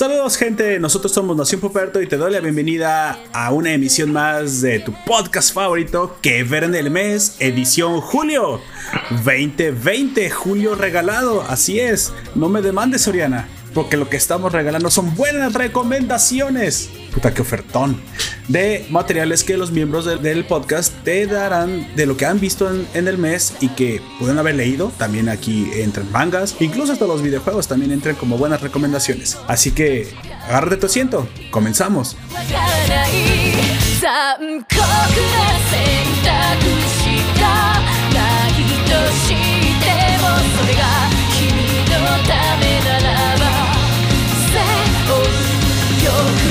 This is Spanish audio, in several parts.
Saludos gente, nosotros somos Nación Poperto y te doy la bienvenida a una emisión más de tu podcast favorito que ver en el mes, edición julio 2020, julio regalado, así es, no me demandes Soriana, porque lo que estamos regalando son buenas recomendaciones. Puta, que ofertón. De materiales que los miembros del podcast te darán de lo que han visto en, el mes y que pueden haber leído. También aquí entran mangas. Incluso hasta los videojuegos también entran como buenas recomendaciones. Así que agárrate tu asiento. Comenzamos. 有。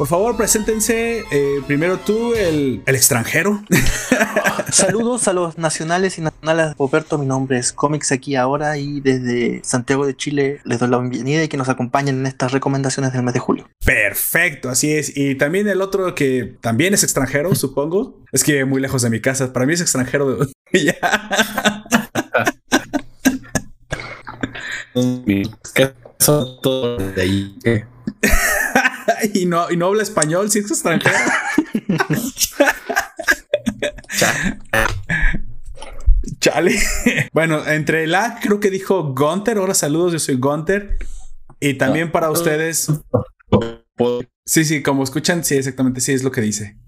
Por favor, preséntense. Eh, primero tú, el, extranjero. Saludos a los nacionales y nacionales de Poperto. Mi nombre es Comics aquí ahora y desde Santiago de Chile les doy la bienvenida y que nos acompañen en estas recomendaciones del mes de julio. Perfecto, así es. Y también el otro que también es extranjero, supongo. Es que muy lejos de mi casa. Para mí es extranjero. ya. todo de ahí. y, no, y no habla español, si es extranjero. Chale. Bueno, entre la creo que dijo Gunter. Hola, saludos, yo soy Gunter. Y también para ustedes. Sí, sí, como escuchan, sí, exactamente, sí es lo que dice.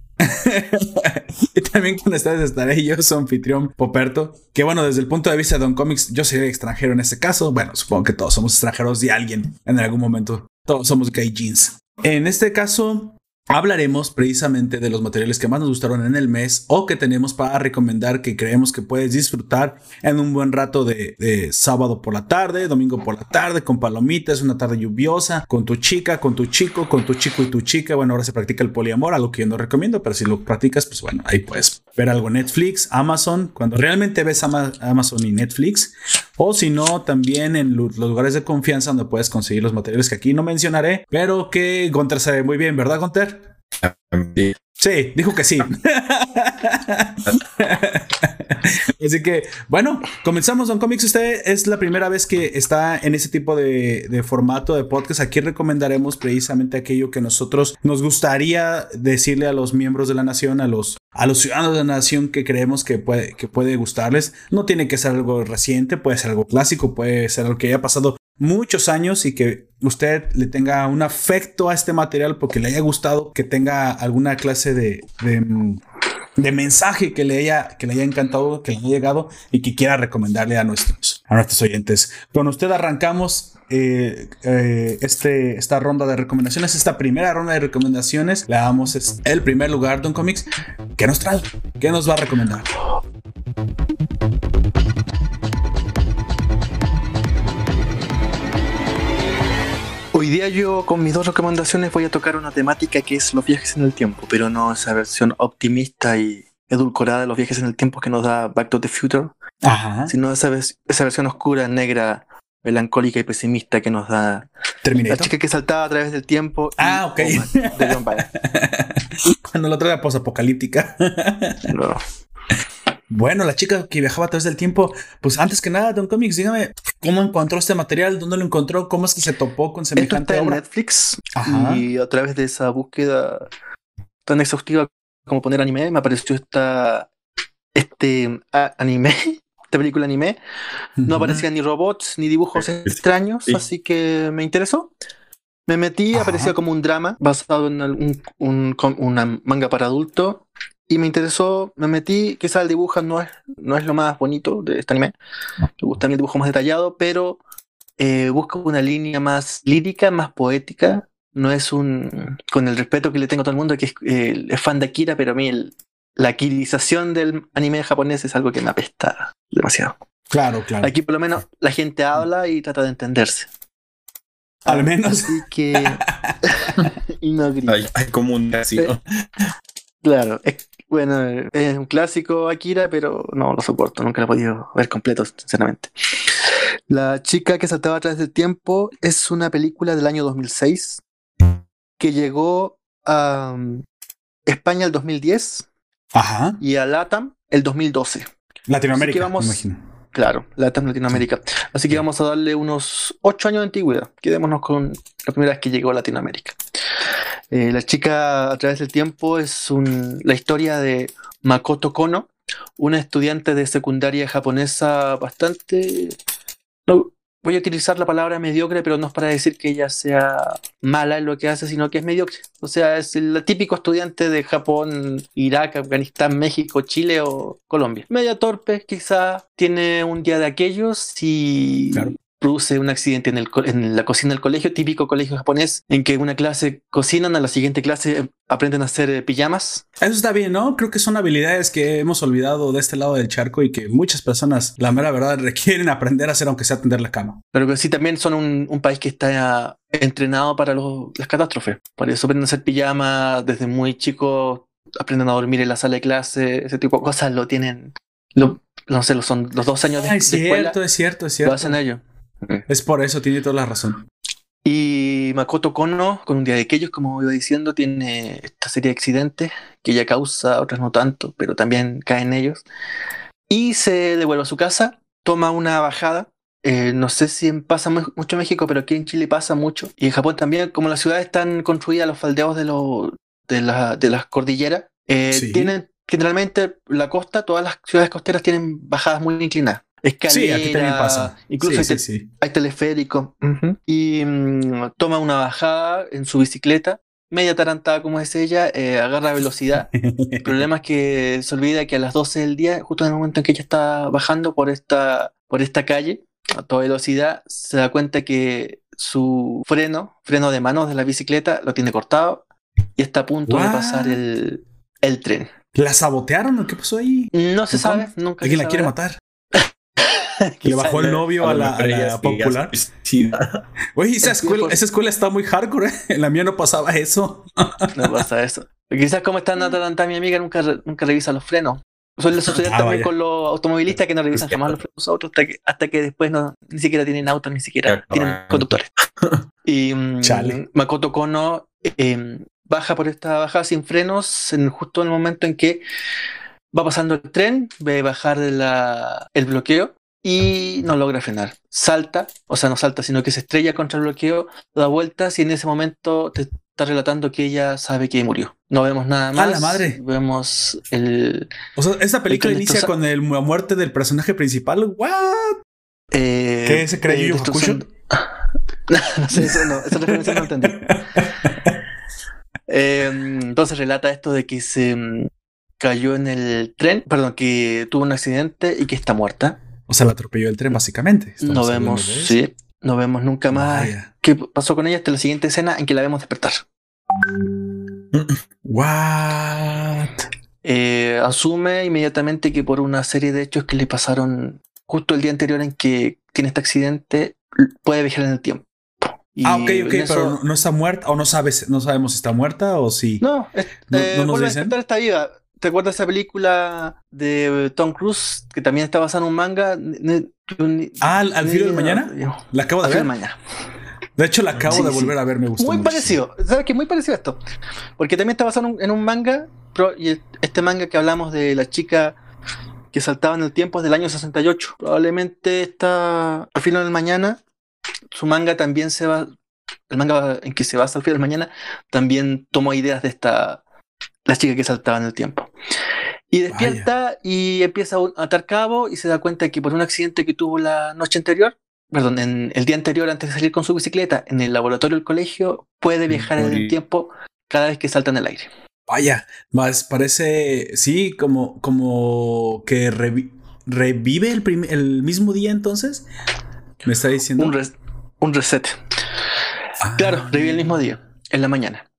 y también con ustedes estaré yo, su anfitrión Poperto. Que bueno, desde el punto de vista de Don Comics, yo soy extranjero en este caso. Bueno, supongo que todos somos extranjeros de alguien en algún momento. Todos somos gay jeans. En este caso, hablaremos precisamente de los materiales que más nos gustaron en el mes o que tenemos para recomendar que creemos que puedes disfrutar en un buen rato de, sábado por la tarde, domingo por la tarde, con palomitas, una tarde lluviosa, con tu chica, con tu chico, con tu chico y tu chica. Bueno, ahora se practica el poliamor, algo que yo no recomiendo, pero si lo practicas, pues bueno, ahí puedes ver algo Netflix, Amazon, cuando realmente ves Amazon y Netflix, o si no, también en los lugares de confianza donde puedes conseguir los materiales que aquí no mencionaré, pero que Gunter sabe muy bien, ¿verdad, Gunter? Sí, dijo que sí. Así que, bueno, comenzamos Don Comics. Usted es la primera vez que está en ese tipo de, formato de podcast. Aquí recomendaremos precisamente aquello que nosotros nos gustaría decirle a los miembros de la nación, a los, a los ciudadanos de la nación que creemos que puede, que puede gustarles. No tiene que ser algo reciente, puede ser algo clásico, puede ser algo que haya pasado muchos años y que usted le tenga un afecto a este material porque le haya gustado, que tenga alguna clase de, de, mensaje que le, haya, que le haya encantado, que le haya llegado y que quiera recomendarle a nuestros, a nuestros oyentes. Con usted arrancamos eh, eh, este, esta ronda de recomendaciones, esta primera ronda de recomendaciones. Le damos el primer lugar, Don Comics. ¿Qué nos trae? ¿Qué nos va a recomendar? Hoy día yo con mis dos recomendaciones voy a tocar una temática que es los viajes en el tiempo, pero no esa versión optimista y edulcorada de los viajes en el tiempo que nos da Back to the Future, sino esa, esa versión oscura, negra, melancólica y pesimista que nos da Terminator. la chica que saltaba a través del tiempo. Ah, ok. De John Cuando la otra era posapocalíptica. no. Bueno, la chica que viajaba a través del tiempo, pues antes que nada, Don Comics, dígame cómo encontró este material, dónde lo encontró, cómo es que se topó con semejante Esto está en Netflix y a través de esa búsqueda tan exhaustiva como poner anime, me apareció esta este anime, esta película anime. No aparecían ni robots ni dibujos extraños, así que me interesó. Me metí, aparecía como un drama basado en un, un, una manga para adulto y me interesó, me metí, quizá el dibujo no es, no es lo más bonito de este anime, me gusta el dibujo más detallado, pero eh, busco una línea más lírica, más poética, no es un, con el respeto que le tengo a todo el mundo, que es, eh, fan de Akira, pero a mí la akirización del anime japonés es algo que me apesta demasiado. Claro, claro. Aquí por lo menos la gente habla y trata de entenderse. Al menos. Así que. y no hay, hay como un eh, Claro, es, bueno, es un clásico Akira, pero no lo soporto, nunca lo he podido ver completo, sinceramente. La chica que saltaba atrás del tiempo es una película del año 2006 que llegó a um, España el 2010 Ajá. y a LATAM el 2012. Latinoamérica, me imagino. Claro, LATAM Latinoamérica. Así que vamos a darle unos 8 años de antigüedad. Quedémonos con la primera vez que llegó a Latinoamérica. Eh, la chica a través del tiempo es un, la historia de Makoto Kono, una estudiante de secundaria japonesa bastante... No, voy a utilizar la palabra mediocre, pero no es para decir que ella sea mala en lo que hace, sino que es mediocre. O sea, es el típico estudiante de Japón, Irak, Afganistán, México, Chile o Colombia. Media torpe, quizá tiene un día de aquellos y produce un accidente en, el, en, la cocina del colegio, típico colegio japonés, en que una clase cocinan, a la siguiente clase aprenden a hacer eh, pijamas. Eso está bien, ¿no? Creo que son habilidades que hemos olvidado de este lado del charco y que muchas personas, la mera verdad, requieren aprender a hacer, aunque sea tender la cama. Pero que sí, también son un, país que está entrenado para las catástrofes. Por eso aprenden a hacer pijamas desde muy chicos, aprenden a dormir en la sala de clase, ese tipo de cosas lo tienen. Lo, no sé, son los dos años de, ah, es cierto, es cierto, es cierto. Lo hacen ellos. Es por eso, tiene toda la razón. Y Makoto Kono, con un día de aquellos, como iba diciendo, tiene esta serie de accidentes que ella causa, otras no tanto, pero también caen ellos. Y se devuelve a su casa, toma una bajada. Eh, no sé si pasa mucho en México, pero aquí en Chile pasa mucho. Y en Japón también, como las ciudades están construidas, los faldeados de, de, de las cordilleras, eh, tienen generalmente la costa, todas las ciudades costeras tienen bajadas muy inclinadas sí, aquí también pasa. Incluso hay, teleférico. Y mm, toma una bajada en su bicicleta, media tarantada como es ella, eh, agarra velocidad. El problema es que se olvida que a las 12 del día, justo en el momento en que ella está bajando por esta, por esta calle, a toda velocidad, se da cuenta que su freno, freno de manos de la bicicleta, lo tiene cortado y está a punto de pasar el, el tren. ¿La sabotearon o qué pasó ahí? No se sabe, nunca. ¿Alguien la quiere matar? Le bajó el novio a la, popular. Oye, esa escuela, esa escuela está muy hardcore. ¿eh? En la mía no pasaba eso. no pasa eso. Quizás como está Nata mi amiga, nunca, nunca revisa los frenos. Suele suceder ah, también con los automovilistas que no revisan jamás los frenos otros hasta que, hasta que después no, ni siquiera tienen auto, ni siquiera tienen conductores. Y mm, Makoto Kono em, baja por esta bajada sin frenos en, justo en el momento en que va pasando el tren, ve bajar la, el bloqueo y no logra frenar. Salta, o sea, no salta, sino que se estrella contra el bloqueo, da vueltas y en ese momento te está relatando que ella sabe que murió. No vemos nada más. ¡A la madre! Vemos el. O sea, esta película inicia con el, la muerte del personaje principal. ¿What? Eh, ¿Qué se cree yo? no sé, eso no, esa referencia no entendí. Eh, entonces relata esto de que se mm, cayó en el tren, perdón, que tuvo un accidente y que está muerta. O sea, la atropelló el tren, básicamente. no vemos, sí, no vemos nunca más qué pasó con ella hasta la siguiente escena en que la vemos despertar. What? Eh, asume inmediatamente que por una serie de hechos que le pasaron justo el día anterior en que tiene este accidente, puede viajar en el tiempo. ah, ok, ok, pero no, está muerta o no sabes, no sabemos si está muerta o si. No, no, eh, nos dicen. Está viva. ¿Te acuerdas de esa película de Tom Cruise que también está basada en un manga? Ah, al, filo del mañana. La acabo de ver. mañana. De hecho, la acabo de volver a ver, me gustó. Muy parecido. ¿Sabes qué? Muy parecido a esto. Porque también está basado en un, manga. y este manga que hablamos de la chica que saltaba en el tiempo es del año 68. Probablemente está al filo del mañana. Su manga también se va. El manga en que se basa al filo del mañana también tomó ideas de esta la chica que saltaba en el tiempo. Y despierta y empieza a atar cabo y se da cuenta que por un accidente que tuvo la noche anterior, perdón, en el día anterior antes de salir con su bicicleta en el laboratorio del colegio, puede viajar en el tiempo cada vez que salta en el aire. Vaya, más parece, sí, como, como que revive el, el, mismo día entonces. Me está diciendo. Un, un reset. Claro, revive el mismo día, en la mañana.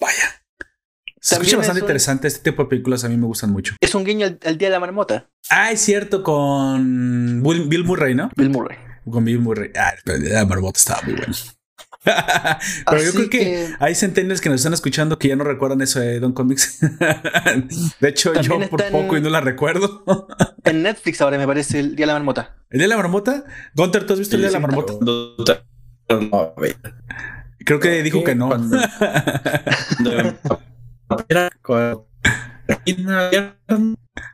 Vaya. Se escucha bastante interesante. Este tipo de películas a mí me gustan mucho. Es un guiño al, Día de la Marmota. Ah, es cierto, con Bill, Murray, ¿no? Bill Murray. Con Bill Murray. Ah, el Día de la Marmota estaba muy bueno. Pero yo creo que, hay centenares que nos están escuchando que ya no recuerdan eso de Don Comics. de hecho, yo por poco y no la recuerdo. en Netflix ahora me parece el Día de la Marmota. ¿El de la marmota? Gunter, ¿tú has visto el de la marmota? No, Creo que dijo que no.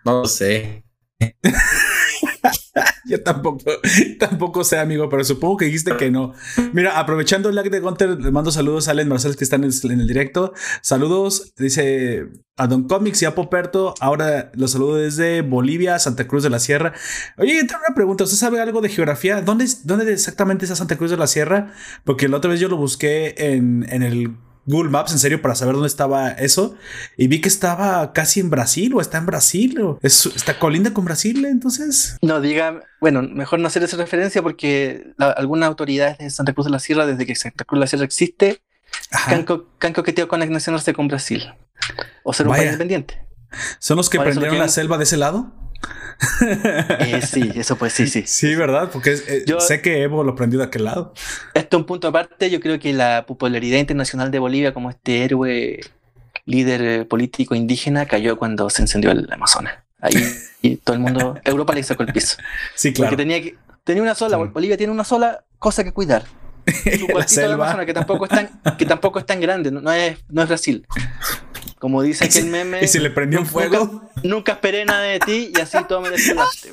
No sé. Yo tampoco, tampoco sé, amigo, pero supongo que dijiste que no. Mira, aprovechando el lag de Gunter, le mando saludos a Allen Marcel que están en el, directo. Saludos, dice a Don Comics y a Poperto. Ahora los saludo desde Bolivia, Santa Cruz de la Sierra. Oye, tengo una pregunta. ¿Usted sabe algo de geografía? ¿Dónde, dónde exactamente está Santa Cruz de la Sierra? Porque la otra vez yo lo busqué en, en el Google Maps en serio para saber dónde estaba eso y vi que estaba casi en Brasil o está en Brasil o está colinda con Brasil entonces. No diga, bueno, mejor no hacer esa referencia porque algunas autoridades de Santa Cruz de la Sierra desde que Santa Cruz de la Sierra existe han, co han, coqueteado con anexionarse con Brasil o ser un país independiente. ¿Son los que prendieron la selva de ese lado? Eh, sí, eso pues sí, sí. Sí, ¿verdad? Porque eh, yo sé que Evo lo prendió de aquel lado. Esto es un punto aparte, yo creo que la popularidad internacional de Bolivia como este héroe líder eh, político indígena cayó cuando se encendió el Amazonas. Ahí y todo el mundo, Europa le sacó el piso. Sí, claro. Porque tenía, que, tenía una sola, Bolivia tiene una sola cosa que cuidar. Su cuartito de Amazonas, que tampoco es tan, que tampoco es tan grande, no, es, no es Brasil. Como dice aquel meme. Y se le prendió un fuego. Nunca, esperé nada de ti y así todo me desolaste,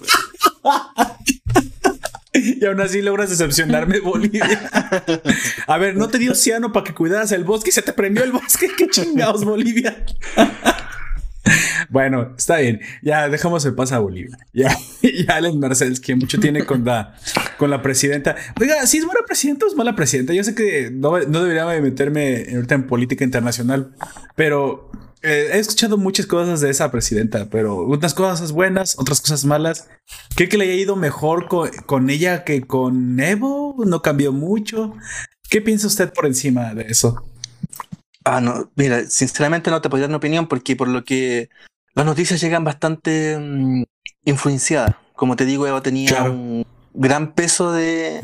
Y aún así logras decepcionarme, Bolivia. A ver, no te dio ciano para que cuidaras el bosque y se te prendió el bosque. Qué chingados, Bolivia. Bueno, está bien. Ya dejamos el paso a Bolivia. Ya, ya Alen Marcels, que mucho tiene con la, con la presidenta. Oiga, si es buena presidenta o es mala presidenta. Yo sé que no, debería meterme ahorita en política internacional, pero eh, he escuchado muchas cosas de esa presidenta, pero unas cosas buenas, otras cosas malas. ¿Cree que le haya ido mejor con, con ella que con Evo? ¿No cambió mucho? ¿Qué piensa usted por encima de eso? Ah, no, mira, sinceramente no te podría dar una opinión porque por lo que las noticias llegan bastante mm, influenciadas. Como te digo, Eva tenía un gran peso de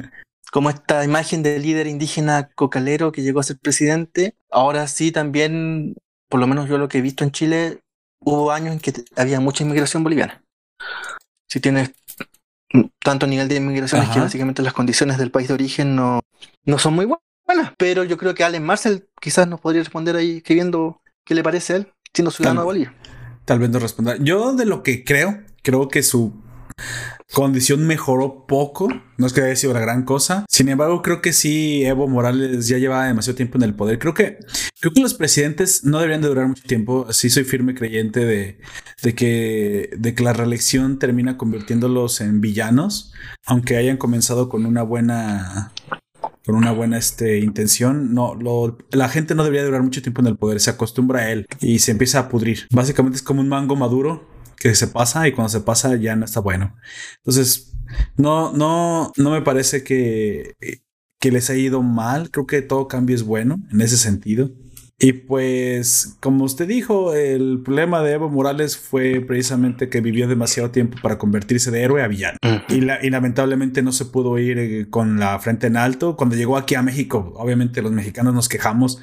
como esta imagen del líder indígena cocalero que llegó a ser presidente. Ahora sí, también, por lo menos yo lo que he visto en Chile, hubo años en que había mucha inmigración boliviana. Si tienes tanto nivel de inmigración es que básicamente las condiciones del país de origen no, no son muy buenas. Pero yo creo que Allen Marcel quizás nos podría responder ahí escribiendo qué le parece a él, siendo ciudadano de Bolivia. Tal vez no responda. Yo de lo que creo, creo que su condición mejoró poco. No es que haya sido la gran cosa. Sin embargo, creo que sí, Evo Morales ya lleva demasiado tiempo en el poder. Creo que, creo que los presidentes no deberían de durar mucho tiempo. Sí soy firme creyente de, de, que, de que la reelección termina convirtiéndolos en villanos, aunque hayan comenzado con una buena con una buena este, intención, no, lo, la gente no debería durar mucho tiempo en el poder, se acostumbra a él y se empieza a pudrir. Básicamente es como un mango maduro que se pasa y cuando se pasa ya no está bueno. Entonces, no, no, no me parece que, que les haya ido mal, creo que todo cambio es bueno en ese sentido. Y pues, como usted dijo, el problema de Evo Morales fue precisamente que vivió demasiado tiempo para convertirse de héroe a villano. y, lamentablemente no se pudo ir eh, con la frente en alto. Cuando llegó aquí a México, obviamente los mexicanos nos quejamos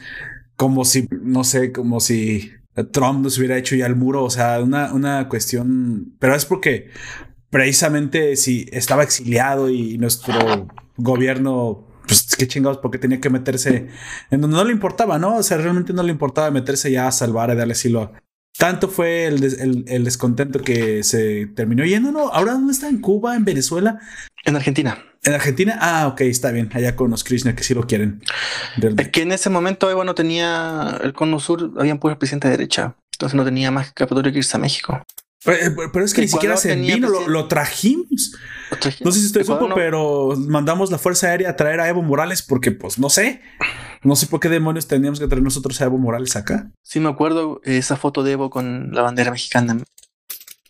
como si, no sé, como si Trump nos hubiera hecho ya el muro. O sea, una, una cuestión, pero es porque precisamente si estaba exiliado y nuestro gobierno pues qué chingados, porque tenía que meterse en donde no le importaba, ¿no? O sea, realmente no le importaba meterse ya a salvar, a darle asilo. Tanto fue el, el, descontento que se terminó yendo, ¿no? ¿Ahora dónde está? ¿En Cuba? ¿En Venezuela? En Argentina. ¿En Argentina? Ah, ok, está bien. Allá con los Krishna que sí lo quieren. Es que en ese momento Evo no tenía el cono sur, habían puesto presidente de derecha. Entonces no tenía más escapatorio que irse a México. Pero, es que ni siquiera se vino, lo, trajimos. No sé si estoy supo, pero mandamos la Fuerza Aérea a traer a Evo Morales porque, pues, no sé. No sé por qué demonios teníamos que traer nosotros a Evo Morales acá. Sí, me acuerdo esa foto de Evo con la bandera mexicana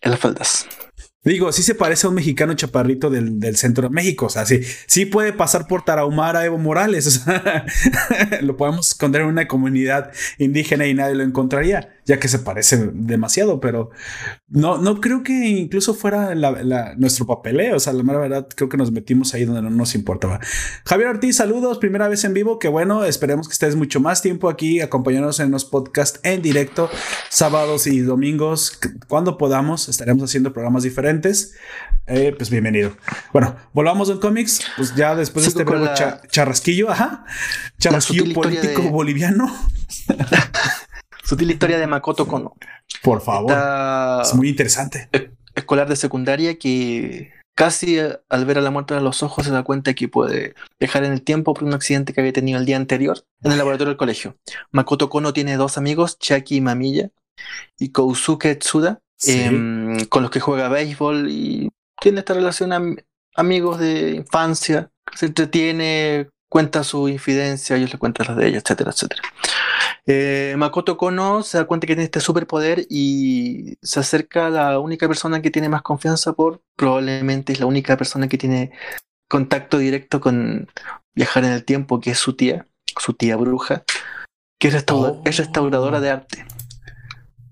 en las faldas. Digo, sí se parece a un mexicano chaparrito del, centro de México. O sea, sí, sí puede pasar por Tarahumara a Evo Morales. O sea, lo podemos esconder en una comunidad indígena y nadie lo encontraría. Ya que se parece demasiado, pero no, no creo que incluso fuera nuestro papeleo. O sea, la mera verdad, creo que nos metimos ahí donde no nos importaba. Javier Ortiz, saludos, primera vez en vivo. Que bueno, esperemos que estés mucho más tiempo aquí acompañándonos en los podcasts en directo, sábados y domingos, cuando podamos. Estaremos haciendo programas diferentes. Eh, pues bienvenido. Bueno, volvamos en cómics. Pues ya después de este breve charrasquillo, ajá, charrasquillo político boliviano. Sutil historia de Makoto Kono. Por favor. es muy interesante. Escolar de secundaria que casi eh, al ver a la muerte a los ojos se da cuenta que puede dejar en el tiempo por un accidente que había tenido el día anterior en el laboratorio del colegio. Makoto Kono tiene dos amigos, Chaki Mamilla y Kousuke Tsuda, em, con los que juega béisbol y tiene esta relación amigos de infancia, se entretiene, cuenta su infidencia, ellos le cuentan las de ella, etcétera, etcétera. Eh, Makoto Kono se da cuenta que tiene este superpoder y se acerca a la única persona que tiene más confianza por probablemente es la única persona que tiene contacto directo con viajar en el tiempo, que es su tía, su tía bruja, que es, restauradora de arte.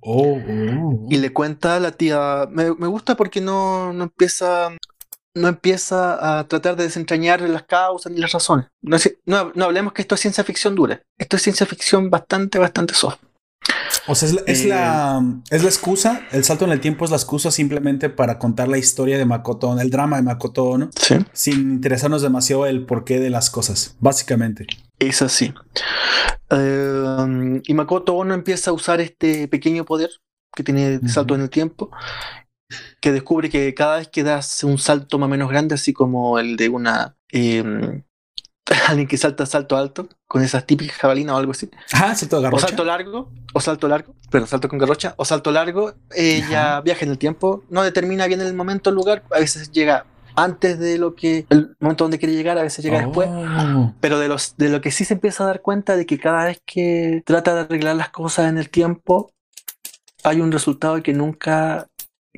Oh, oh. Y le cuenta a la tía, me, gusta porque no, no, empieza no empieza a tratar de desentrañar las causas ni las razones. No, no, hablemos que esto es ciencia ficción dura. Esto es ciencia ficción bastante, bastante soft. O sea, es la, es la, excusa, el salto en el tiempo es la excusa simplemente para contar la historia de Makoto, el drama de Makoto, ¿no? Sí. Sin interesarnos demasiado el porqué de las cosas, básicamente. Es así. Eh, y Makoto Ono empieza a usar este pequeño poder que tiene de salto en el tiempo que descubre que cada vez que das un salto más o menos grande, así como el de una em, alguien que salta salto alto, con esas típicas jabalinas o algo así. Ah, salto de garrocha. O salto largo, o salto largo, pero salto con garrocha, o salto largo, ella viaja en el tiempo, no determina bien el momento, el lugar, a veces llega antes de lo que el momento donde quiere llegar, a veces llega después. Oh. Pero de los de lo que sí se empieza a dar cuenta de que cada vez que trata de arreglar las cosas en el tiempo, hay un resultado que nunca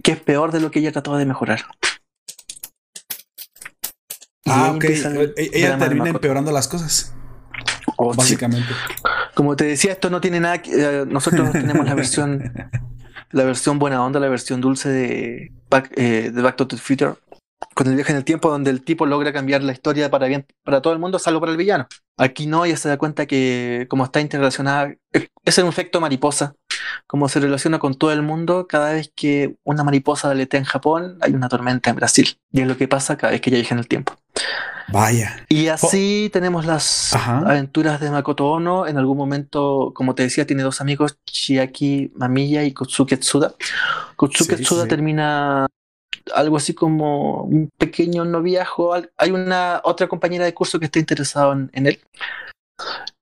que es peor de lo que ella trató de mejorar. ah, ok. E-, ella termina empeorando las cosas. Oh, básicamente. Como te decía, esto no tiene nada que. Eh, nosotros tenemos la versión. La versión buena onda, la versión dulce de Back, eh, de Back to the Future. Con el viaje en el tiempo, donde el tipo logra cambiar la historia para bien para todo el mundo, salvo para el villano. Aquí no, ella se da cuenta que, como está interrelacionada, es un efecto mariposa como se relaciona con todo el mundo, cada vez que una mariposa aletea en Japón, hay una tormenta en Brasil. Y es lo que pasa cada vez que viaja en el tiempo. Vaya. Y así tenemos las aventuras de Makoto Ono. En algún momento, como te decía, tiene dos amigos, Chiaki Mamiya y Kotsuke Tsuda. Kotsuke Tsuda termina algo así como un pequeño noviajo. Hay una otra compañera de curso que está interesada en él.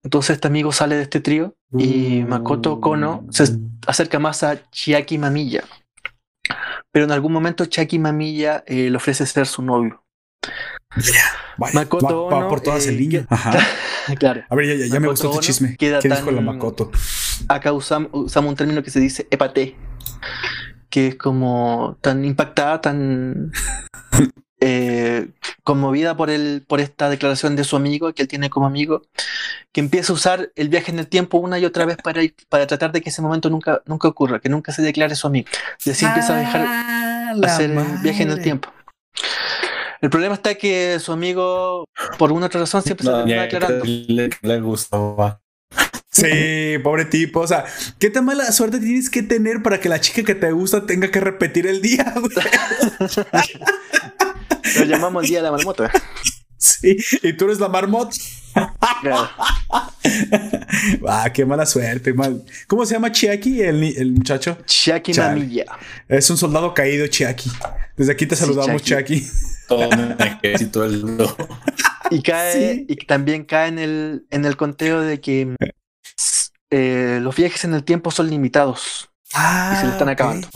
Entonces este amigo sale de este trío y Makoto Kono se acerca más a Chiaki Mamilla. Pero en algún momento Chiaki Mamilla eh, le ofrece ser su novio. Makoto va, por todas el niño. claro. A ver, ya, me gustó este chisme. ¿Qué dijo la Makoto? Acá usamos, un término que se dice epate, que es como tan impactada, tan eh, conmovida por, el, por esta declaración de su amigo, que él tiene como amigo, que empieza a usar el viaje en el tiempo una y otra vez para, para tratar de que ese momento nunca, nunca ocurra, que nunca se declare su amigo. Y así empieza a dejar ah, hacer el viaje en el tiempo. El problema está que su amigo, por una otra razón, siempre se termina declarando. Le, le gustaba. Sí, pobre tipo. O sea, ¿qué tan mala suerte tienes que tener para que la chica que te gusta tenga que repetir el día? Lo llamamos el día de la marmota. Sí, y tú eres la marmota. ah, qué mala suerte. Mal. ¿Cómo se llama Chiaki, el, el muchacho? Chiaki Mamilla. Es un soldado caído, Chiaki. Desde aquí te saludamos, Chiaki. Todo ejército Y cae, y también cae en el, en el conteo de que eh, los viajes en el tiempo son limitados. Ah, y se le están acabando.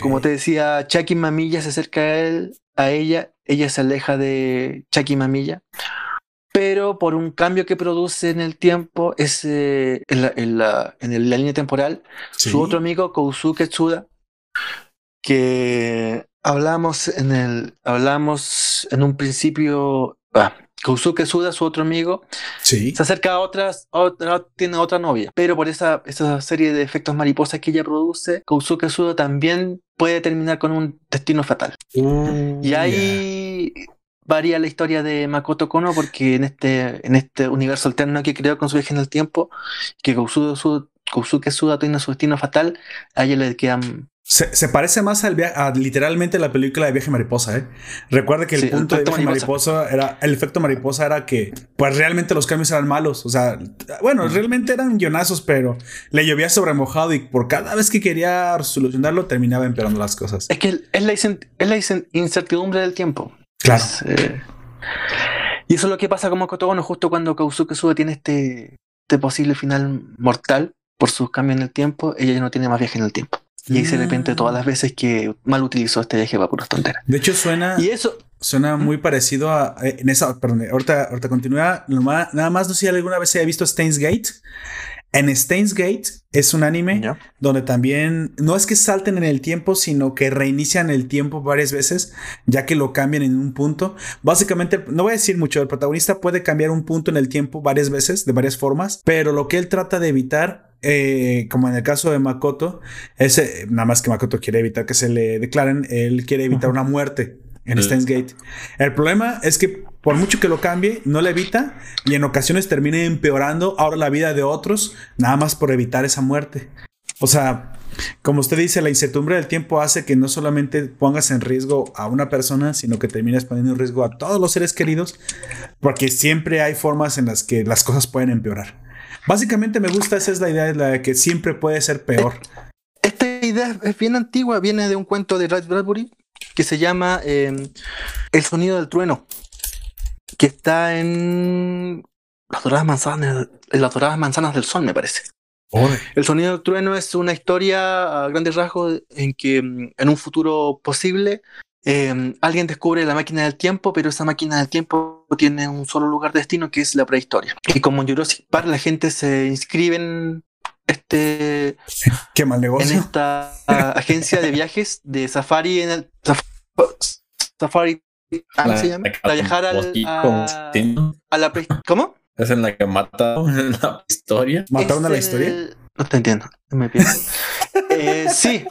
Como te decía, Chucky Mamilla se acerca a él, a ella, ella se aleja de Chucky Mamilla, pero por un cambio que produce en el tiempo, es, en, la, en, la, en, la, línea temporal, su otro amigo Kousuke Tsuda, que hablamos en el, hablamos en un principio, ah, Kousuke Suda, su otro amigo, sí. se acerca a otras, otra, tiene otra novia, pero por esa, esa serie de efectos mariposas que ella produce, Kousuke Suda también puede terminar con un destino fatal. Uh, y ahí varía la historia de Makoto Kono porque en este, en este universo alterno que creó con su viaje en el tiempo, que Kousuke Suda, Kousuke Suda tiene su destino fatal, a ella le quedan se, parece más al a literalmente la película de Viaje Mariposa, ¿eh? Recuerda que el punto de Viaje mariposa. era, el efecto mariposa era que, pues realmente los cambios eran malos. O sea, bueno, realmente eran guionazos, pero le llovía sobre mojado y por cada vez que quería solucionarlo terminaba empeorando las cosas. Es que es la, es la incertidumbre del tiempo. Claro. Eh, y eso es lo que pasa como Kotogono justo cuando Kausuke Sube tiene este, este posible final mortal por sus cambios en el tiempo, ella ya no tiene más viaje en el tiempo. Y ahí se arrepiente todas las veces que mal utilizó este viaje para puras tonteras. De hecho, suena. Y eso. Suena muy parecido a. Eh, en esa. Perdón, ahorita, ahorita continúa. Nada más, no sé si alguna vez haya visto Stains Gate. En Stains Gate es un anime donde también no es que salten en el tiempo, sino que reinician el tiempo varias veces, ya que lo cambian en un punto. Básicamente, no voy a decir mucho, el protagonista puede cambiar un punto en el tiempo varias veces, de varias formas, pero lo que él trata de evitar eh, como en el caso de Makoto, ese, nada más que Makoto quiere evitar que se le declaren, él quiere evitar una muerte en Steins Gate. El problema es que por mucho que lo cambie, no le evita y en ocasiones termina empeorando ahora la vida de otros, nada más por evitar esa muerte. O sea, como usted dice, la incertidumbre del tiempo hace que no solamente pongas en riesgo a una persona, sino que termines poniendo en riesgo a todos los seres queridos, porque siempre hay formas en las que las cosas pueden empeorar. Básicamente me gusta, esa es la idea, la de que siempre puede ser peor. Esta idea es bien antigua, viene de un cuento de Ray Bradbury que se llama em, El sonido del trueno, que está en las doradas manzanas, en las doradas manzanas del sol, me parece. El sonido del trueno es una historia a grandes rasgos en que em, en un futuro posible em, alguien descubre la máquina del tiempo, pero esa máquina del tiempo tiene un solo lugar de destino que es la prehistoria. Y como en Jurassic Park la gente se inscribe en este Qué mal negocio. en esta agencia de viajes de safari en el safari ¿cómo se llama? Para viajar al, a, a la. ¿Cómo? Es en la que mataron en la historia. ¿Mataron a la historia? No te entiendo, me pierdo. eh, sí,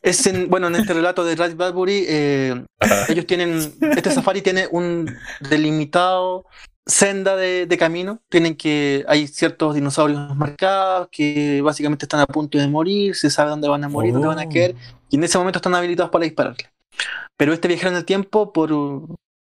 es en, bueno, en este relato de Ray Bradbury, eh, ellos tienen, este safari tiene un delimitado senda de, de, camino, tienen que, hay ciertos dinosaurios marcados que básicamente están a punto de morir, se sabe dónde van a morir, dónde van a caer, y en ese momento están habilitados para dispararle. Pero este viajero en el tiempo, por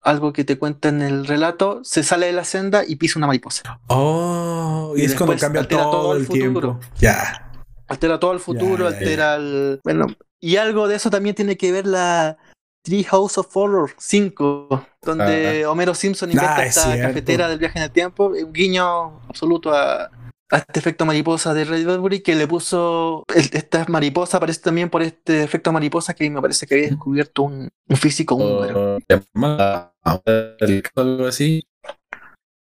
algo que te cuenta en el relato, se sale de la senda y pisa una mariposa. Oh, y, es cuando cambia todo, el, tiempo. Ya. Altera todo el futuro, altera el. Bueno, y algo de eso también tiene que ver la Tree House of Horror 5, donde Homero Simpson inventa ah, esta cafetera del viaje en el tiempo, un guiño absoluto a, este efecto mariposa de Red Bradbury que le puso esta mariposa aparece también por este efecto mariposa que me parece que había descubierto un, físico húngaro. algo así.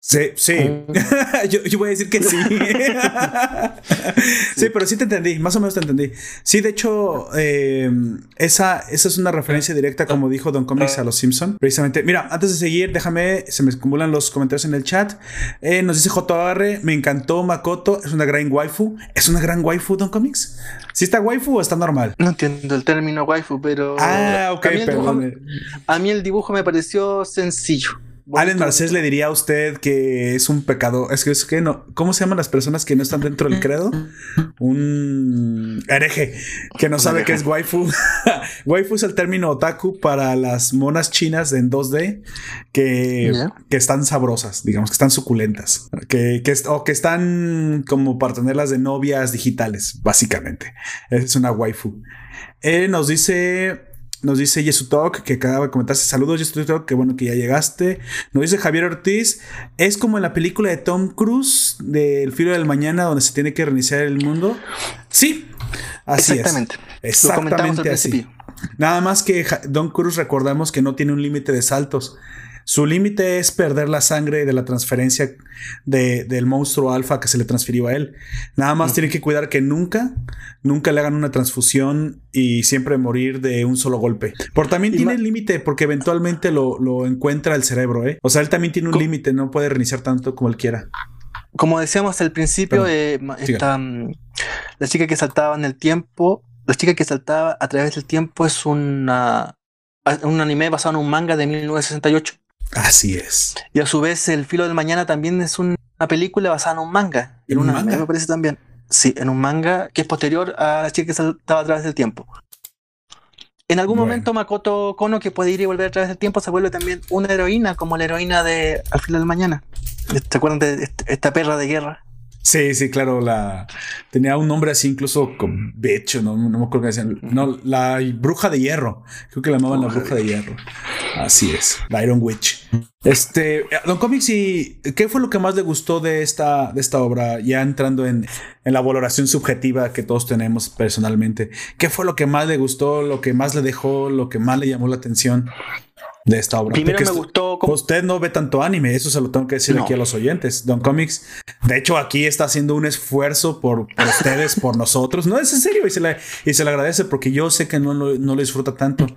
Sí, sí. Mm. yo, voy a decir que sí. sí. pero sí te entendí, más o menos te entendí. Sí, de hecho, eh, esa, esa es una referencia directa, como dijo Don Comics, a los Simpson. Precisamente, mira, antes de seguir, déjame, se me acumulan los comentarios en el chat. Eh, nos dice JR, me encantó Makoto, es una gran waifu. ¿Es una gran waifu, Don Comics? ¿Sí está waifu o está normal? No entiendo el término waifu, pero... Ah, ok, perdón. a mí el dibujo me pareció sencillo. Allen Marcés le diría a usted que es un pecado. Es que es que no. ¿Cómo se llaman las personas que no están dentro del credo? Un hereje que no sabe qué es waifu. waifu es el término otaku para las monas chinas en 2D que, que están sabrosas, digamos, que están suculentas, que, que, o que están como para tenerlas de novias digitales, básicamente. Es una waifu. Él nos dice nos dice Yesu Talk, que acaba de comentarse. Saludos, Yesu Talk, que bueno que ya llegaste. Nos dice Javier Ortiz. Es como en la película de Tom Cruise, del filo del mañana, donde se tiene que reiniciar el mundo. Sí, así Exactamente. es. Exactamente así. Nada más que Don Cruise recordamos que no tiene un límite de saltos. Su límite es perder la sangre de la transferencia del monstruo alfa que se le transfirió a él. Nada más tiene que cuidar que nunca, nunca le hagan una transfusión y siempre morir de un solo golpe. Pero también tiene límite porque eventualmente lo, lo, encuentra el cerebro, ¿eh? O sea, él también tiene un límite, no puede reiniciar tanto como él quiera. Como decíamos al principio, eh, mm, la chica que saltaba en el tiempo, la chica que saltaba a través del tiempo es una un anime basado en un manga de 1968. Así es. Y a su vez, El filo del mañana también es una película basada en un manga. En, un manga, me parece también. Sí, en un manga que es posterior a la chica que saltaba a través del tiempo. En algún momento Makoto Kono, que puede ir y volver a través del tiempo, se vuelve también una heroína, como la heroína de Al filo del mañana. ¿Se acuerdan de esta perra de guerra? Sí, sí, claro, la tenía un nombre así incluso con Becho, no, no me acuerdo qué decían. No, la bruja de hierro. Creo que la llamaban la bruja de hierro. Así es, la Iron Witch. Este, Don Comics, ¿y qué fue lo que más le gustó de esta, de esta obra? Ya entrando en, en la valoración subjetiva que todos tenemos personalmente. ¿Qué fue lo que más le gustó, lo que más le dejó, lo que más le llamó la atención? de esta obra. Primero me gustó. Usted no ve tanto anime, eso se lo tengo que decir aquí a los oyentes. Don Comics, de hecho, aquí está haciendo un esfuerzo por, ustedes, por nosotros. No es en serio y se le, y se le agradece porque yo sé que no, lo disfruta tanto.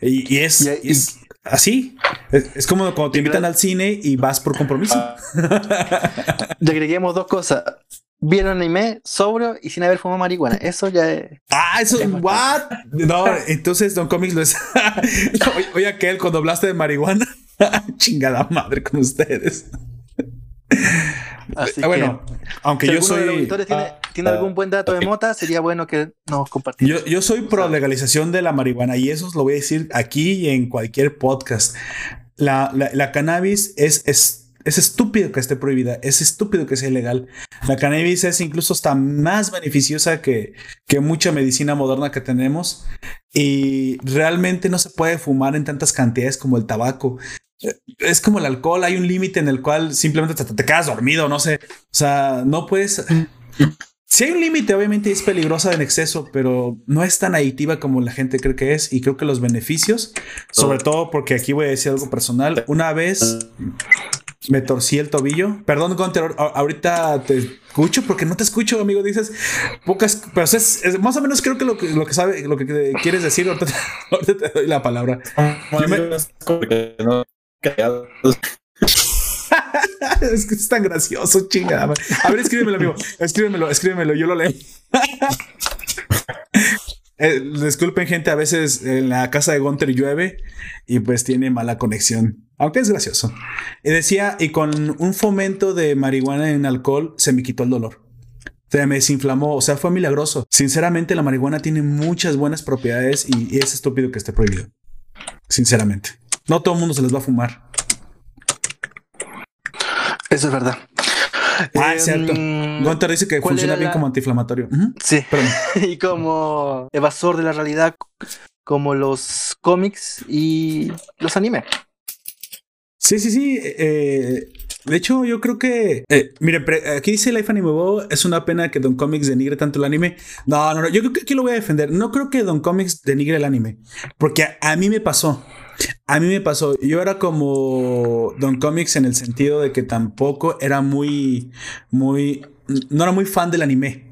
Y, es, es así. Es, como cuando te invitan al cine y vas por compromiso. Ah. Le agreguemos dos cosas vieron anime sobrio y sin haber fumado marihuana. Eso ya es. Ah, eso es. ¿What? No, entonces Don Comics lo es. oye, aquel, cuando hablaste de marihuana, chingada madre con ustedes. Así ah, bueno, aunque yo soy. tiene, algún buen dato de mota, sería bueno que nos compartiera. Yo, yo soy pro legalización de la marihuana y eso lo voy a decir aquí y en cualquier podcast. La, la, la cannabis es, es es estúpido que esté prohibida, es estúpido que sea ilegal. La cannabis es incluso hasta más beneficiosa que, que mucha medicina moderna que tenemos y realmente no se puede fumar en tantas cantidades como el tabaco. Es como el alcohol, hay un límite en el cual simplemente te, te, quedas dormido, no sé. O sea, no puedes... Si hay un límite, obviamente es peligrosa en exceso, pero no es tan adictiva como la gente cree que es. Y creo que los beneficios, sobre todo porque aquí voy a decir algo personal, una vez me torcí el tobillo. Perdón, Gunter, ahorita te escucho porque no te escucho, amigo. Dices pocas, pero es, más o menos creo que lo que, lo que sabe, lo que quieres decir, ahorita, te doy la palabra. es que es tan gracioso, chingada. A ver, escríbemelo, amigo. Escríbemelo, escríbemelo, yo lo leo. Eh, disculpen, gente, a veces en la casa de Gunter llueve y pues tiene mala conexión. Aunque es gracioso. Y decía, y con un fomento de marihuana en alcohol se me quitó el dolor. Se me desinflamó, o sea, fue milagroso. Sinceramente, la marihuana tiene muchas buenas propiedades y, es estúpido que esté prohibido. Sinceramente. No todo el mundo se les va a fumar. Eso es verdad. Ah, es cierto. Em, Gunter dice que funciona bien como antiinflamatorio. Sí. y como evasor de la realidad, como los cómics y los animes. Sí, sí, sí. Eh, de hecho, yo creo que. Eh, mire, aquí dice Life Anime Bo, es una pena que Don Comics denigre tanto el anime. No, no, no. Yo creo que aquí lo voy a defender. No creo que Don Comics denigre el anime. Porque a, mí me pasó. A mí me pasó. Yo era como Don Comics en el sentido de que tampoco era muy. Muy. No era muy fan del anime.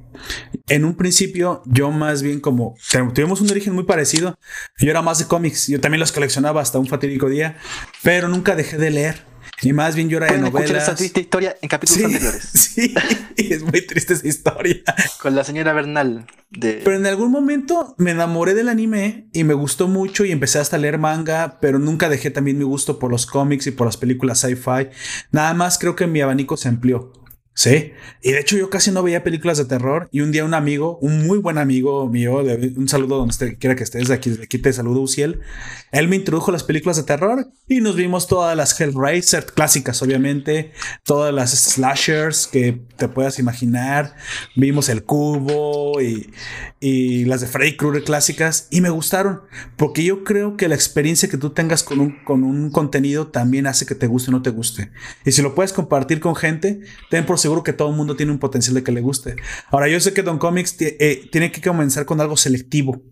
En un principio, yo más bien como tuvimos un origen muy parecido. Yo era más de cómics. Yo también los coleccionaba hasta un fatídico día, pero nunca dejé de leer. Y más bien era de novelas. esa triste historia en capítulos anteriores. Sí, es muy triste esa historia. Con la señora Bernal. De... Pero en algún momento me enamoré del anime y me gustó mucho y empecé hasta a leer manga, pero nunca dejé también mi gusto por los cómics y por las películas sci-fi. Nada más creo que mi abanico se amplió. Sí, y de hecho yo casi no veía películas de terror. Y un día un amigo, un muy buen amigo mío, un saludo donde quiera que estés, de aquí, de aquí te saludo Uciel, él me introdujo las películas de terror y nos vimos todas las Hellraiser clásicas, obviamente, todas las slashers que te puedas imaginar, vimos el cubo y, y las de Freddy Krueger clásicas. Y me gustaron, porque yo creo que la experiencia que tú tengas con un, con un contenido también hace que te guste o no te guste. Y si lo puedes compartir con gente, ten por seguro que todo el mundo tiene un potencial de que le guste. Ahora, yo sé que Don Comics eh, tiene que comenzar con algo selectivo.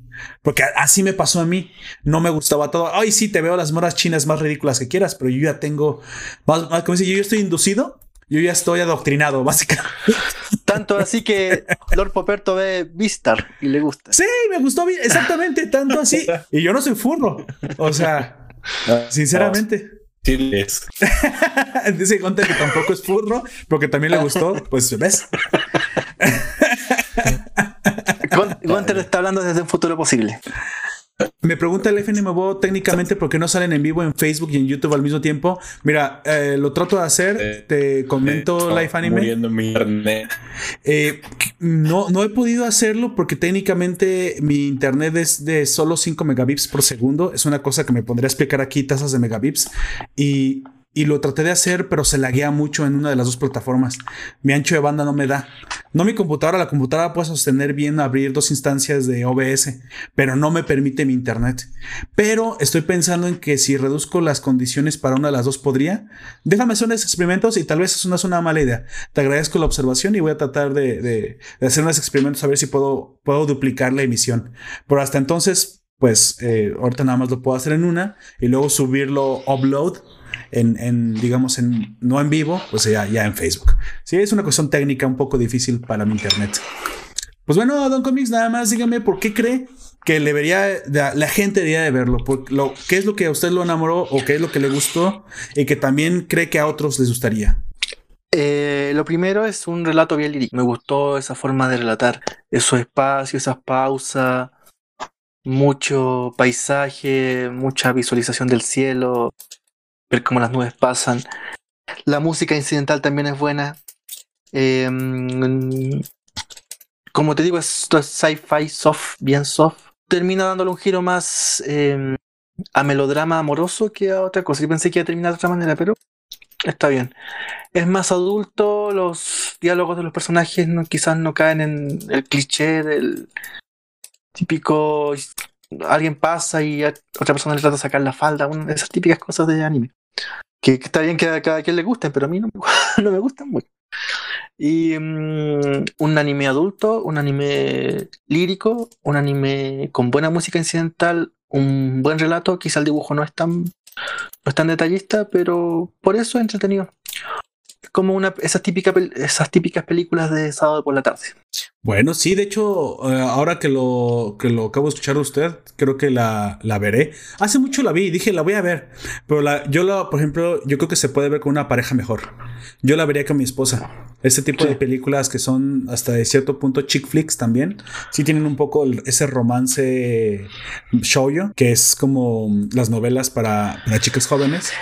Porque así me pasó a mí. No me gustaba todo. Ay, sí, te veo las moras chinas más ridículas que quieras, pero yo ya tengo. Como dice, yo ya estoy inducido. Yo ya estoy adoctrinado, básicamente. Tanto así que Lord Poperto ve Vistar y le gusta. Sí, me gustó exactamente, tanto así. Y yo no soy furro. O sea, sinceramente. Sí, es. Dice Gunter que tampoco es furro, porque también le gustó. Pues ves. Gunter está hablando desde un futuro posible. Me pregunta el FNMBO técnicamente por qué no salen en vivo en Facebook y en YouTube al mismo tiempo. Mira, eh, lo trato de hacer. Eh, te comento eh, Live Anime. no, no he podido hacerlo porque técnicamente mi internet es de solo 5 megabits por segundo. Es una cosa que me pondré a explicar aquí, tasas de megabits. Y y lo traté de hacer, pero se laguea mucho en una de las dos plataformas. Mi ancho de banda no me da. No mi computadora, la computadora puede sostener bien abrir dos instancias de OBS, pero no me permite mi internet. Pero estoy pensando en que si reduzco las condiciones para una de las dos podría. Déjame hacer unos experimentos y tal vez eso no es una mala idea. Te agradezco la observación y voy a tratar de, hacer unos experimentos a ver si puedo, duplicar la emisión. Pero hasta entonces, pues eh, ahorita nada más lo puedo hacer en una y luego subirlo upload en, digamos, en, no en vivo, pues ya, ya en Facebook. Sí, es una cuestión técnica un poco difícil para mi internet. Pues bueno, Don Comics, nada más dígame por qué cree que le vería, la gente debería de verlo, lo, qué es lo que a usted lo enamoró o qué es lo que le gustó y que también cree que a otros les gustaría. Eh, lo primero es un relato bien lírico. Me gustó esa forma de relatar, esos espacios, esas pausas, mucho paisaje, mucha visualización del cielo, ver cómo las nubes pasan. La música incidental también es buena. Em, como te digo, esto es sci-fi soft, bien soft. Termina dándole un giro más em, a melodrama amoroso que a otra cosa. Yo pensé que iba a terminar de otra manera, pero está bien. Es más adulto, los diálogos de los personajes no, quizás no caen en el cliché del típico alguien pasa y otra persona le trata de sacar la falda, esas típicas cosas de anime. Que, está bien que a cada quien le gusten, pero a mí no me, no me gustan mucho. Y mm, un anime adulto, un anime lírico, un anime con buena música incidental, un buen relato, quizá el dibujo no es tan, no es tan detallista, pero por eso es entretenido como una, esas, típicas, esas típicas películas de sábado por la tarde. Bueno, sí, de hecho, eh, ahora que lo, que lo acabo de escuchar de usted, creo que la, la veré. Hace mucho la vi y dije, la voy a ver. Pero la, yo, la, por ejemplo, yo creo que se puede ver con una pareja mejor. Yo la vería con mi esposa. Este tipo de películas que son hasta de cierto punto chick flicks también, sí tienen un poco ese romance shoujo, que es como las novelas para, para chicas jóvenes.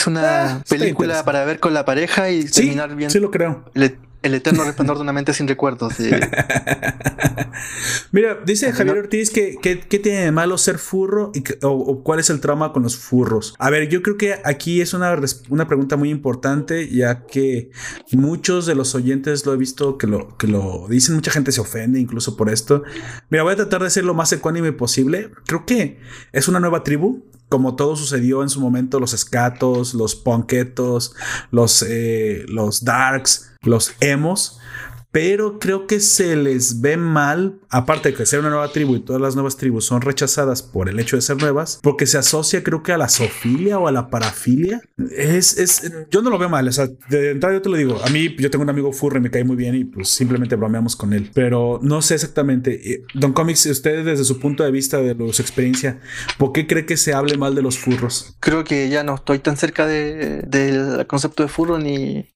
Es una ah, película para ver con la pareja y terminar bien. Sí, lo creo. El, eterno resplandor de una mente sin recuerdos. Mira, dice Javier Ortiz que, ¿qué tiene de malo ser furro y o, cuál es el trauma con los furros. A ver, yo creo que aquí es una, una pregunta muy importante, ya que muchos de los oyentes lo he visto que lo, que lo dicen, mucha gente se ofende incluso por esto. Mira, voy a tratar de ser lo más ecuánime posible. Creo que es una nueva tribu como todo sucedió en su momento, los escatos, los ponquetos, los, eh, los darks, los emos, pero creo que se les ve mal, aparte de que sea una nueva tribu y todas las nuevas tribus son rechazadas por el hecho de ser nuevas, porque se asocia creo que a la zoofilia o a la parafilia. Es, es, yo no lo veo mal, o sea, de entrada yo te lo digo, a mí yo tengo un amigo furry, me cae muy bien y pues simplemente bromeamos con él, pero no sé exactamente. Eh, Don Comics, usted desde su punto de vista, de su experiencia, ¿por qué cree que se hable mal de los furros? Creo que ya no estoy tan cerca del concepto de furro ni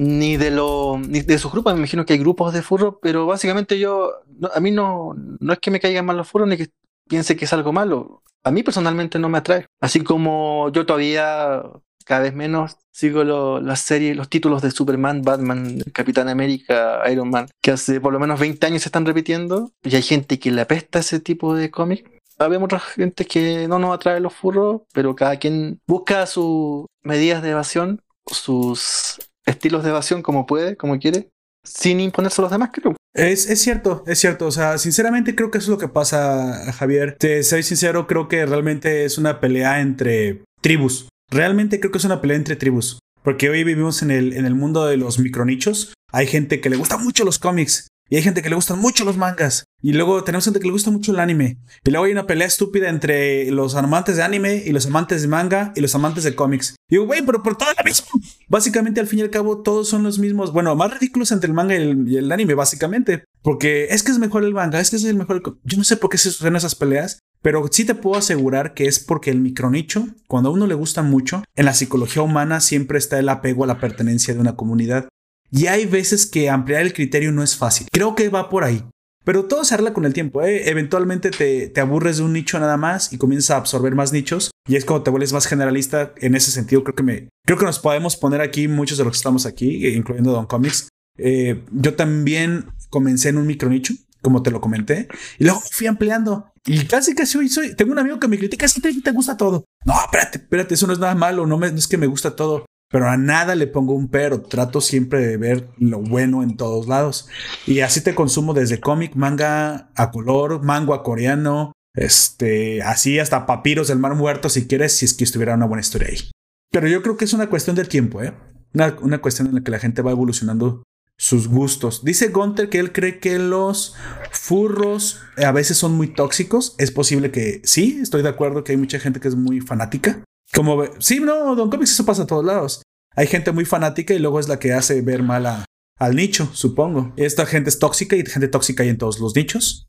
ni de lo ni de sus grupos, me imagino que hay grupos de furro, pero básicamente yo, a mí no, no es que me caigan mal los furros ni que piense que es algo malo. A mí personalmente no me atrae. Así como yo todavía cada vez menos sigo las series, los títulos de Superman, Batman, Capitán América, Iron Man, que hace por lo menos 20 años se están repitiendo, y hay gente que le apesta ese tipo de cómic. Habemos otra gente que no nos atrae los furros, pero cada quien busca sus medidas de evasión, sus estilos de evasión como puede, como quiere, sin imponerse a los demás, creo. Es, es, cierto, es cierto. O sea, sinceramente creo que eso es lo que pasa, Javier. Te soy sincero, creo que realmente es una pelea entre tribus. Realmente creo que es una pelea entre tribus. Porque hoy vivimos en el, en el mundo de los micronichos. Hay gente que le gusta mucho los cómics y hay gente que le gustan mucho los mangas. Y luego tenemos gente que le gusta mucho el anime. Y luego hay una pelea estúpida entre los amantes de anime y los amantes de manga y los amantes de cómics. Y digo, güey, pero por todo lo mismo. Básicamente, al fin y al cabo, todos son los mismos. Bueno, más ridículos entre el manga y el, anime, básicamente. Porque es que es mejor el manga, es que es el mejor. Yo no sé por qué se suceden esas peleas, pero sí te puedo asegurar que es porque el micronicho, cuando a uno le gusta mucho, en la psicología humana siempre está el apego a la pertenencia de una comunidad. Y hay veces que ampliar el criterio no es fácil. Creo que va por ahí. Pero todo se arregla con el tiempo. ¿eh? Eventualmente te, te, aburres de un nicho nada más y comienzas a absorber más nichos. Y es como te vuelves más generalista. En ese sentido, creo que me creo que nos podemos poner aquí muchos de los que estamos aquí, incluyendo Don Comics. Eh, yo también comencé en un micro nicho, como te lo comenté, y luego fui ampliando. Y casi casi hoy soy. Tengo un amigo que me critica, si te, te gusta todo. No, espérate, espérate, eso no es nada malo, no, me, no es que me gusta todo pero a nada le pongo un pero. Trato siempre de ver lo bueno en todos lados. Y así te consumo desde cómic, manga a color, mango a coreano, este, así hasta papiros del mar muerto si quieres, si es que estuviera una buena historia ahí. Pero yo creo que es una cuestión del tiempo, ¿eh? Una, una cuestión en la que la gente va evolucionando sus gustos. Dice Gunter que él cree que los furros a veces son muy tóxicos. Es posible que sí, estoy de acuerdo que hay mucha gente que es muy fanática. Como, sí, no, Don Comics eso pasa a todos lados. Hay gente muy fanática y luego es la que hace ver mal al nicho, supongo. Esta gente es tóxica y gente tóxica hay en todos los nichos.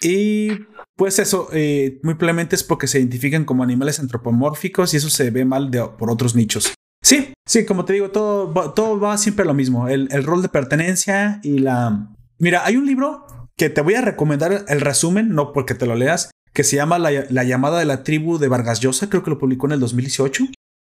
Y pues eso, eh, muy probablemente es porque se identifican como animales antropomórficos y eso se ve mal por otros nichos. Sí, sí, como te digo, todo, todo va siempre a lo mismo. El, el, rol de pertenencia y la... Mira, hay un libro que te voy a recomendar el resumen, no porque te lo leas, que se llama La, llamada de la tribu de Vargas Llosa, creo que lo publicó en el 2018,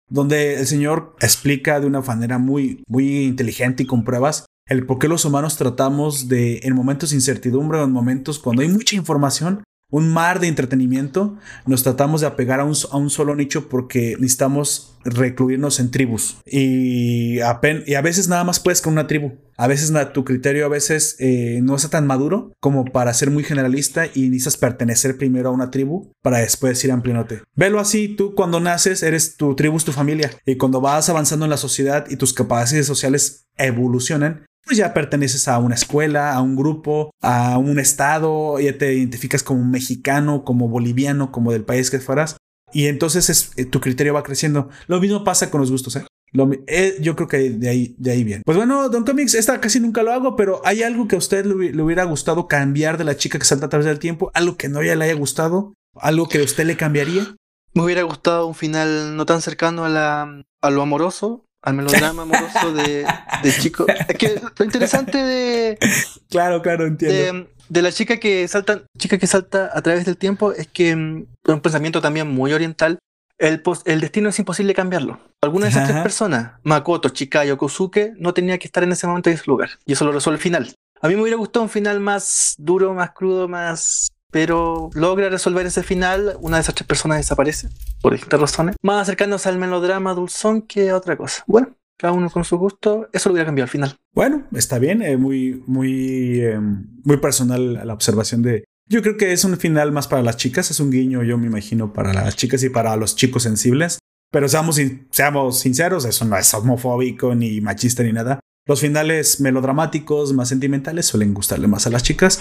donde el señor explica de una manera muy, muy inteligente y con pruebas el por qué los humanos tratamos de, en momentos de incertidumbre o en momentos cuando hay mucha información, un mar de entretenimiento, nos tratamos de apegar a un, a un solo nicho porque necesitamos recluirnos en tribus. Y, y a veces nada más puedes con una tribu. A veces tu criterio a veces eh, no está tan maduro como para ser muy generalista y necesitas pertenecer primero a una tribu para después ir ampliándote. Velo así, tú cuando naces eres tu tribu, tu familia. Y cuando vas avanzando en la sociedad y tus capacidades sociales evolucionan, pues ya perteneces a una escuela, a un grupo, a un estado, ya te identificas como mexicano, como boliviano, como del país que fueras. Y entonces es, eh, tu criterio va creciendo. Lo mismo pasa con los gustos, ¿eh? Eh, yo creo que de ahí, de ahí bien. Pues bueno, Don Comics, esta casi nunca lo hago, pero ¿hay algo que a usted le, hubiera gustado cambiar de la chica que salta a través del tiempo? ¿Algo que no ya le haya gustado? ¿Algo que a usted le cambiaría? Me hubiera gustado un final no tan cercano a, la, a lo amoroso, al melodrama amoroso de, de chico. Es que lo interesante de. Claro, claro, entiendo. De, la chica que salta, chica que salta a través del tiempo es que mm, un pensamiento también muy oriental el, el, destino es imposible cambiarlo. Alguna de esas tres personas, Makoto, Chikayo, Kosuke, no tenía que estar en ese momento en ese lugar. Y eso lo resuelve el final. A mí me hubiera gustado un final más duro, más crudo, más... Pero logra resolver ese final, una de esas tres personas desaparece, por distintas razones. Más acercándose al melodrama dulzón que a otra cosa. Bueno, cada uno con su gusto, eso lo hubiera cambiado al final. Bueno, está bien, eh, muy, muy, eh, muy personal la observación de, yo creo que es un final más para las chicas, es un guiño, yo me imagino, para las chicas y para los chicos sensibles. Pero seamos, seamos sinceros, eso no es homofóbico ni machista ni nada. Los finales melodramáticos, más sentimentales, suelen gustarle más a las chicas.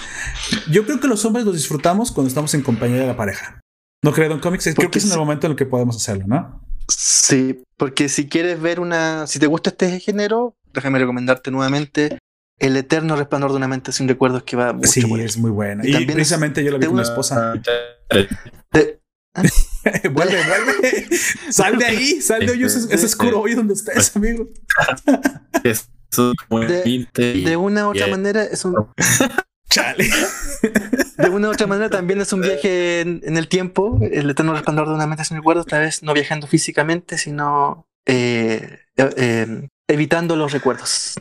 Yo creo que los hombres los disfrutamos cuando estamos en compañía de la pareja. ¿No creo, Don Comics? Creo que es en el momento en el que podemos hacerlo, ¿no? Sí, porque si quieres ver una. Si te gusta este género, déjame recomendarte nuevamente el eterno resplandor de una mente sin recuerdos que va mucho Sí, es muy buena. Y, precisamente yo la vi con mi esposa. vuelve, vuelve. Sal de ahí, sal de hoy. Es, oscuro hoy donde estás, amigo. De, de una u otra manera es un. Chale. De una u otra manera también es un viaje en, el tiempo, el eterno resplandor de una mente sin recuerdos, tal vez no viajando físicamente, sino eh, eh, evitando los recuerdos.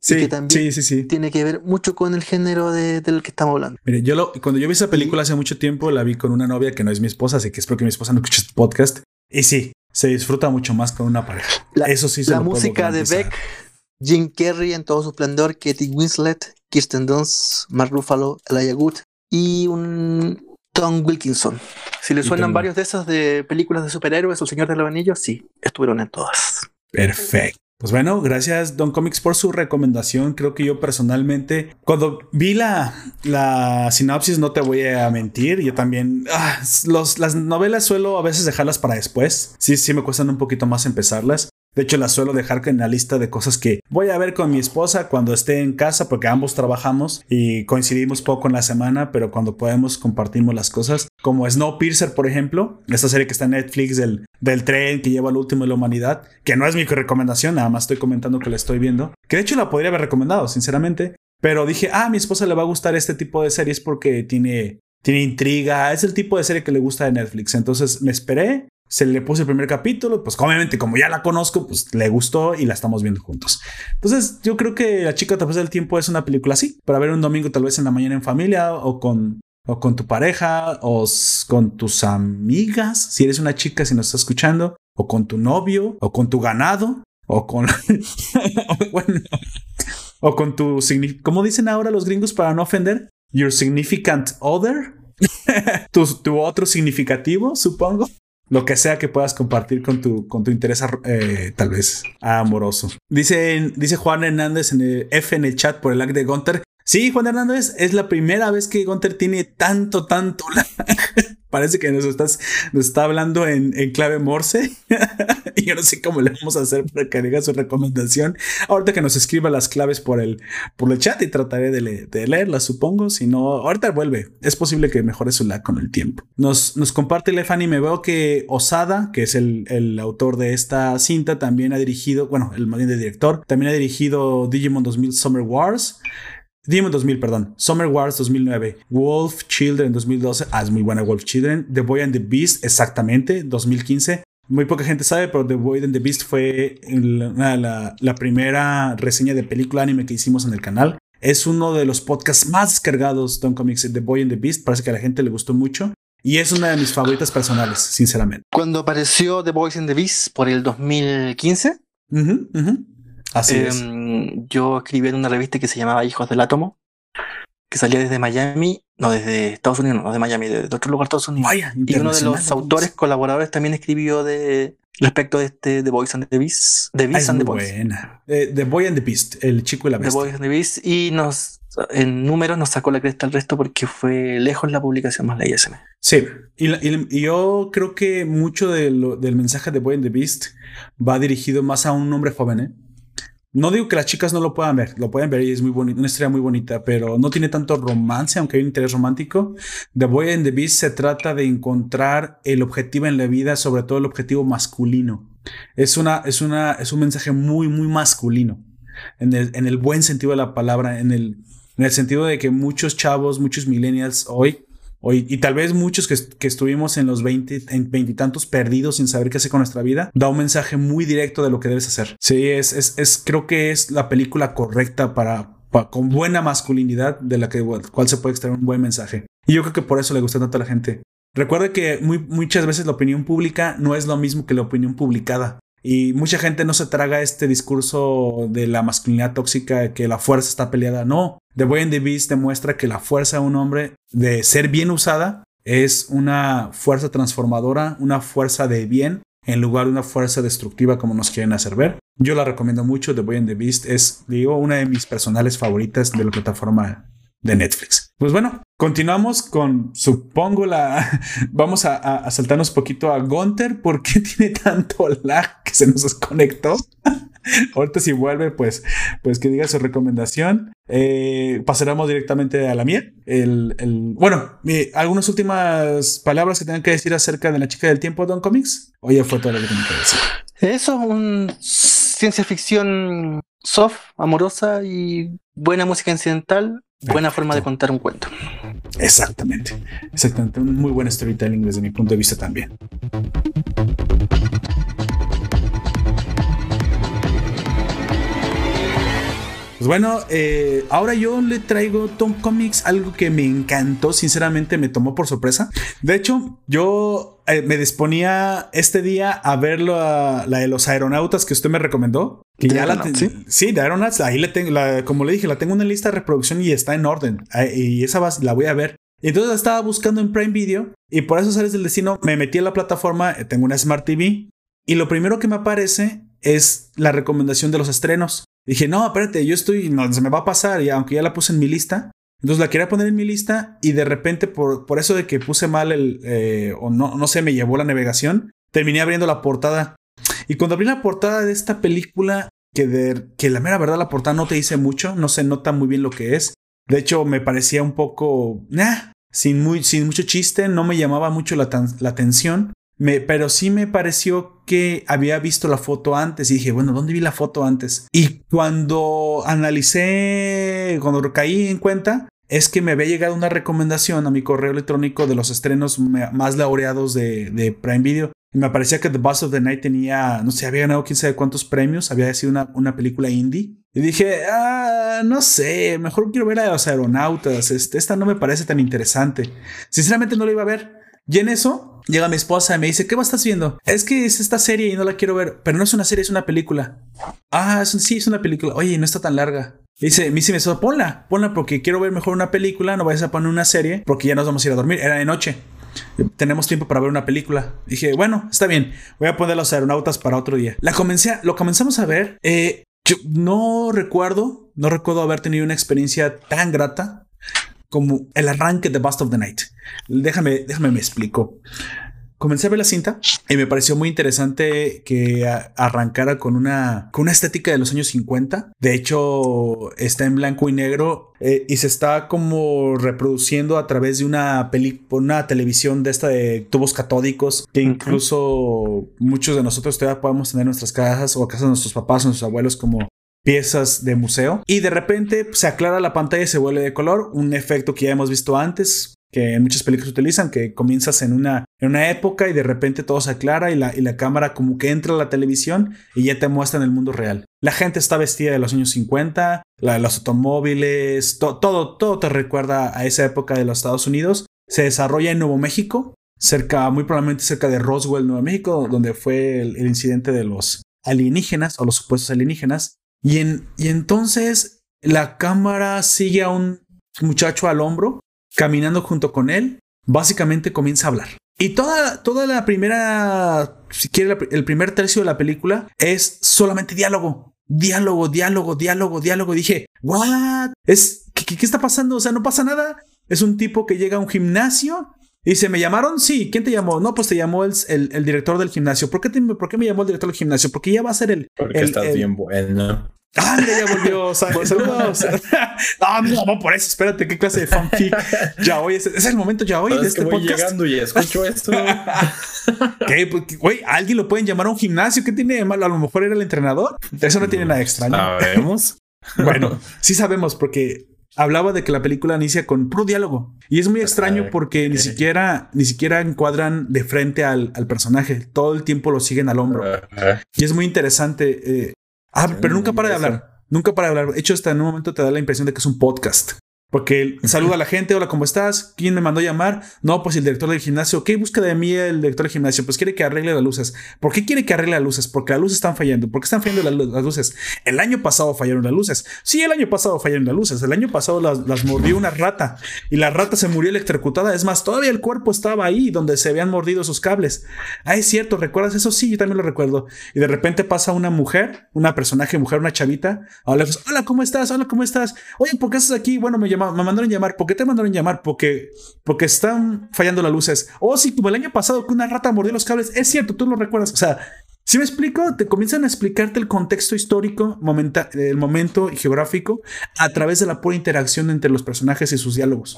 Sí, sí, sí, sí. tiene que ver mucho con el género de, del que estamos hablando. Mire, yo lo, cuando yo vi esa película hace mucho tiempo, la vi con una novia que no es mi esposa, así que espero que mi esposa no escuche este podcast. Y sí, se disfruta mucho más con una pareja. Eso sí se La música de Beck, Jim Carrey en todo su esplendor, Katie Winslet, Kirsten Dunst, Mark Ruffalo, Elijah Wood y un Tom Wilkinson. Si le suenan varios de esas de películas de superhéroes o Señor de los Anillos, sí, estuvieron en todas. Perfecto. Pues bueno, gracias Don Comics por su recomendación. Creo que yo personalmente, cuando vi la, la sinopsis, no te voy a mentir, yo también, ah, las novelas suelo a veces dejarlas para después. Sí, sí me cuestan un poquito más empezarlas. De hecho, la suelo dejar en la lista de cosas que voy a ver con mi esposa cuando esté en casa, porque ambos trabajamos y coincidimos poco en la semana, pero cuando podemos compartimos las cosas. Como Snowpiercer, por ejemplo, esta serie que está en Netflix del, del tren que lleva al último de la humanidad, que no es mi recomendación, nada más estoy comentando que la estoy viendo, que de hecho la podría haber recomendado, sinceramente. Pero dije, ah, a mi esposa le va a gustar este tipo de series porque tiene, tiene intriga, es el tipo de serie que le gusta de Netflix. Entonces me esperé, se le puse el primer capítulo, pues obviamente como ya la conozco, pues le gustó y la estamos viendo juntos. Entonces yo creo que La chica a través del tiempo es una película así, para ver un domingo tal vez en la mañana en familia o con, o con tu pareja o con tus amigas, si eres una chica, si nos está escuchando, o con tu novio o con tu ganado o con... o con tu... ¿Cómo dicen ahora los gringos para no ofender? Your significant other. tu otro significativo, supongo lo que sea que puedas compartir con tu, con tu interés eh, tal vez amoroso. Dice, dice Juan Hernández en el F en el chat por el lag de Gunter. Sí, Juan Hernández, es la primera vez que Gunter tiene tanto, tanto. Parece que nos, estás, nos está hablando en, clave Morse. y yo no sé cómo le vamos a hacer para que diga su recomendación. Ahorita que nos escriba las claves por el, por el chat y trataré de, leerlas, supongo. Si no, ahorita vuelve. Es posible que mejore su lag con el tiempo. Nos, nos comparte Lefani. Me veo que Osada, que es el, el, autor de esta cinta, también ha dirigido, bueno, el más de director, también ha dirigido Digimon 2000 Summer Wars. Demon 2000, perdón. Summer Wars 2009. Wolf Children 2012. Ah, es muy buena Wolf Children. The Boy and the Beast, exactamente, 2015. Muy poca gente sabe, pero The Boy and the Beast fue la, la, primera reseña de película anime que hicimos en el canal. Es uno de los podcasts más descargados de Comics, The Boy and the Beast. Parece que a la gente le gustó mucho. Y es una de mis favoritas personales, sinceramente. Cuando apareció The Boys and the Beast por el 2015, Así es. Em, yo escribí en una revista que se llamaba Hijos del Átomo, que salía desde Miami, no desde Estados Unidos, no de Miami, de, otro lugar de Estados Unidos. y uno de los autores colaboradores también escribió de respecto de este The Boys and the Beast. The Beast and the Boys. Buena. The, Boy and the Beast, el chico y la bestia. The Boys and the Beast. Y nos, en números nos sacó la cresta al resto porque fue lejos la publicación más la ISM. Sí, y, yo creo que mucho del mensaje de Boy and the Beast va dirigido más a un hombre joven, ¿eh? No digo que las chicas no lo puedan ver, lo pueden ver y es muy bonito, una historia muy bonita, pero no tiene tanto romance, aunque hay un interés romántico. The Boy and the Beast se trata de encontrar el objetivo en la vida, sobre todo el objetivo masculino. Es, una, es, una, es un mensaje muy, muy masculino, en el, en el buen sentido de la palabra, en el, en el sentido de que muchos chavos, muchos millennials hoy y tal vez muchos que, estuvimos en los 20, en veintitantos perdidos sin saber qué hacer con nuestra vida, da un mensaje muy directo de lo que debes hacer. Sí, es, es, es creo que es la película correcta para, con buena masculinidad de la que, cual se puede extraer un buen mensaje. Y yo creo que por eso le gusta tanto a la gente. Recuerde que muchas veces la opinión pública no es lo mismo que la opinión publicada. Y mucha gente no se traga este discurso de la masculinidad tóxica, que la fuerza está peleada. No, The Boy and the Beast demuestra que la fuerza de un hombre, de ser bien usada, es una fuerza transformadora, una fuerza de bien, en lugar de una fuerza destructiva como nos quieren hacer ver. Yo la recomiendo mucho. The Boy and the Beast es, digo, una de mis personales favoritas de la plataforma de Netflix. Pues bueno, continuamos con, supongo, la... Vamos a, saltarnos un poquito a Gunter. ¿Por qué tiene tanto lag que se nos desconectó? Ahorita si vuelve, pues, pues que diga su recomendación. Eh, pasaremos directamente a la mía. El, bueno, algunas últimas palabras que tengan que decir acerca de la chica del tiempo, Don Comics. Oye, fue todo lo que tengo que decir. Eso es un ciencia ficción soft, amorosa y buena música incidental Buena forma de contar un cuento. Exactamente, exactamente. Un muy buen storytelling desde mi punto de vista también. Pues bueno, eh, ahora yo le traigo Tom Comics algo que me encantó, sinceramente me tomó por sorpresa. De hecho, yo eh, me disponía este día a ver la, de los aeronautas que usted me recomendó. Que ya la ¿sí? sí, de Aeronauts, ahí le tengo, como le dije, la tengo en una lista de reproducción y está en orden. Y esa la voy a ver. Entonces estaba buscando en Prime Video y por eso sales del destino me metí a la plataforma, eh, tengo una Smart TV y lo primero que me aparece es la recomendación de los estrenos. Dije, no, espérate, yo estoy, no, se me va a pasar, y aunque ya la puse en mi lista. Entonces la quería poner en mi lista y de repente por, por eso de que puse mal el, eh, o no, no sé, me llevó la navegación, terminé abriendo la portada. Y cuando abrí la portada de esta película, que, de, que la mera verdad la portada no te dice mucho, no se nota muy bien lo que es. De hecho, me parecía un poco, nah, sin, muy, sin mucho chiste, no me llamaba mucho la, la atención. Me, pero sí me pareció que había visto la foto antes y dije, bueno, ¿dónde vi la foto antes? Y cuando analicé, cuando caí en cuenta, es que me había llegado una recomendación a mi correo electrónico de los estrenos más laureados de, de Prime Video. Y me parecía que The Boss of the Night tenía, no sé, había ganado quién sabe cuántos premios, había sido una, una película indie. Y dije, ah, no sé, mejor quiero ver a los aeronautas, este, esta no me parece tan interesante. Sinceramente no la iba a ver. Y en eso llega mi esposa y me dice, ¿qué vas estás viendo? Es que es esta serie y no la quiero ver, pero no es una serie, es una película. Ah, sí, es una película. Oye, no está tan larga. dice, me dice, me ponla, ponla porque quiero ver mejor una película, no vayas a poner una serie porque ya nos vamos a ir a dormir. Era de noche. Tenemos tiempo para ver una película. Dije, bueno, está bien, voy a poner los aeronautas para otro día. La comencé, lo comenzamos a ver. Eh, yo no recuerdo, no recuerdo haber tenido una experiencia tan grata como el arranque de Bust of the Night. Déjame, déjame me explico. Comencé a ver la cinta y me pareció muy interesante que arrancara con una, con una estética de los años 50. De hecho, está en blanco y negro eh, y se está como reproduciendo a través de una una televisión de esta de tubos catódicos que incluso muchos de nosotros todavía podemos tener en nuestras casas o casas de nuestros papás o nuestros abuelos como piezas de museo y de repente se aclara la pantalla y se vuelve de color, un efecto que ya hemos visto antes que en muchas películas utilizan, que comienzas en una, en una época y de repente todo se aclara y la, y la cámara como que entra a la televisión y ya te muestra en el mundo real. La gente está vestida de los años 50, la, los automóviles, todo, todo te recuerda a esa época de los Estados Unidos. Se desarrolla en Nuevo México, cerca, muy probablemente cerca de Roswell, Nuevo México, donde fue el, incidente de los alienígenas o los supuestos alienígenas. Y, en, y entonces la cámara sigue a un muchacho al hombro caminando junto con él, básicamente comienza a hablar. Y toda, toda la primera, si quiere, el primer tercio de la película es solamente diálogo. Diálogo, diálogo, diálogo, diálogo. dije, ¿what? Es, ¿qué, ¿qué, está pasando? O sea, no pasa nada. Es un tipo que llega a un gimnasio y dice, ¿me llamaron? Sí. ¿Quién te llamó? No, pues te llamó el, el, director del gimnasio. ¿Por qué, ¿Por qué me llamó el director del gimnasio? Porque ya va a ser el. Porque estás bien bueno. Ah, mira, ya volvió. Saludos. no, no, no, por eso. Espérate, ¿qué clase de fanfic? Ya hoy es, es el momento ya hoy de este voy podcast. llegando y escucho esto. ¿Qué? Pues, güey, alguien lo pueden llamar a un gimnasio. ¿Qué tiene de malo? A lo mejor era el entrenador. Eso no tiene nada extraño. Sabemos. Bueno, sí sabemos porque hablaba de que la película inicia con puro diálogo. Y es muy extraño porque ni siquiera, ni siquiera encuadran de frente al, al, personaje. Todo el tiempo lo siguen al hombro. Y es muy interesante. Eh, Ah, pero nunca para de hablar. Nunca para de hablar. De hecho, hasta en un momento te da la impresión de que es un podcast. Porque saluda a la gente, hola, ¿cómo estás? ¿Quién me mandó a llamar? No, pues el director del gimnasio. ¿Qué busca de mí el director del gimnasio? Pues quiere que arregle las luces. ¿Por qué quiere que arregle las luces? Porque las luces están fallando. ¿Por qué están fallando las, luces? El año pasado fallaron las luces. Sí, el año pasado fallaron las luces. El año pasado las, mordió una rata y la rata se murió electrocutada. Es más, todavía el cuerpo estaba ahí donde se habían mordido sus cables. Ah, es cierto, ¿recuerdas eso? Sí, yo también lo recuerdo. Y de repente pasa una mujer, una personaje mujer, una chavita. Hola, hola, ¿cómo estás? Hola, ¿cómo estás? Oye, ¿por qué estás aquí? Bueno, me, me mandaron llamar ¿Por qué te mandaron llamar? Porque, porque están fallando las luces. O oh, si como el año pasado que una rata mordió los cables. Es cierto, tú lo recuerdas. O sea, si me explico, te comienzan a explicarte el contexto histórico, el momento geográfico, a través de la pura interacción entre los personajes y sus diálogos.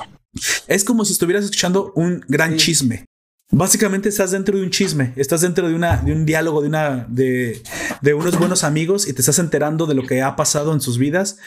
Es como si estuvieras escuchando un gran chisme. Básicamente estás dentro de un chisme, estás dentro de, una, de un diálogo, de, una, de, de, unos buenos amigos y te estás enterando de lo que ha pasado en sus vidas.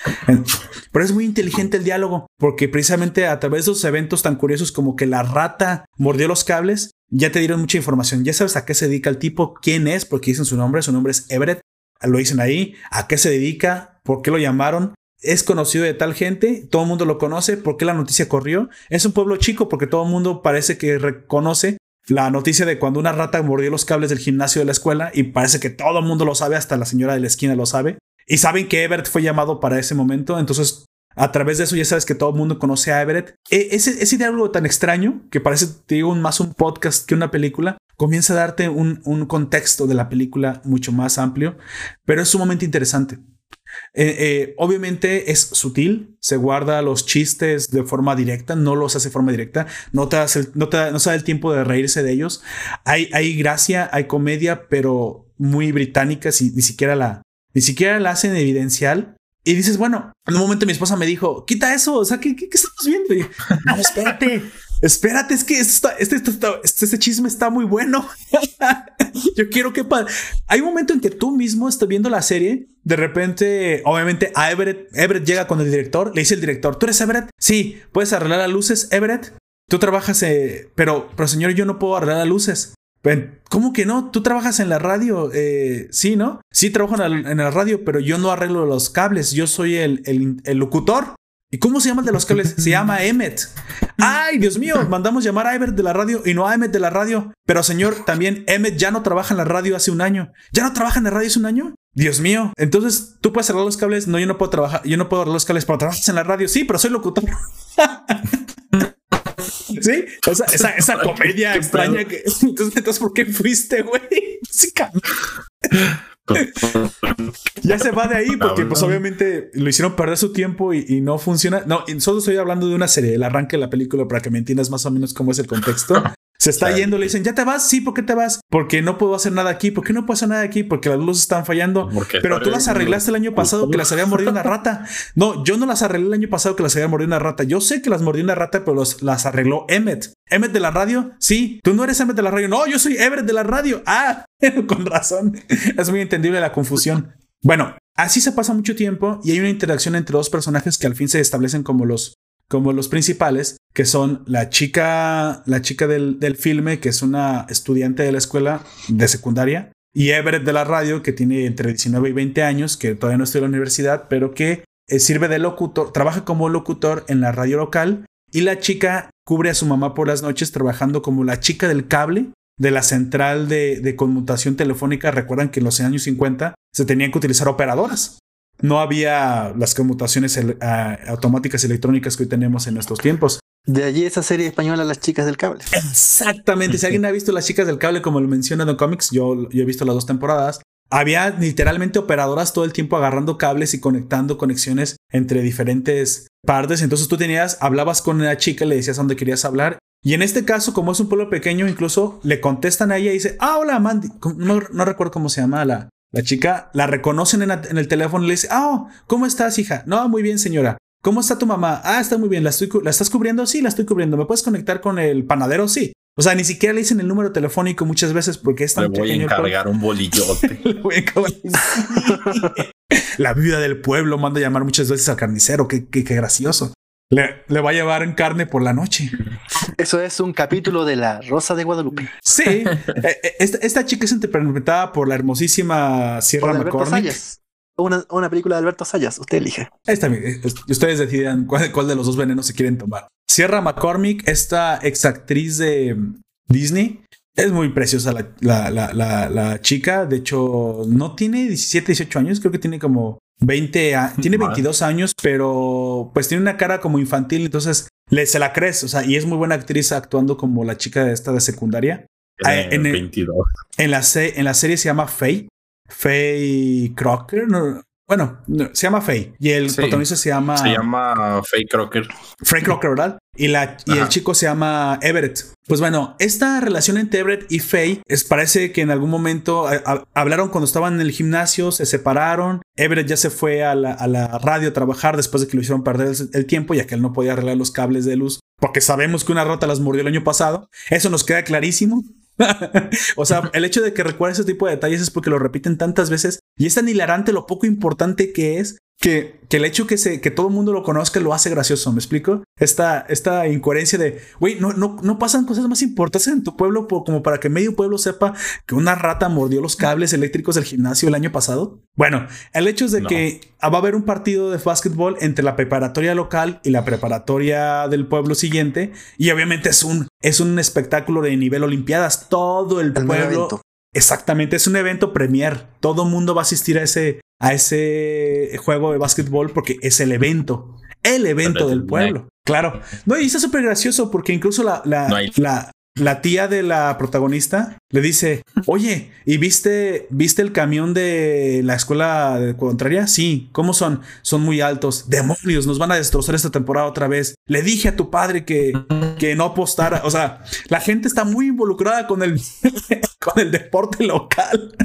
Pero es muy inteligente el diálogo, porque precisamente a través de esos eventos tan curiosos como que la rata mordió los cables, ya te dieron mucha información. Ya sabes a qué se dedica el tipo, quién es, porque dicen su nombre, su nombre es Everett, lo dicen ahí, a qué se dedica, por qué lo llamaron, es conocido de tal gente, todo el mundo lo conoce, por qué la noticia corrió. Es un pueblo chico porque todo el mundo parece que reconoce la noticia de cuando una rata mordió los cables del gimnasio de la escuela y parece que todo el mundo lo sabe, hasta la señora de la esquina lo sabe. Y saben que Everett fue llamado para ese momento, entonces a través de eso ya sabes que todo el mundo conoce a Everett. E, ese, ese diálogo tan extraño que parece, digo, más un podcast que una película, comienza a darte un, un contexto de la película mucho más amplio, pero es sumamente interesante. Eh, eh, obviamente es sutil, se guarda los chistes de forma directa, no los hace de forma directa, no te, hace, no te no se da el tiempo de reírse de ellos. Hay, hay gracia, hay comedia, pero muy británica, si, ni siquiera la, ni siquiera la hacen evidencial. Y dices, bueno, en un momento mi esposa me dijo, quita eso, o sea, ¿qué, qué, estamos viendo? No, espérate, espérate, es que este, este, este, chisme está muy bueno. Yo quiero que... Hay un momento en que tú mismo estás viendo la serie, de repente, obviamente a Everett, Everett llega con el director, le dice el director, ¿tú eres Everett? Sí, ¿puedes arreglar las luces, Everett? Tú trabajas, eh, pero, pero señor, yo no puedo arreglar las luces. ¿Cómo que no? Tú trabajas en la radio, eh, sí, ¿no? Sí, trabajo en la, radio, pero yo no arreglo los cables, yo soy el, el, locutor. ¿Y cómo se llama el de los cables? Se llama Emmet. Ay, Dios mío, mandamos llamar a Emmet de la radio y no a Emmet de la radio. Pero señor, también Emmet ya no trabaja en la radio hace un año. ¿Ya no trabaja en la radio hace un año? Dios mío. Entonces, ¿tú puedes arreglar los cables? No, yo no puedo trabajar. Yo no puedo arreglar los cables, pero trabajas en la radio. Sí, pero soy locutor. Sí, esa, esa, comedia extraña que. Entonces, ¿por qué fuiste, güey? ya se va de ahí porque pues obviamente lo hicieron perder su tiempo y, no funciona. No, solo estoy hablando de una serie, el arranque de la película para que me entiendas más o menos cómo es el contexto. Se está yendo, le dicen, ¿ya te vas? Sí, ¿por qué te vas? Porque no puedo hacer nada aquí. ¿Por qué no puedo hacer nada aquí? Porque las luces están fallando. Pero tú las arreglaste el año pasado que las había mordido una rata. No, yo no las arreglé el año pasado que las había mordido una rata. Yo sé que las mordió una rata, pero las arregló Emmet. ¿Emmet de la radio? Sí. ¿Tú no eres Emmet de la radio? No, yo soy Everett de la radio. Ah, con razón. Es muy entendible la confusión. Bueno, así se pasa mucho tiempo y hay una interacción entre dos personajes que al fin se establecen como los como los principales, que son la chica, la chica del, del filme, que es una estudiante de la escuela de secundaria, y Everett de la radio, que tiene entre 19 y 20 años, que todavía no estudia en la universidad, pero que eh, sirve de locutor, trabaja como locutor en la radio local, y la chica cubre a su mamá por las noches trabajando como la chica del cable de la central de, de conmutación telefónica. Recuerdan que en los años 50 se tenían que utilizar operadoras no había las conmutaciones ah, automáticas electrónicas que hoy tenemos en nuestros tiempos. De allí esa serie española Las Chicas del Cable. Exactamente. Si alguien ha visto Las Chicas del Cable, como lo menciona en Comics, yo, yo he visto las dos temporadas. Había literalmente operadoras todo el tiempo agarrando cables y conectando conexiones entre diferentes partes. Entonces tú tenías, hablabas con una chica, le decías dónde querías hablar. Y en este caso, como es un pueblo pequeño, incluso le contestan a ella y dice, ah, hola, Mandy. No, no recuerdo cómo se llama la, la chica la reconocen en, el teléfono y le dice, ah, ¿cómo estás, hija? No, muy bien, señora. ¿Cómo está tu mamá? Ah, está muy bien. ¿La, estoy, ¿La estás cubriendo? Sí, la estoy cubriendo. ¿Me puedes conectar con el panadero? Sí. O sea, ni siquiera le dicen el número telefónico muchas veces porque es tan Le voy a encargar un bolillote. La viuda del pueblo manda a llamar muchas veces al carnicero. Qué, qué, qué gracioso. Le, va a llevar en carne por la noche. Eso es un capítulo de La Rosa de Guadalupe. Sí. Eh, eh, esta, chica es interpretada por la hermosísima Sierra McCormick. Una, una, película de Alberto Sayas, usted elige. Está bien. Eh, ustedes decidan cuál, cuál, de los dos venenos se quieren tomar. Sierra McCormick, esta exactriz de Disney, es muy preciosa la, la, la, la, chica. De hecho, no tiene 17, 18 años, creo que tiene como 20, tiene 22 años, pero pues tiene una cara como infantil, entonces le, se la crees, o sea, y es muy buena actriz actuando como la chica de esta de secundaria. Ah, en, 22. En la, en la serie se llama Faye, Faye Crocker, no, bueno, se llama Faye y el protagonista se llama. Se llama Faye Crocker. Faye Crocker, ¿verdad? Y, la, y el chico se llama Everett. Pues bueno, esta relación entre Everett y Faye es, parece que en algún momento hablaron cuando estaban en el gimnasio, se separaron. Everett ya se fue a la, a la radio a trabajar después de que lo hicieron perder el, el tiempo, ya que él no podía arreglar los cables de luz, porque sabemos que una rata las mordió el año pasado. Eso nos queda clarísimo. o sea, el hecho de que recuerde ese tipo de detalles es porque lo repiten tantas veces y es tan hilarante lo poco importante que es que, que, el hecho que, se, que todo el mundo lo conozca lo hace gracioso, ¿me explico? Esta, esta incoherencia de, güey, no, no, no pasan cosas más importantes en tu pueblo como para que medio pueblo sepa que una rata mordió los cables eléctricos del gimnasio el año pasado. Bueno, el hecho es de que va a haber un partido de básquetbol entre la preparatoria local y la preparatoria del pueblo siguiente y obviamente es un, es un espectáculo de nivel Olimpiadas. Todo el, pueblo... Exactamente, es un evento premier. Todo mundo va a asistir a ese, a ese juego de básquetbol porque es el evento, el evento del pueblo. Claro. No, y está súper gracioso porque incluso la, la, la tía de la protagonista le dice, oye, ¿y viste, viste el camión de la escuela contraria? Sí, ¿cómo son? Son muy altos. Demonios, nos van a destrozar esta temporada otra vez. Le dije a tu padre que, que no apostara. O sea, la gente está muy involucrada con el, con el deporte local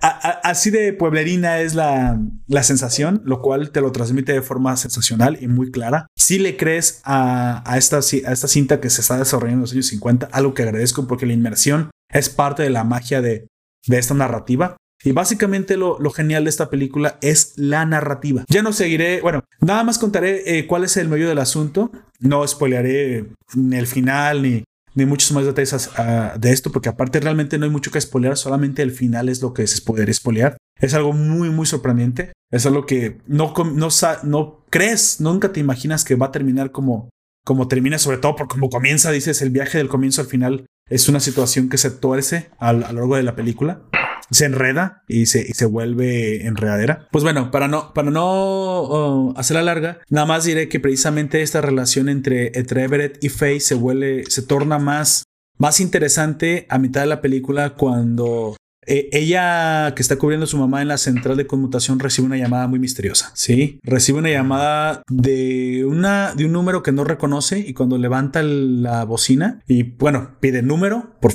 así de pueblerina es la, sensación, lo cual te lo transmite de forma sensacional y muy clara. Si le crees a, esta, a esta cinta que se está desarrollando en los años 50, algo que agradezco porque la inmersión es parte de la magia de, esta narrativa. Y básicamente lo, genial de esta película es la narrativa. Ya no seguiré, bueno, nada más contaré eh, cuál es el medio del asunto. No spoilearé ni el final ni, ni muchos más detalles de esto, porque aparte realmente no hay mucho que spoilear, solamente el final es lo que se puede spoilear. Es algo muy, muy sorprendente. Es algo que no, no, no crees, nunca te imaginas que va a terminar como, como termina, sobre todo por cómo comienza, dices, el viaje del comienzo al final es una situación que se tuerce a lo largo de la película se enreda y se, se vuelve enredadera. Pues bueno, para no, para no oh, hacerla larga, nada más diré que precisamente esta relación entre, Everett y Faye se vuelve, se torna más, más interesante a mitad de la película cuando eh, ella que está cubriendo a su mamá en la central de conmutación recibe una llamada muy misteriosa, ¿sí? Recibe una llamada de, una, de un número que no reconoce y cuando levanta la bocina y bueno, pide número, por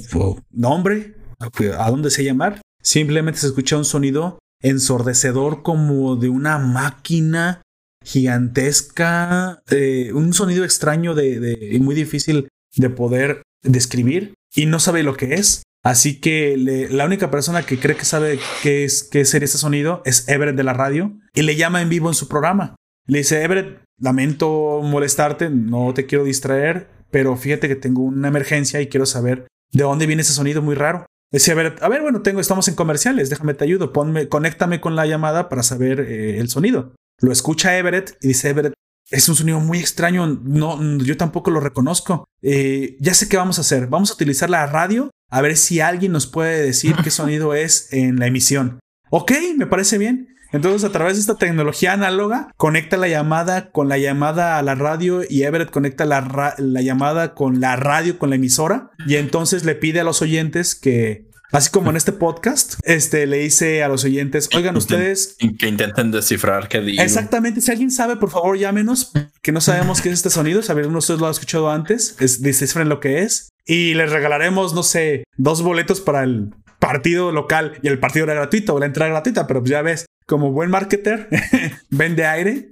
nombre, a dónde se llamar Simplemente se escucha un sonido ensordecedor como de una máquina gigantesca, eh, un sonido extraño de, y muy difícil de poder describir y no sabe lo que es. Así que la única persona que cree que sabe qué es, qué es ese sonido es Everett de la radio y le llama en vivo en su programa. Le dice, Everett, lamento molestarte, no te quiero distraer, pero fíjate que tengo una emergencia y quiero saber de dónde viene ese sonido muy raro. Decía, a ver, a ver, bueno, tengo, estamos en comerciales, déjame te ayudo, ponme, conéctame con la llamada para saber eh, el sonido. Lo escucha Everett y dice, Everett, es un sonido muy extraño, no, yo tampoco lo reconozco. Eh, ya sé qué vamos a hacer, vamos a utilizar la radio a ver si alguien nos puede decir qué sonido es en la emisión. Ok, me parece bien. Entonces, a través de esta tecnología análoga, conecta la llamada con la llamada a la radio y Everett conecta la, la llamada con la radio, con la emisora. Y entonces le pide a los oyentes que Así como en este podcast, este le dice a los oyentes, oigan ustedes que intenten descifrar qué digo. Exactamente, si alguien sabe, por favor, llámenos, que no sabemos qué es este sonido, si alguno de ustedes lo ha escuchado antes, es, descifren lo que es y les regalaremos, no sé, dos boletos para el partido local y el partido era gratuito o la entrada gratuita, pero pues ya ves, como buen marketer, vende aire.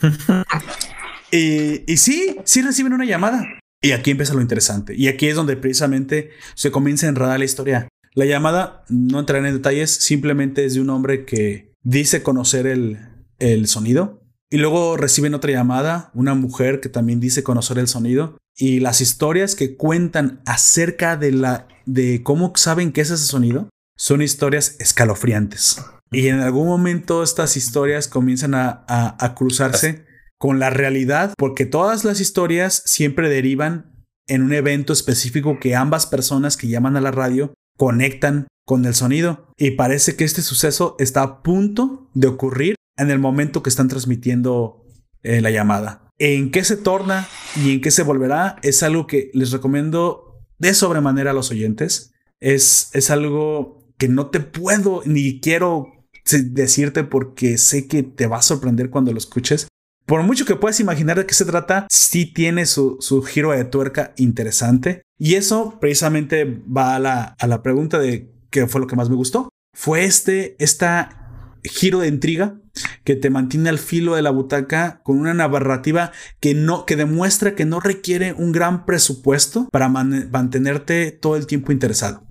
y, y sí, sí reciben una llamada. Y aquí empieza lo interesante. Y aquí es donde precisamente se comienza a enredar la historia. La llamada, no entraré en detalles, simplemente es de un hombre que dice conocer el, el sonido. Y luego reciben otra llamada, una mujer que también dice conocer el sonido. Y las historias que cuentan acerca de, la, de cómo saben qué es ese sonido son historias escalofriantes. Y en algún momento estas historias comienzan a, cruzarse con la realidad, porque todas las historias siempre derivan en un evento específico que ambas personas que llaman a la radio conectan con el sonido. Y parece que este suceso está a punto de ocurrir en el momento que están transmitiendo eh, la llamada. En qué se torna y en qué se volverá es algo que les recomiendo de sobremanera a los oyentes. Es, es algo que no te puedo ni quiero decirte porque sé que te va a sorprender cuando lo escuches. Por mucho que puedas imaginar de qué se trata, sí tiene su, giro de tuerca interesante. Y eso precisamente va a la, a la pregunta de qué fue lo que más me gustó. Fue este, esta giro de intriga que te mantiene al filo de la butaca con una narrativa que no que demuestra que no requiere un gran presupuesto para mantenerte todo el tiempo interesado.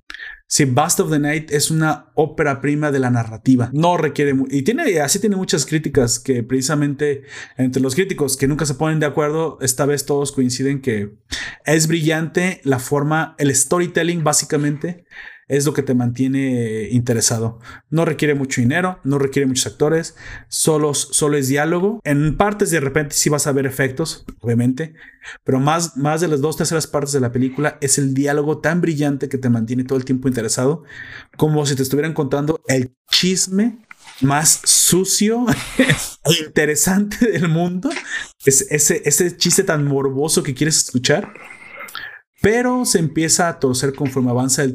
Si Bust of the Night es una ópera prima de la narrativa. No requiere y tiene así tiene muchas críticas que precisamente entre los críticos que nunca se ponen de acuerdo, esta vez todos coinciden que es brillante la forma, el storytelling básicamente es lo que te mantiene interesado. No requiere mucho dinero, no requiere muchos actores, solo, solo es diálogo. En partes de repente sí vas a ver efectos, obviamente, pero más, más de las dos terceras partes de la película es el diálogo tan brillante que te mantiene todo el tiempo interesado, como si te estuvieran contando el chisme más sucio e interesante del mundo. Es ese, ese chiste tan morboso que quieres escuchar pero se empieza a torcer conforme avanza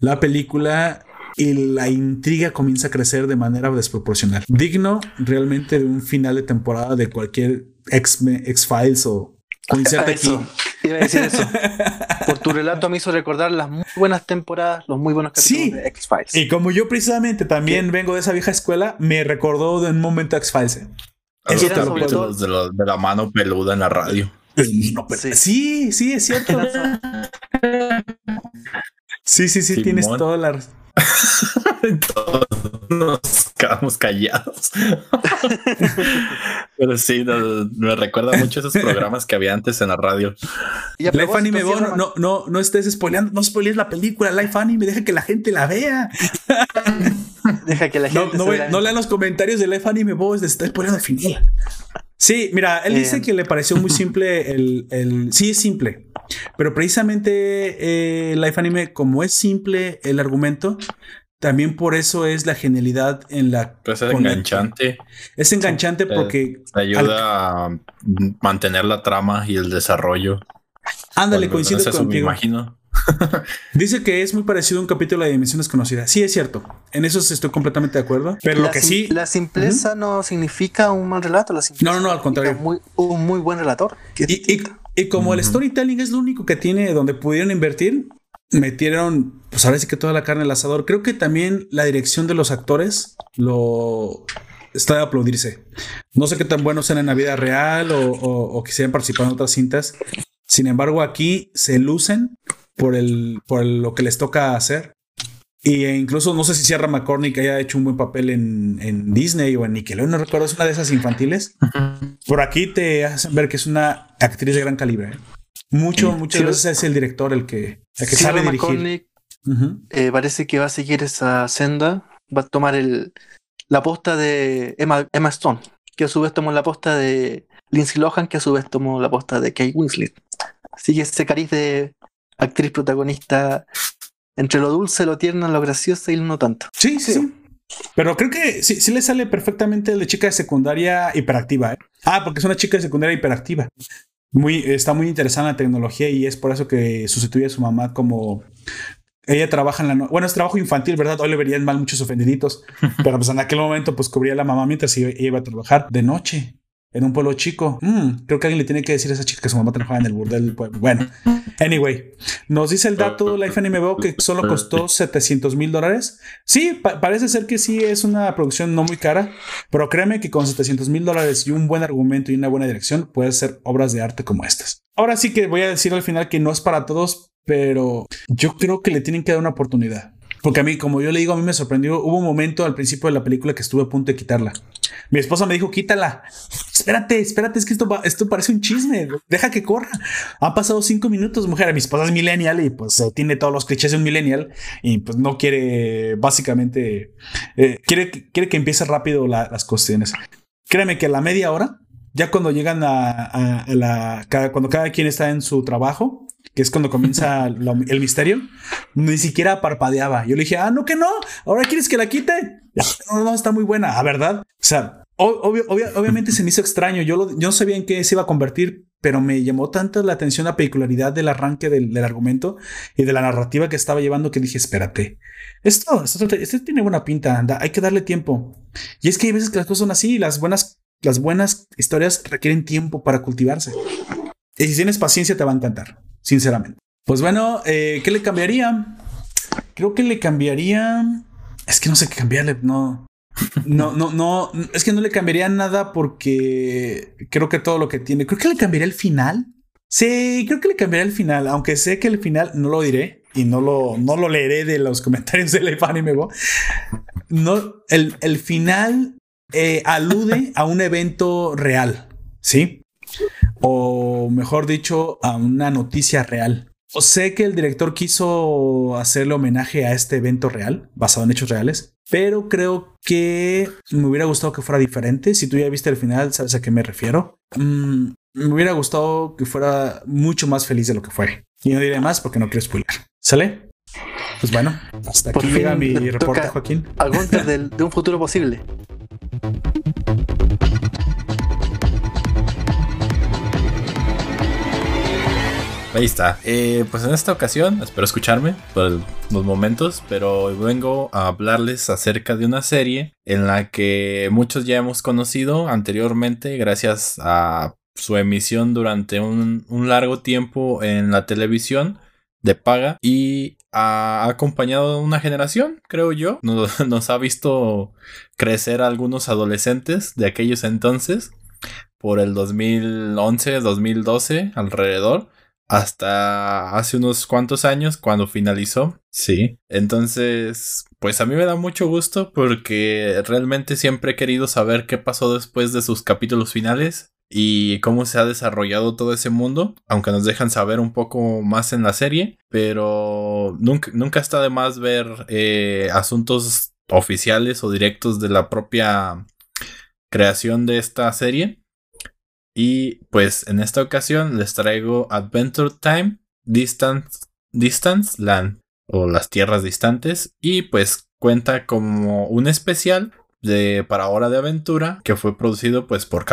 la película y la intriga comienza a crecer de manera desproporcional. Digno realmente de un final de temporada de cualquier X-Files o, o inserte aquí. Iba a decir eso. Por tu relato me hizo recordar las muy buenas temporadas, los muy buenos capítulos de X-Files. Y como yo precisamente también vengo de esa vieja escuela, me recordó de un momento X-Files. ¿eh? Eso te lo de, de, la mano peluda en la radio. Sí. sí, es cierto. sí, sí, sí, tienes toda la Todos nos quedamos callados. Pero sí, me recuerda mucho esos programas que había antes en la radio. Life Anime, no, no, no, estés spoileando, no spoilees la película Life Anime, deja que la gente la vea. deja que la gente no, no, lean los comentarios de Life Anime, vos está spoileando al final. Sí, mira, él dice eh. que le pareció muy simple el, el... Sí, es simple. Pero precisamente eh, Life Anime, como es simple el argumento, también por eso es la genialidad en la. Pues es enganchante. Es enganchante porque. ayuda a mantener la trama y el desarrollo. Ándale, coincido contigo. Me imagino. Dice que es muy parecido a un capítulo de Dimensión Desconocida. Sí, es cierto. En eso estoy completamente de acuerdo. Pero lo que sí. La simpleza no significa un mal relato. La no, no, no, al contrario. Muy, un muy buen relator. Y, como el storytelling es lo único que tiene donde pudieron invertir, metieron, pues ahora sí que toda la carne al asador. Creo que también la dirección de los actores lo está de aplaudirse. No sé qué tan buenos sean en la vida real o, o, o quisieran participar en otras cintas. Sin embargo, aquí se lucen por, el, por lo que les toca hacer. Y e incluso no sé si Sierra McCormick haya hecho un buen papel en, en, Disney o en Nickelodeon, no recuerdo, es una de esas infantiles. Por aquí te hacen ver que es una actriz de gran calibre. ¿eh? Mucho, muchas veces es el director el que, el que sabe dirigir. Eh, parece que va a seguir esa senda, va a tomar el, la posta de Emma, Emma Stone, que a su vez tomó la posta de Lindsay Lohan, que a su vez tomó la posta de Kate Winslet. Sigue ese cariz de actriz protagonista entre lo dulce, lo tierno, lo gracioso y lo no tanto. Sí, sí. Pero creo que sí, sí le sale perfectamente de chica de secundaria hiperactiva. ¿eh? Ah, porque es una chica de secundaria hiperactiva. Muy, está muy interesada en la tecnología y es por eso que sustituye a su mamá como ella trabaja en la no bueno es trabajo infantil verdad hoy le verían mal muchos ofendiditos pero pues en aquel momento pues cubría la mamá mientras ella iba a trabajar de noche en un pueblo chico. Mm, creo que alguien le tiene que decir a esa chica que su mamá trabajaba en el burdel del pueblo. Bueno, anyway, nos dice el dato Life Anime Bo que solo costó 700 mil dólares. Sí, parece ser que sí es una producción no muy cara, pero créeme que con 700 mil dólares y un buen argumento y una buena dirección puedes hacer obras de arte como estas. Ahora sí que voy a decir al final que no es para todos, pero yo creo que le tienen que dar una oportunidad. Porque a mí, como yo le digo, a mí me sorprendió. Hubo un momento al principio de la película que estuve a punto de quitarla. Mi esposa me dijo, quítala. Espérate, espérate, es que esto, esto parece un chisme. Deja que corra. Han pasado cinco minutos, mujer. Mi esposa es millennial y pues eh, tiene todos los clichés de un millennial y pues no quiere, básicamente, eh, quiere, quiere que empiece rápido las cuestiones. Créeme que a la media hora, ya cuando llegan a, la, cuando cada quien está en su trabajo, que es cuando comienza el misterio, ni siquiera parpadeaba. Yo le dije, ah, no, que no, ahora quieres que la quite. No, no, está muy buena, ¿a verdad? O sea, obviamente se me hizo extraño. Yo, yo no sabía en qué se iba a convertir, pero me llamó tanto la atención la peculiaridad del arranque del, argumento y de la narrativa que estaba llevando que dije, espérate, esto, esto, tiene buena pinta, anda, hay que darle tiempo. Y es que hay veces que las cosas son así, las buenas, las buenas historias requieren tiempo para cultivarse. Y si tienes paciencia te va a encantar sinceramente. Pues bueno, eh, ¿qué le cambiaría? Creo que le cambiaría. Es que no sé qué cambiarle, no. No, no, no, es que no le cambiaría nada porque creo que todo lo que tiene, creo que le cambiaría el final. Sí, creo que le cambiaría el final, aunque sé que el final no lo diré y no lo, no lo leeré de los comentarios de Anime No, el, el final eh, alude a un evento real, ¿sí? O mejor dicho, a una noticia real. O sé que el director quiso hacerle homenaje a este evento real, basado en hechos reales, pero creo que me hubiera gustado que fuera diferente. Si tú ya viste el final, sabes a qué me refiero. Mm, me hubiera gustado que fuera mucho más feliz de lo que fue. Y no diré más porque no quiero spoiler. ¿Sale? Pues bueno, hasta aquí llega mi reporte, Joaquín. Algo de, de un futuro posible. Ahí está. Eh, pues en esta ocasión, espero escucharme por los momentos, pero vengo a hablarles acerca de una serie en la que muchos ya hemos conocido anteriormente gracias a su emisión durante un, largo tiempo en la televisión de paga y ha acompañado a una generación, creo yo. Nos, ha visto crecer algunos adolescentes de aquellos entonces, por el 2011, 2012, alrededor hasta hace unos cuantos años cuando finalizó. Sí. Entonces, pues a mí me da mucho gusto porque realmente siempre he querido saber qué pasó después de sus capítulos finales y cómo se ha desarrollado todo ese mundo, aunque nos dejan saber un poco más en la serie, pero nunca, nunca está de más ver eh, asuntos oficiales o directos de la propia creación de esta serie y pues en esta ocasión les traigo Adventure Time Distance, Distance Land o las tierras distantes. Y pues cuenta como un especial de para hora de aventura que fue producido pues por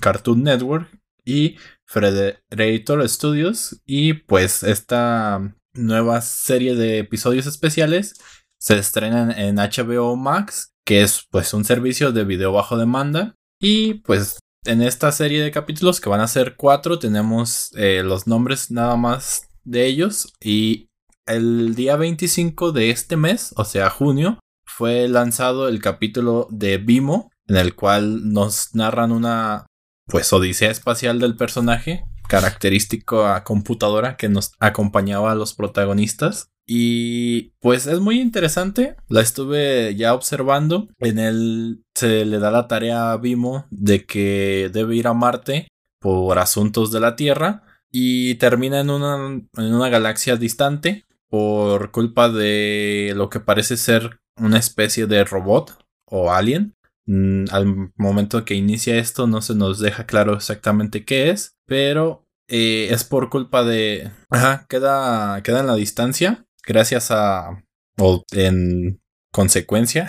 Cartoon Network y Frederator Studios. Y pues esta nueva serie de episodios especiales se estrenan en HBO Max que es pues un servicio de video bajo demanda. Y pues en esta serie de capítulos, que van a ser cuatro, tenemos eh, los nombres nada más de ellos. Y el día 25 de este mes, o sea, junio, fue lanzado el capítulo de Vimo, en el cual nos narran una, pues, odisea espacial del personaje, característico a computadora que nos acompañaba a los protagonistas. Y pues es muy interesante. La estuve ya observando. En él se le da la tarea a Vimo de que debe ir a Marte por asuntos de la Tierra. Y termina en una, en una galaxia distante por culpa de lo que parece ser una especie de robot o alien. Mm, al momento que inicia esto no se nos deja claro exactamente qué es, pero eh, es por culpa de... Ajá, queda, queda en la distancia gracias a, o en consecuencia,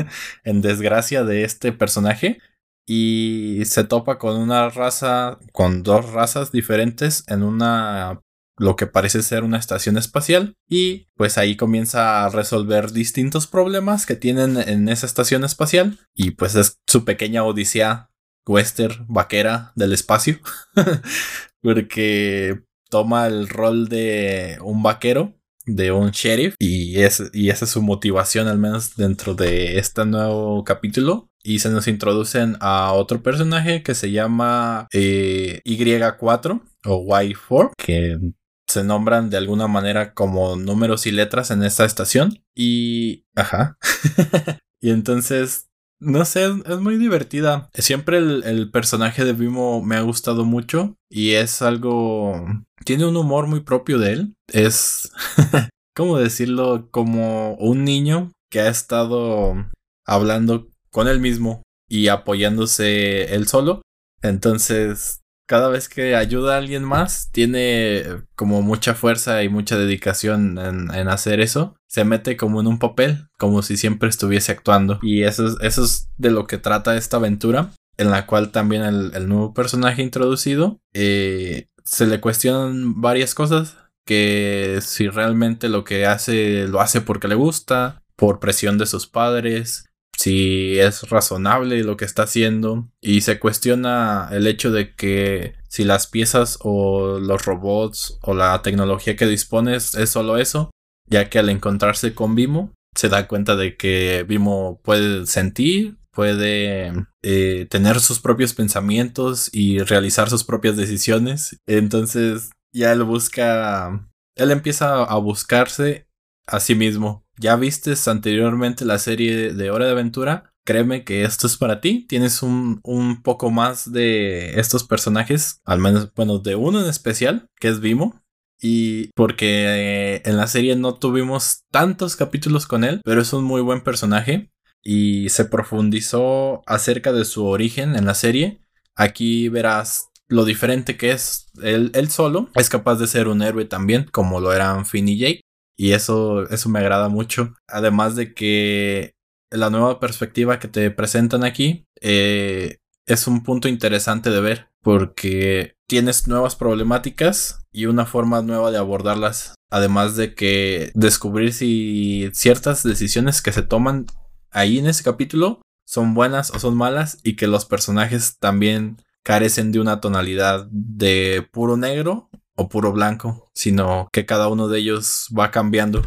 en desgracia de este personaje, y se topa con una raza, con dos razas diferentes en una lo que parece ser una estación espacial y pues ahí comienza a resolver distintos problemas que tienen en esa estación espacial. Y pues es su pequeña odisea western vaquera del espacio porque toma el rol de un vaquero de un sheriff y, es, y esa es su motivación al menos dentro de este nuevo capítulo. Y se nos introducen a otro personaje que se llama eh, Y4 o Y4 que se nombran de alguna manera como números y letras en esta estación y ajá y entonces no sé, es muy divertida. Siempre el, el, personaje de Vimo me ha gustado mucho y es algo... Tiene un humor muy propio de él. Es... ¿Cómo decirlo? Como un niño que ha estado hablando con él mismo y apoyándose él solo. Entonces cada vez que ayuda a alguien más, tiene como mucha fuerza y mucha dedicación en, hacer eso. Se mete como en un papel, como si siempre estuviese actuando. Y eso es, eso es de lo que trata esta aventura, en la cual también el, nuevo personaje introducido eh, se le cuestionan varias cosas. Que si realmente lo que hace lo hace porque le gusta, por presión de sus padres, si es razonable lo que está haciendo y se cuestiona el hecho de que si las piezas o los robots o la tecnología que dispones es solo eso, ya que al encontrarse con Vimo se da cuenta de que Vimo puede sentir, puede eh, tener sus propios pensamientos y realizar sus propias decisiones. Entonces ya él busca, él empieza a buscarse a sí mismo ya vistes anteriormente la serie de Hora de Aventura, créeme que esto es para ti. Tienes un, un, poco más de estos personajes, al menos, bueno, de uno en especial, que es Vimo. Y porque eh, en la serie no tuvimos tantos capítulos con él, pero es un muy buen personaje. Y se profundizó acerca de su origen en la serie. Aquí verás lo diferente que es él, él solo. Es capaz de ser un héroe también, como lo eran Finn y Jake. Y eso, eso me agrada mucho. Además de que la nueva perspectiva que te presentan aquí eh, es un punto interesante de ver. Porque tienes nuevas problemáticas y una forma nueva de abordarlas. Además de que descubrir si ciertas decisiones que se toman ahí en ese capítulo son buenas o son malas y que los personajes también carecen de una tonalidad de puro negro o puro blanco, sino que cada uno de ellos va cambiando.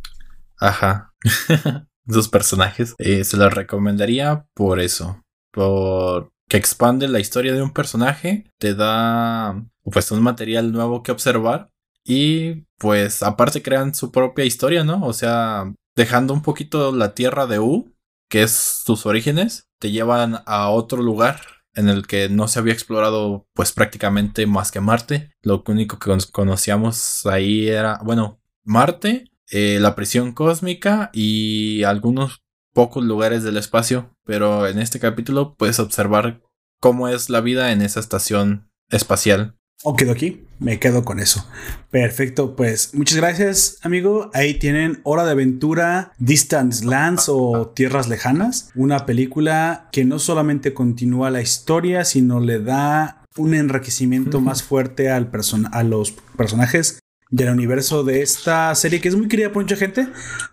Ajá. Sus personajes. Eh, se los recomendaría por eso. Por que expande la historia de un personaje, te da pues un material nuevo que observar y pues aparte crean su propia historia, ¿no? O sea, dejando un poquito la tierra de U, que es sus orígenes, te llevan a otro lugar en el que no se había explorado pues prácticamente más que Marte. Lo único que conocíamos ahí era, bueno, Marte, eh, la prisión cósmica y algunos pocos lugares del espacio, pero en este capítulo puedes observar cómo es la vida en esa estación espacial. O quedo aquí, me quedo con eso. Perfecto, pues muchas gracias, amigo. Ahí tienen Hora de Aventura, Distance Lands o Tierras Lejanas, una película que no solamente continúa la historia, sino le da un enriquecimiento más fuerte al a los personajes del universo de esta serie que es muy querida por mucha gente,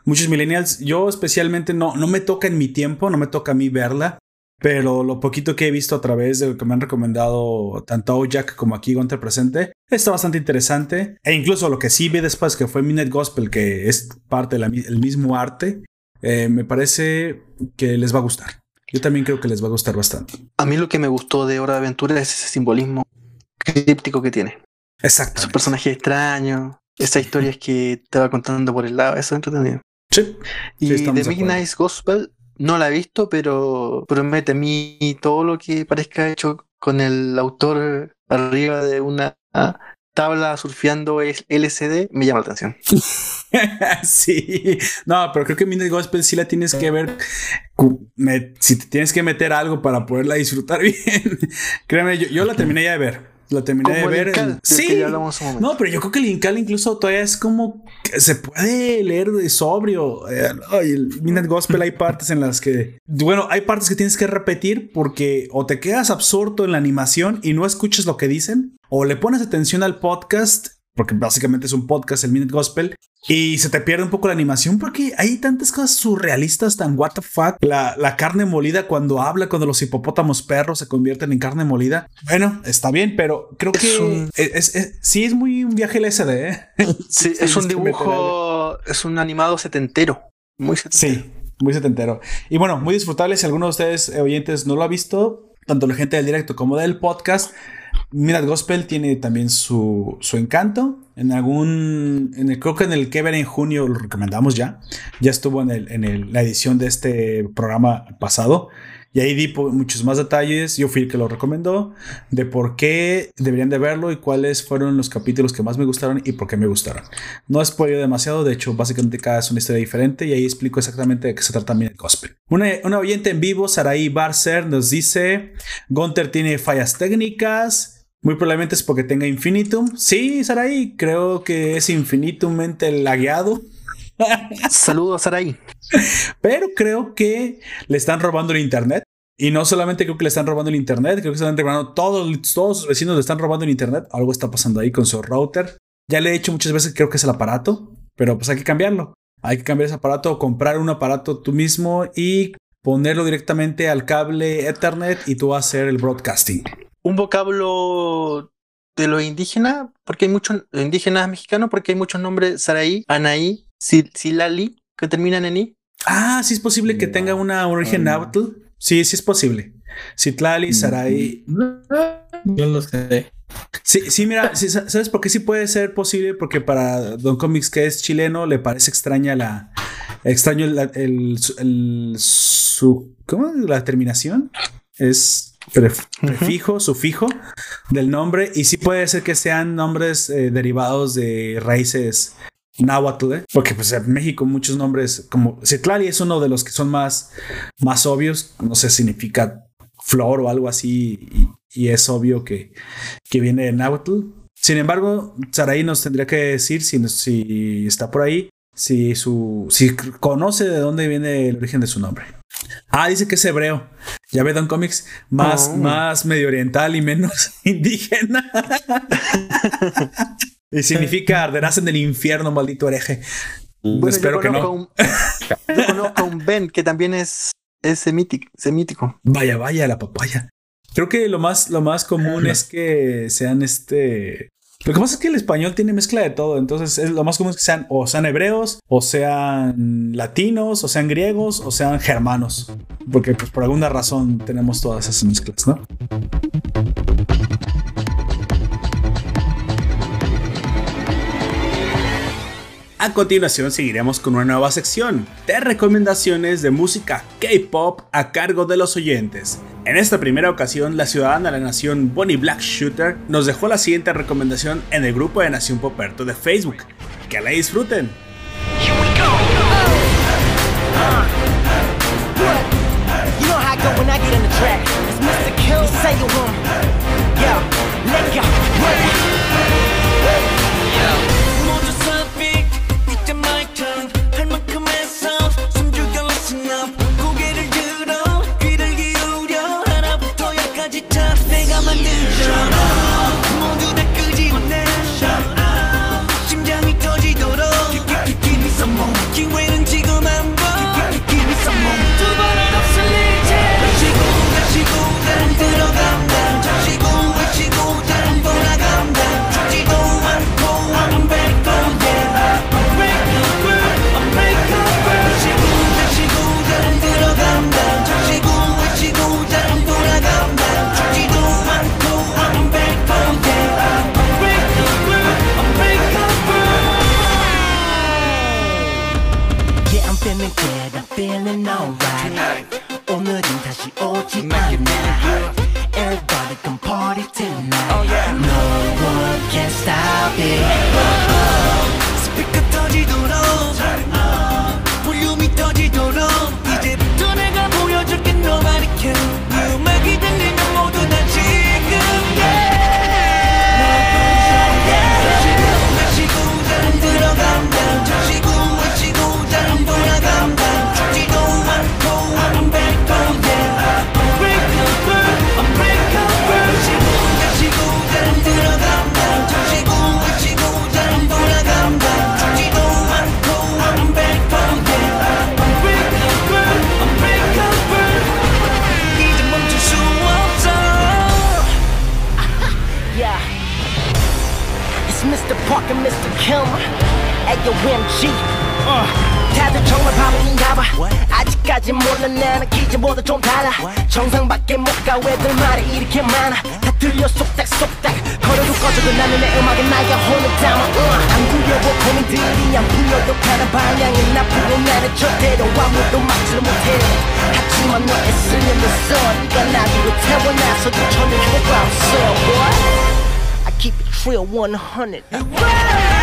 muchos millennials. Yo especialmente no, no me toca en mi tiempo, no me toca a mí verla, pero lo poquito que he visto a través de lo que me han recomendado tanto Jack como aquí Gunter presente está bastante interesante. E incluso lo que sí vi después, que fue Minute Gospel, que es parte del mismo arte, eh, me parece que les va a gustar. Yo también creo que les va a gustar bastante. A mí lo que me gustó de Hora de Aventura es ese simbolismo críptico que tiene. Exacto. Esos personajes extraños, esas historias que te va contando por el lado, eso es entretenido. Sí. Y de Midnight Gospel no la he visto, pero promete a mí todo lo que parezca hecho con el autor arriba de una tabla surfeando LCD me llama la atención. sí, no, pero creo que Midnight Gospel sí la tienes que ver. si te tienes que meter algo para poderla disfrutar bien, créeme, yo, yo la terminé ya de ver. Lo terminé de ver. Sí. No, pero yo creo que el Incal incluso todavía es como se puede leer de sobrio. Eh, el Midnight Gospel hay partes en las que, bueno, hay partes que tienes que repetir porque o te quedas absorto en la animación y no escuchas lo que dicen, o le pones atención al podcast porque básicamente es un podcast, el Minute Gospel, y se te pierde un poco la animación porque hay tantas cosas surrealistas, tan what the fuck. La, carne molida cuando habla, cuando los hipopótamos perros se convierten en carne molida. Bueno, está bien, pero creo que es, sí es muy un viaje LSD. ¿eh? Sí, es un dibujo, es un animado setentero. Muy setentero. Sí, muy setentero. Y bueno, muy disfrutable. Si alguno de ustedes eh, oyentes no lo ha visto, tanto la gente del directo como del podcast, Midnight Gospel tiene también su, su encanto. En algún. El, creo que en el que ver en junio lo recomendamos ya. Ya estuvo en, el, en la edición de este programa pasado. Y ahí di muchos más detalles. Yo fui el que lo recomendó. De por qué deberían de verlo y cuáles fueron los capítulos que más me gustaron y por qué me gustaron. No spoileo demasiado. De hecho, básicamente cada es una historia diferente. Y ahí explico exactamente de qué se trata también el gospel. Una, una oyente en vivo, Saraí Barcer, nos dice: Gunter tiene fallas técnicas. Muy probablemente es porque tenga infinitum. Sí, Saraí, creo que es infinitummente lagueado. Saludos, Saraí. Pero creo que le están robando el internet. Y no solamente creo que le están robando el internet, creo que se están robando todos, todos sus vecinos le están robando el internet. Algo está pasando ahí con su router. Ya le he dicho muchas veces que creo que es el aparato, pero pues hay que cambiarlo. Hay que cambiar ese aparato o comprar un aparato tú mismo y ponerlo directamente al cable Ethernet y tú hacer el broadcasting. Un vocablo de los indígenas, porque hay muchos indígenas mexicanos, porque hay muchos nombres Saraí, Anaí, Silali, que terminan en I. Ah, sí es posible que tenga una origen náhuatl. Sí, sí es posible. Citlali, Sarai. Yo lo sé. Sí, sí, mira, ¿sabes por qué sí puede ser posible? Porque para Don Comics, que es chileno, le parece extraña la. Extraño el, su. ¿Cómo? La terminación. Es prefijo, sufijo del nombre. Y sí puede ser que sean nombres eh, derivados de raíces náhuatl, ¿eh? porque pues en México muchos nombres como Citlali es uno de los que son más, más obvios, no sé, significa flor o algo así y, es obvio que, que, viene de náhuatl. Sin embargo, Saraí nos tendría que decir si, si está por ahí, si, su, si conoce de dónde viene el origen de su nombre. Ah, dice que es hebreo. Ya ve Don Comics, más, oh. más medio oriental y menos indígena. y significa arderás en el infierno, maldito hereje. Bueno, Espero que no. yo conozco a un Ben que también es, es semítico, semítico. Vaya, vaya, la papaya. Creo que lo más, lo más común es que sean este lo que pasa es que el español tiene mezcla de todo, entonces es lo más común es que sean o sean hebreos, o sean latinos, o sean griegos, o sean germanos, porque pues por alguna razón tenemos todas esas mezclas, ¿no? A continuación seguiremos con una nueva sección de recomendaciones de música K-pop a cargo de los oyentes. En esta primera ocasión, la ciudadana de la nación Bonnie Black Shooter nos dejó la siguiente recomendación en el grupo de Nación Poperto de Facebook. Que la disfruten. feeling alright. 오늘은 다시 오지 않아 Everybody come party tonight. Oh, yeah. No one can stop it. Oh, oh. 스피커 터지도록 like a Mr. Kim 애교 MG uh. 다들 정말 바보인가 봐 What? 아직까지 몰라 나는 기존보다 좀 달라 What? 정상밖에 못가 왜들 말이 이렇게 많아 다 들려 쏙닥쏙닥 거려도 꺼져도 나는 내 음악에 나의 혼을 담아 uh. 안 구려고 고민들이 안 풀려도 가는 방향이 나쁘고 나는 절대로 아무도 막지를 못해 하지만 너의 쓰는 내 선, 네가 나비로 태어나서도 전혀 효과 없어 What? Keep it real 100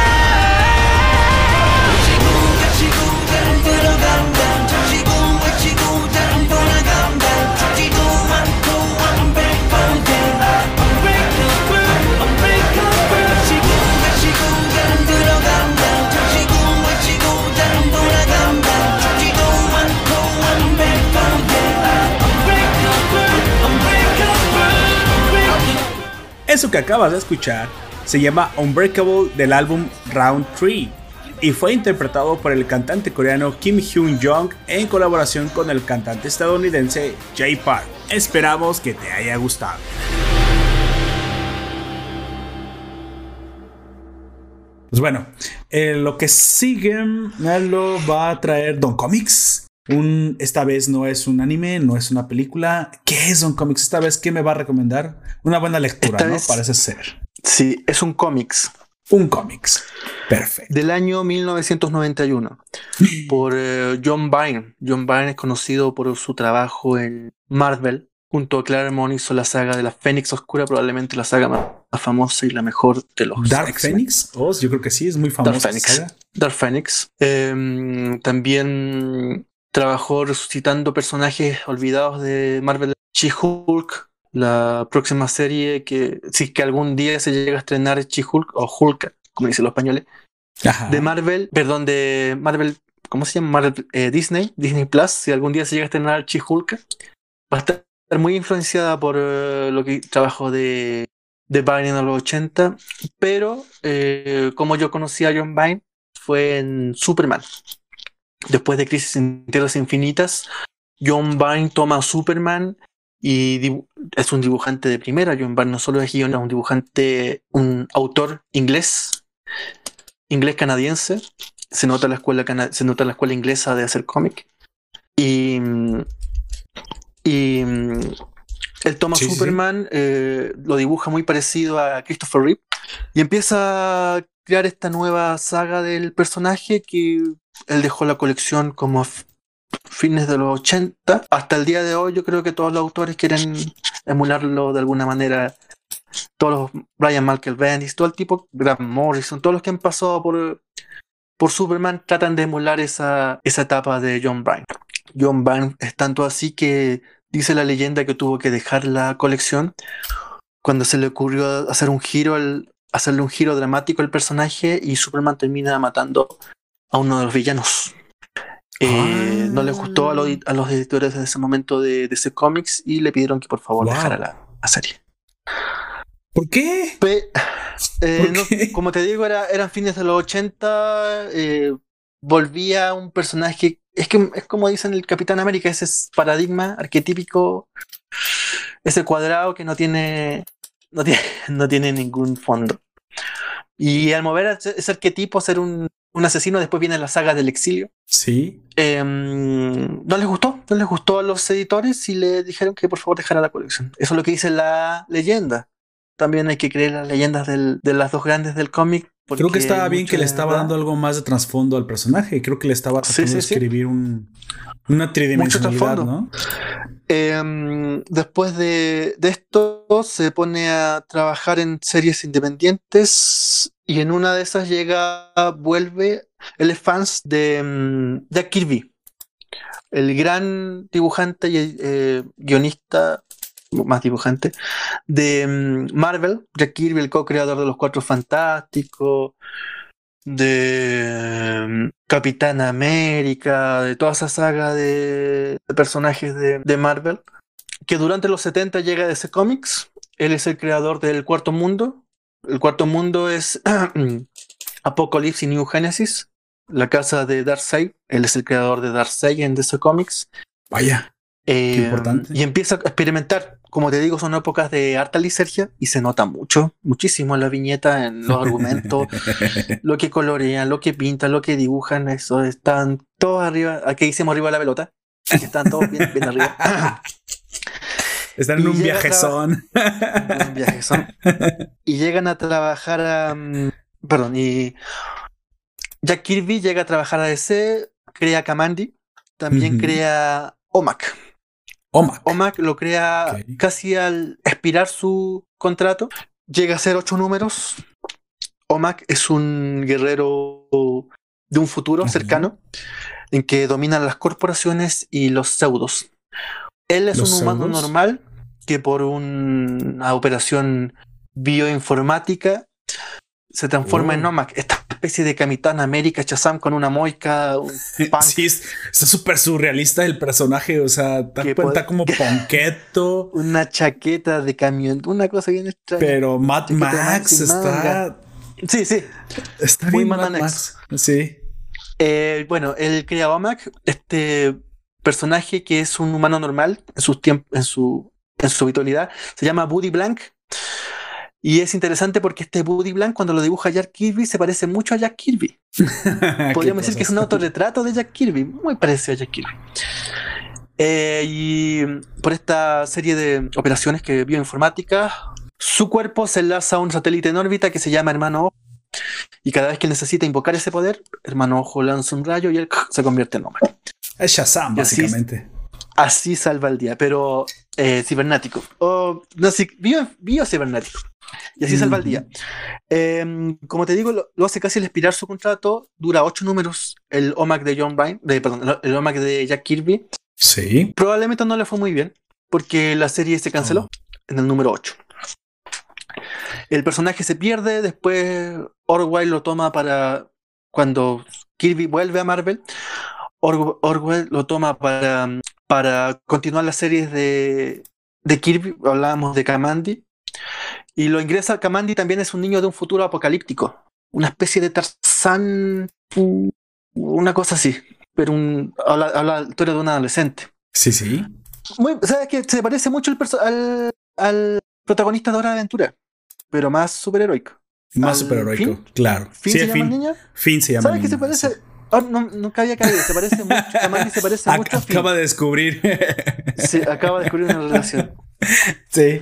Eso que acabas de escuchar se llama Unbreakable del álbum Round 3 y fue interpretado por el cantante coreano Kim Hyun Jong en colaboración con el cantante estadounidense Jay Park. Esperamos que te haya gustado. Pues bueno, eh, lo que sigue lo va a traer Don Comics un, esta vez no es un anime, no es una película. ¿Qué es un cómics? Esta vez, ¿qué me va a recomendar? Una buena lectura, ¿no? Parece ser. Sí, es un cómics. Un cómics. Perfecto. Del año 1991. por eh, John Byrne. John Byrne es conocido por su trabajo en Marvel. Junto a Claremont hizo la saga de la Fénix Oscura, probablemente la saga más famosa y la mejor de los. Dark Phoenix. Oh, yo creo que sí, es muy famosa. Dark Phoenix. Dark Phoenix. Em, también trabajó resucitando personajes olvidados de Marvel. She-Hulk, la próxima serie que, si que algún día se llega a estrenar She-Hulk o Hulk, como dicen los españoles, de Marvel, perdón, de Marvel ¿cómo se llama? Eh, Disney, Disney Plus, si algún día se llega a estrenar She-Hulk, va a estar muy influenciada por eh, lo que trabajo de, de Vine en los 80, pero eh, como yo conocí a John Vine fue en Superman. Después de Crisis en Tierras Infinitas, John Vine toma a Superman y es un dibujante de primera. John Byrne no solo es guionista, es un dibujante, un autor inglés, inglés canadiense. Se nota la escuela, se nota la escuela inglesa de hacer cómic. Y, y él toma Superman, eh, lo dibuja muy parecido a Christopher Reeve y empieza a crear esta nueva saga del personaje que él dejó la colección como fines de los 80 hasta el día de hoy yo creo que todos los autores quieren emularlo de alguna manera. Todos los Brian Michael Bendis todo el tipo Grant Morrison todos los que han pasado por por Superman tratan de emular esa, esa etapa de John Byrne. John Byrne es tanto así que dice la leyenda que tuvo que dejar la colección cuando se le ocurrió hacer un giro hacerle un giro dramático al personaje y Superman termina matando a uno de los villanos eh, no les gustó a los, editores en ese momento de, ese cómics y le pidieron que por favor dejara la, serie. ¿Por qué? Eh, como te digo, era, eran fines de los 80. Eh, volvía un personaje. Es que es como dicen el Capitán América, ese paradigma arquetípico, ese cuadrado que no tiene, no tiene, no tiene ningún fondo. Y al mover ese arquetipo, ser un, un asesino, después viene la saga del exilio. Sí. Em, no les gustó, no les gustó a los editores y le dijeron que por favor dejara la colección. Eso es lo que dice la leyenda. También hay que creer las leyendas de las dos grandes del cómic. Creo que estaba bien que le estaba dando algo más de trasfondo al personaje. Creo que le estaba tratando de escribir un, una tridimensionalidad, ¿no? Em, después de, de, esto se pone a trabajar en series independientes y en una de esas llega, vuelve, él es fans de mm, Jack Kirby, el gran dibujante y eh, guionista, más dibujante, de mm, Marvel, Jack Kirby, el co-creador de Los Cuatro Fantásticos, de mm, Capitán América, de toda esa saga de, personajes de, de, Marvel, que durante los 70 llega a DC Comics. Él es el creador del Cuarto Mundo, el cuarto mundo es Apocalypse y New Genesis, la casa de Darkseid. Él es el creador de Darkseid en DC Comics. Vaya. Qué eh, importante. Y empieza a experimentar. Como te digo, son épocas de harta licergia y se nota mucho, muchísimo en la viñeta, en los argumentos, lo que colorean, lo que pintan, lo que dibujan. Eso están todos arriba. Aquí hicimos arriba de la pelota. Están todos bien, bien arriba. Están en un viajezón. un viajezón. Y llegan a trabajar a. Mm, perdón, y. Jack Kirby llega a trabajar a DC, crea Kamandi, también crea OMAC. OMAC. OMAC lo crea casi al expirar su contrato. Llega a ser ocho números. OMAC es un guerrero de un futuro cercano en que dominan las corporaciones y los pseudos. Él es un humano normal que por una operación bioinformática se transforma en oh. Nomac, esta especie de Capitán América Chazam con una moica. Un Sí, está súper surrealista el personaje, o sea, está como ponqueto. una chaqueta de camión, una cosa bien extraña. Pero Mad Max está. Sí, sí. Está muy Mad, Max. Sí. Eh, bueno, crea OMAC, este personaje que es un humano normal en, sus en, su, en su habitualidad, se llama Buddy Blank. Y es interesante porque este Buddy Blank, cuando lo dibuja Jack Kirby, se parece mucho a Jack Kirby. Podríamos decir que es un autorretrato de Jack Kirby, muy parecido a Jack Kirby. Eh, y por esta serie de operaciones que bioinformática, su cuerpo se enlaza a un satélite en órbita que se llama Hermano Ojo. Y cada vez que necesita invocar ese poder, Hermano Ojo lanza un rayo y él se convierte en hombre. Es Shazam, básicamente. Así, salva el día, pero eh, cibernático. O, no, sé, bio, cibernático. Y así salva el día. Em, como te digo, lo, hace casi al expirar su contrato. Dura ocho números el OMAC de John Bryan, de, perdón, el OMAC de Jack Kirby. Sí. Probablemente no le fue muy bien, porque la serie se canceló oh. en el número 8. El personaje se pierde, después Orwell lo toma para cuando Kirby vuelve a Marvel, Orwell lo toma para, para continuar las series de, de Kirby, hablábamos de Kamandi, y lo ingresa Kamandi también es un niño de un futuro apocalíptico, una especie de Tarzán, una cosa así, pero un, habla, la historia de un adolescente. Sí, sí. Muy, ¿Sabes que Se parece mucho al, al protagonista de Hora de Aventura, pero más superheroico. Más superheroico, claro. ¿Fin se llama niña? Fin se llama ¿Sabes que se parece? Oh, no, nunca había caído, se parece mucho. Kamandi se parece mucho. Acaba de descubrir. Sí, acaba de descubrir una relación. Sí.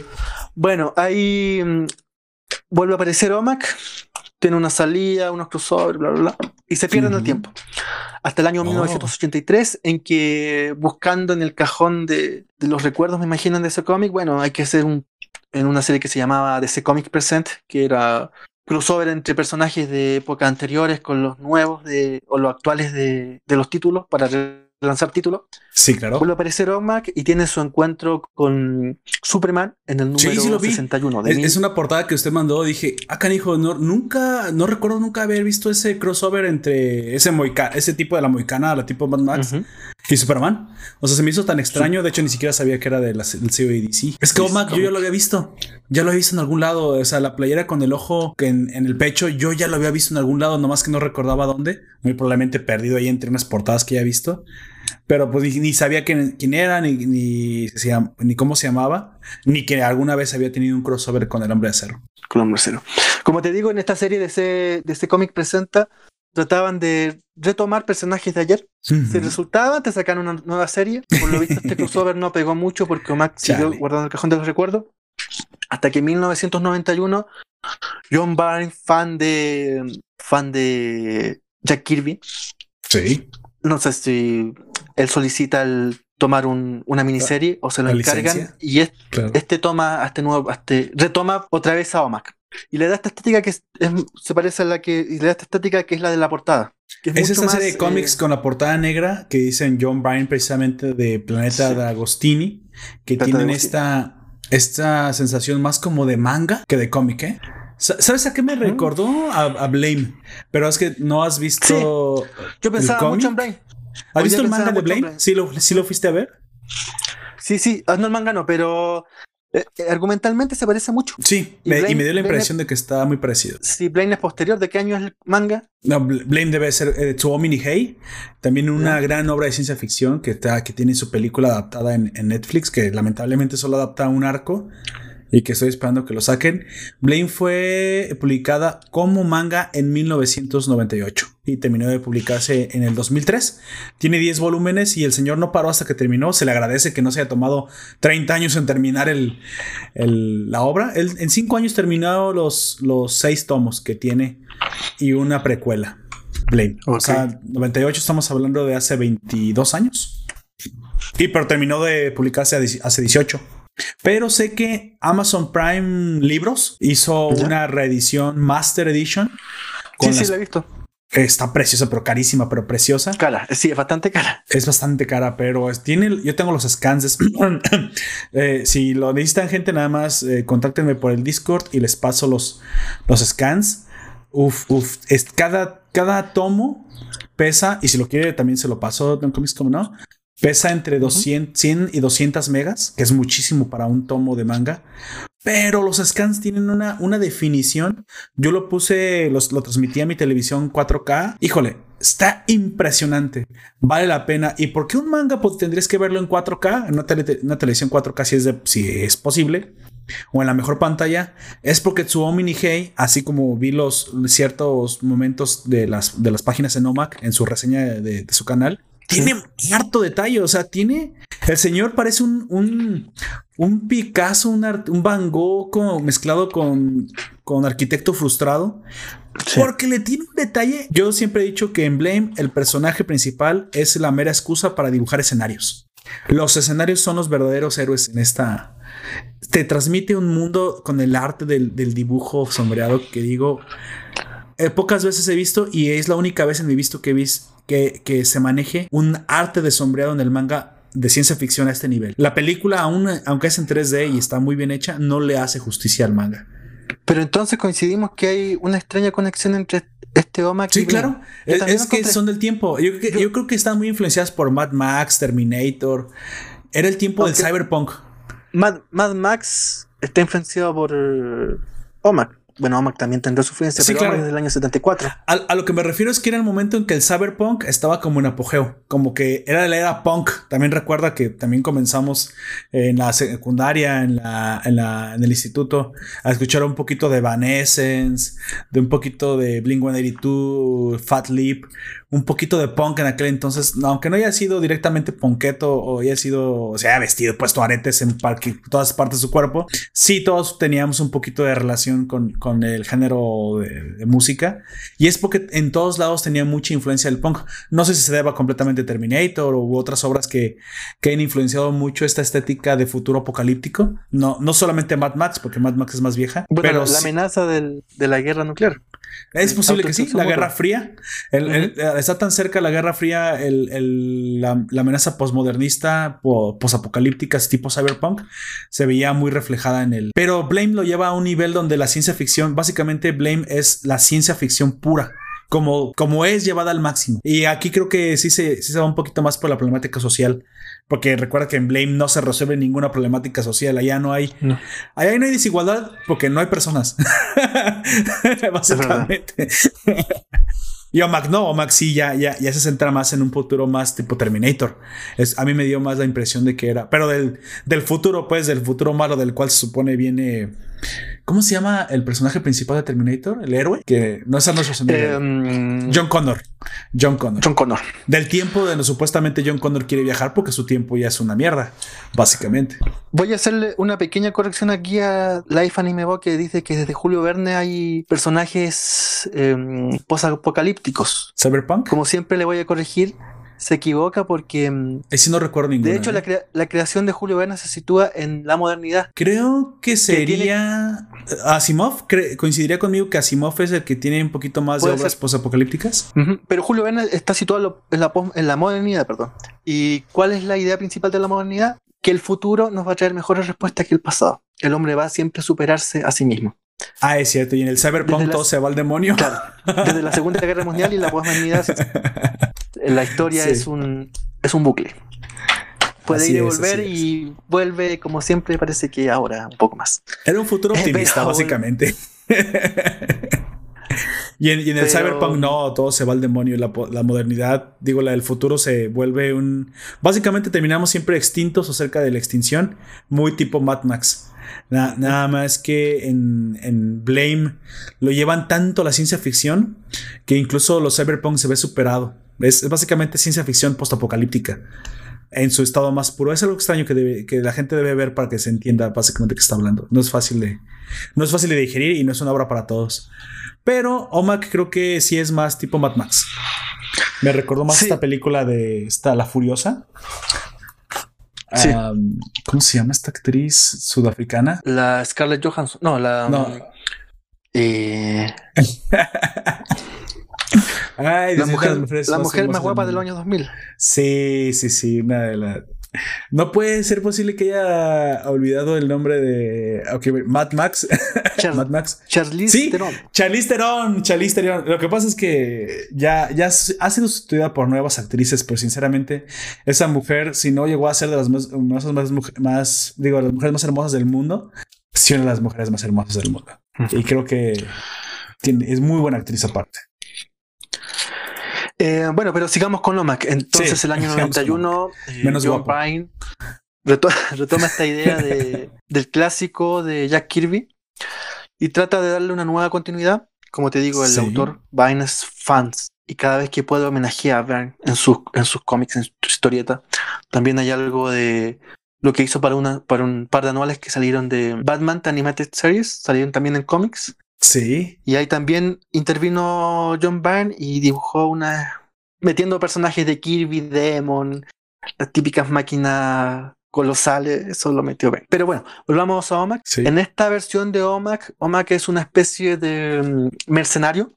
Bueno, ahí mm, vuelve a aparecer Omac, tiene una salida, unos crossovers, bla, bla, bla, y se pierde en el tiempo. Hasta el año 1983, en que buscando en el cajón de, de los recuerdos, me imaginan, de ese cómic, bueno, hay que hacer un, en una serie que se llamaba DC Comic Present, que era crossover entre personajes de épocas anteriores con los nuevos de, o los actuales de, de los títulos para lanzar títulos. Sí, claro. Vuelve a aparecer Omac y tiene su encuentro con Superman en el número sí, sí 61. es, es, una portada que usted mandó. Dije, ah, canijo, no, nunca, no recuerdo nunca haber visto ese crossover entre ese, moica, ese tipo de la moicana, la tipo Mad Max y Superman. O sea, se me hizo tan extraño. De hecho, ni siquiera sabía que era del CODC. Es que Omac yo ya lo había visto. Ya lo había visto en algún lado. O sea, la playera con el ojo en, en el pecho, yo ya lo había visto en algún lado, nomás que no recordaba dónde. Muy probablemente perdido ahí entre unas portadas que ya he visto pero pues ni sabía quién, era, ni, ni, ni, cómo se llamaba, ni que alguna vez había tenido un crossover con el hombre de acero. Con el hombre de acero. Como te digo, en esta serie de ese, de ese cómic presenta, trataban de retomar personajes de ayer. Si resultaba, te sacan una nueva serie. Por lo visto, este crossover no pegó mucho porque Omac siguió guardando el cajón de los recuerdos. Hasta que en 1991, John Byrne, fan de, fan de Jack Kirby. Sí. No sé si él solicita el tomar una miniserie o se lo encargan y este, toma este nuevo, este, retoma otra vez a Omac y le da esta estética que se parece a la que y le da esta estética que es la de la portada. es, esa serie de cómics eh, con la portada negra que dicen John Bryan precisamente de Planeta de Agostini que tienen esta esta sensación más como de manga que de cómic, ¿eh? ¿Sabes a qué me recordó? A, Blame. Pero es que no has visto. Yo pensaba mucho en Blame. ¿Has visto el manga de Blame? ¿Sí lo, ¿Sí lo fuiste a ver? Sí, sí, ah, no el manga no, pero eh, eh, argumentalmente se parece mucho. Sí, y, me, dio la impresión de que está muy parecido. Sí, Blame es posterior. ¿De qué año es el manga? No, Blame debe ser de Tsuomi Hey. También una gran obra de ciencia ficción que, está, que tiene su película adaptada en, en Netflix, que lamentablemente solo adapta un arco y que estoy esperando que lo saquen. Blame fue publicada como manga en 1998 y terminó de publicarse en el 2003. Tiene 10 volúmenes y el señor no paró hasta que terminó. Se le agradece que no se haya tomado 30 años en terminar el, la obra. Él, en 5 años terminó los, los 6 tomos que tiene y una precuela. Blame. O sea, 98 estamos hablando de hace 22 años. Y pero terminó de publicarse hace 18. Pero sé que Amazon Prime Libros hizo una reedición Master Edition. Sí, sí, la he visto. Está preciosa, pero carísima, pero preciosa. Cara, sí, es bastante cara. Es bastante cara, pero tiene, yo tengo los scans. Eh, si lo necesitan gente, nada más eh, contáctenme por el Discord y les paso los, los scans. Uf, uf. Es, cada, cada tomo pesa, y si lo quiere también se lo paso en Comics como no, Pesa entre 200, 100 y 200 megas, que es muchísimo para un tomo de manga. Pero los scans tienen una, una definición. Yo lo puse, los, lo transmití a mi televisión 4K. Híjole, está impresionante. Vale la pena. ¿Y por qué un manga? Pues tendrías que verlo en 4K, en una, televisión 4K si es, si es posible. O en la mejor pantalla. Es porque Tsuomi Nihei, así como vi los ciertos momentos de las, de las páginas en OMAC en su reseña de su canal, tiene harto detalle, o sea, tiene. El señor parece un, un, un Picasso, un, un Van Gogh mezclado con, con arquitecto frustrado. Porque le tiene un detalle. Yo siempre he dicho que en Blame el personaje principal es la mera excusa para dibujar escenarios. Los escenarios son los verdaderos héroes en esta. Te transmite un mundo con el arte del, del dibujo sombreado que digo. Eh, pocas veces he visto y es la única vez en mi visto que he visto que, se maneje un arte de sombreado en el manga de ciencia ficción a este nivel. La película, aún, aunque es en 3D y está muy bien hecha, no le hace justicia al manga. Pero entonces coincidimos que hay una extraña conexión entre este OMAC sí, claro. Es, que son del tiempo. Yo, creo que están muy influenciadas por Mad Max, Terminator. Era el tiempo del cyberpunk. Mad, Mad Max está influenciado por OMAC. Bueno, OMAC también tendrá su pero claro. desde el año 74. A, lo que me refiero es que era el momento en que el cyberpunk estaba como en apogeo, como que era la era punk. También recuerda que también comenzamos en la secundaria, en, la, en, la, en el instituto, a escuchar un poquito de Van Essence, de un poquito de Blink 182, Fat Lip, un poquito de punk en aquel entonces, aunque no haya sido directamente punketo o haya sido, o sea, vestido, puesto aretes en todas partes de su cuerpo, sí todos teníamos un poquito de relación con, con el género de, música. Y es porque en todos lados tenía mucha influencia del punk. No sé si se deba completamente a Terminator u otras obras que, que han influenciado mucho esta estética de futuro apocalíptico. No, no solamente Mad Max, porque Mad Max es más vieja. pero la amenaza de la guerra nuclear. Es posible que sí, la Guerra Fría. está tan cerca la Guerra Fría, la, amenaza posmodernista, posapocalíptica, tipo cyberpunk, se veía muy reflejada en él. Pero Blame lo lleva a un nivel donde la ciencia ficción, básicamente Blame es la ciencia ficción pura como, como es llevada al máximo. Y aquí creo que sí se, sí se va un poquito más por la problemática social. Porque recuerda que en Blame no se resuelve ninguna problemática social. Allá no hay. Allá no hay desigualdad porque no hay personas. Básicamente. Y Omac no, Omac sí ya, ya, ya se centra más en un futuro más tipo Terminator. Es, a mí me dio más la impresión de que era, pero del, del futuro, pues, del futuro malo del cual se supone viene ¿Cómo se llama el personaje principal de Terminator? ¿El héroe? Que no es Arnold Schwarzenegger. Em, John Connor. John Connor. John Connor. Del tiempo de lo supuestamente John Connor quiere viajar porque su tiempo ya es una mierda, básicamente. Voy a hacerle una pequeña corrección aquí a Life Anime Bo que dice que desde Julio Verne hay personajes eh, posapocalípticos. Cyberpunk. Como siempre le voy a corregir se equivoca porque. Mm, Ese no recuerdo ninguno. De hecho, ¿eh? la, creación de Julio Verne se sitúa en la modernidad. Creo que sería. Asimov, coincidiría conmigo que Asimov es el que tiene un poquito más de obras posapocalípticas. Pero Julio Verne está situado en la, en la modernidad, perdón. ¿Y cuál es la idea principal de la modernidad? Que el futuro nos va a traer mejores respuestas que el pasado. El hombre va siempre a superarse a sí mismo. Ah, es cierto. Y en el cyberpunk todo se va al demonio. Claro. Desde la Segunda Guerra Mundial y la posmodernidad la historia es, un, es un bucle. Puede ir y volver y vuelve como siempre, parece que ahora un poco más. Era un futuro optimista, básicamente. y, en, el cyberpunk no, todo se va al demonio. La, la, modernidad, digo, la del futuro se vuelve un... Básicamente terminamos siempre extintos o cerca de la extinción, muy tipo Mad Max. nada más que en, en, Blame lo llevan tanto la ciencia ficción que incluso los cyberpunk se ve superado. Es, básicamente ciencia ficción postapocalíptica en su estado más puro. Es algo extraño que, que, la gente debe ver para que se entienda básicamente qué está hablando. No es fácil de, no es fácil de digerir y no es una obra para todos. Pero Omak creo que sí es más tipo Mad Max. Me recordó más esta película de esta La Furiosa. ¿Cómo se llama esta actriz sudafricana? La Scarlett Johansson. No, la. No. Eh... la mujer, más guapa del año 2000. Sí, sí, sí, una de las... No puede ser posible que haya olvidado el nombre de okay, Mad Max. Mad Max. Charlize sí, Theron. Charlize Theron. Charlize Theron. Lo que pasa es que ya, ya ha sido sustituida por nuevas actrices, pero sinceramente, esa mujer, si no llegó a ser de las más, más, más, digo, las mujeres más hermosas del mundo, sí una de las mujeres más hermosas del mundo. Y creo que tiene, es muy buena actriz aparte. Eh, bueno, pero sigamos con Lomac. Entonces, el año 91, eh, John Pine retoma, esta idea del clásico de Jack Kirby y trata de darle una nueva continuidad. Como te digo, el autor Vine es fans y cada vez que puede homenajea a Vine en sus, en sus cómics, en su historieta. También hay algo de lo que hizo para, una, para un par de anuales que salieron de Batman Animated Series, salieron también en cómics. Sí. Y ahí también intervino John Byrne y dibujó una. metiendo personajes de Kirby, Demon, las típicas máquinas colosales, eso lo metió bien. Pero bueno, volvamos a Omac. En esta versión de Omac, Omac es una especie de mm, mercenario,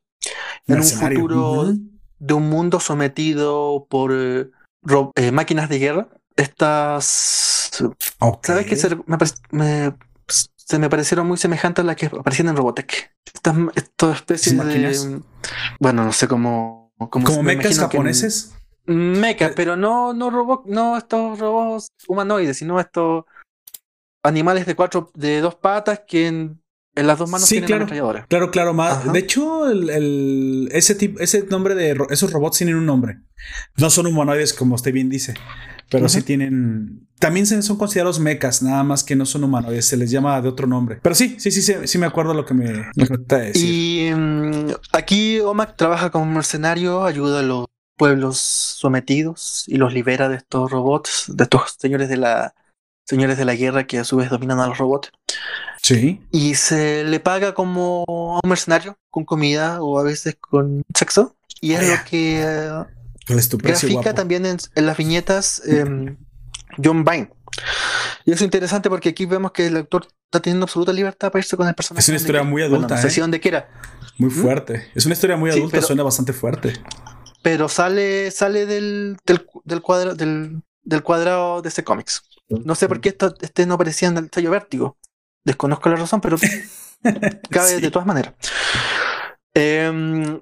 en un futuro de un mundo sometido por eh, eh, máquinas de guerra. Estas. ¿Sabes qué? Me, me, se me parecieron muy semejantes a las que aparecían en Robotech. Estas, estas especies de. Bueno, no sé cómo. ¿Como mechas japoneses? Mechas, pero no, no, robot, no estos robots humanoides, sino estos animales de cuatro, de dos patas que en, las dos manos tienen claro, Claro, claro, más. De hecho, el, ese tipo, ese nombre de esos robots tienen un nombre. No son humanoides, como usted bien dice. Pero sí tienen. También son considerados mechas, nada más que no son humanoides. Se les llama de otro nombre. Pero sí, sí, sí, sí, sí me acuerdo lo que me, me decir. Y mm, aquí Omak trabaja como mercenario, ayuda a los pueblos sometidos y los libera de estos robots, de estos señores de la señores de la guerra que a su vez dominan a los robots. Sí. Y se le paga como a un mercenario con comida o a veces con sexo. Y es lo que eh, Grafica también en, las viñetas em, John Vine. Y es interesante porque aquí vemos que el actor está teniendo absoluta libertad para irse con el personaje. Es una historia muy adulta. Bueno, ¿eh? de que era. Muy ¿Mm? fuerte. Es una historia muy adulta, suena bastante fuerte. Pero sale, sale del, del, cuadro, del, cuadrado de ese cómics. No sé por qué esto, este no aparecía en el sello vértigo. Desconozco la razón, pero cabe de todas maneras. Eh,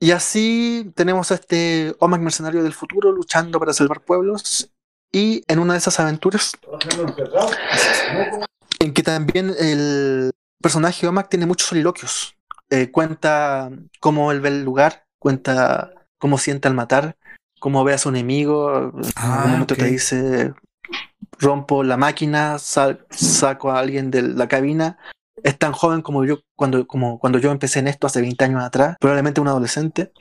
y así tenemos a este Omak mercenario del futuro luchando para salvar pueblos. Y en una de esas aventuras, en que también el personaje Omak tiene muchos soliloquios. Eh, cuenta cómo él ve el lugar, cuenta cómo siente al matar, cómo ve a su enemigo. en un ah, momento te dice: rompo la máquina, saco a alguien de la cabina es tan joven como yo cuando, como cuando yo empecé en esto hace 20 años atrás, probablemente un adolescente.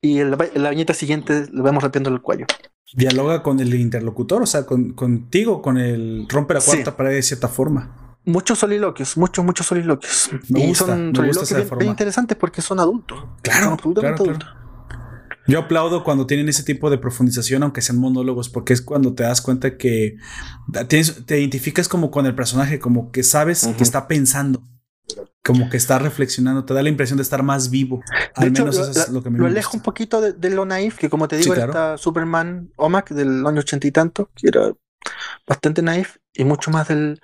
Y en la, viñeta siguiente lo vemos rompiendo el cuello. Dialoga con el interlocutor, o sea, con, contigo, con el rompe la cuarta pared de cierta forma. Muchos soliloquios, muchos, muchos soliloquios. y son soliloquios bien, interesantes porque son adultos. Claro, absolutamente adultos. Yo aplaudo cuando tienen ese tipo de profundización, aunque sean monólogos, porque es cuando te das cuenta que te identificas como con el personaje, como que sabes que está pensando, como que está reflexionando, te da la impresión de estar más vivo. Al menos eso es lo que me Lo alejo un poquito de, lo naif, que como te digo, era Superman Omac del año ochenta y tanto, que era bastante naif, y mucho más del,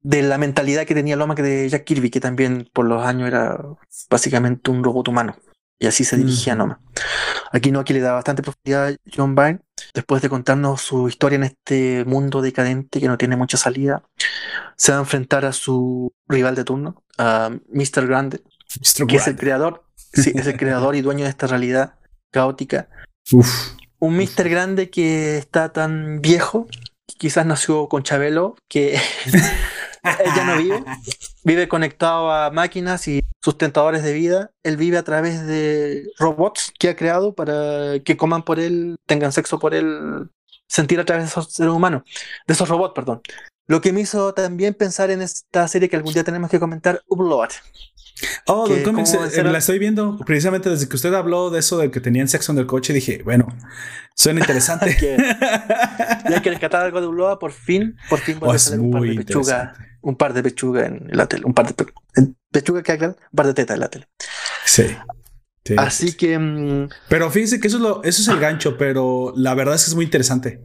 de la mentalidad que tenía el Omac de Jack Kirby, que también por los años era básicamente un robot humano. Y así se dirigía a Noma. Aquí no, aquí le da bastante profundidad a John Byrne, después de contarnos su historia en este mundo decadente que no tiene mucha salida. Se va a enfrentar a su rival de turno, a Mr. Grande, que es el creador, sí, es el creador y dueño de esta realidad caótica. Un Mr. Grande que está tan viejo, quizás nació con Chabelo, que ella no vive. Vive conectado a máquinas y sustentadores de vida. Él vive a través de robots que ha creado para que coman por él, tengan sexo por él, sentir a través de esos seres humanos, de esos robots, perdón. Lo que me hizo también pensar en esta serie que algún día tenemos que comentar, Upload. Oh, Don Comics, eh, la estoy viendo precisamente desde que usted habló de eso de que tenían sexo en el coche. Dije, bueno, suena interesante. ya que rescatar algo de Upload, por fin, por fin voy a salir un par de pechuga, un par de pechuga en la tele, un par de pechuga que hagan, un par de teta en la tele. Sí. Así que. Mm, pero fíjense que eso es, lo, eso es el gancho, pero la verdad es que es muy interesante.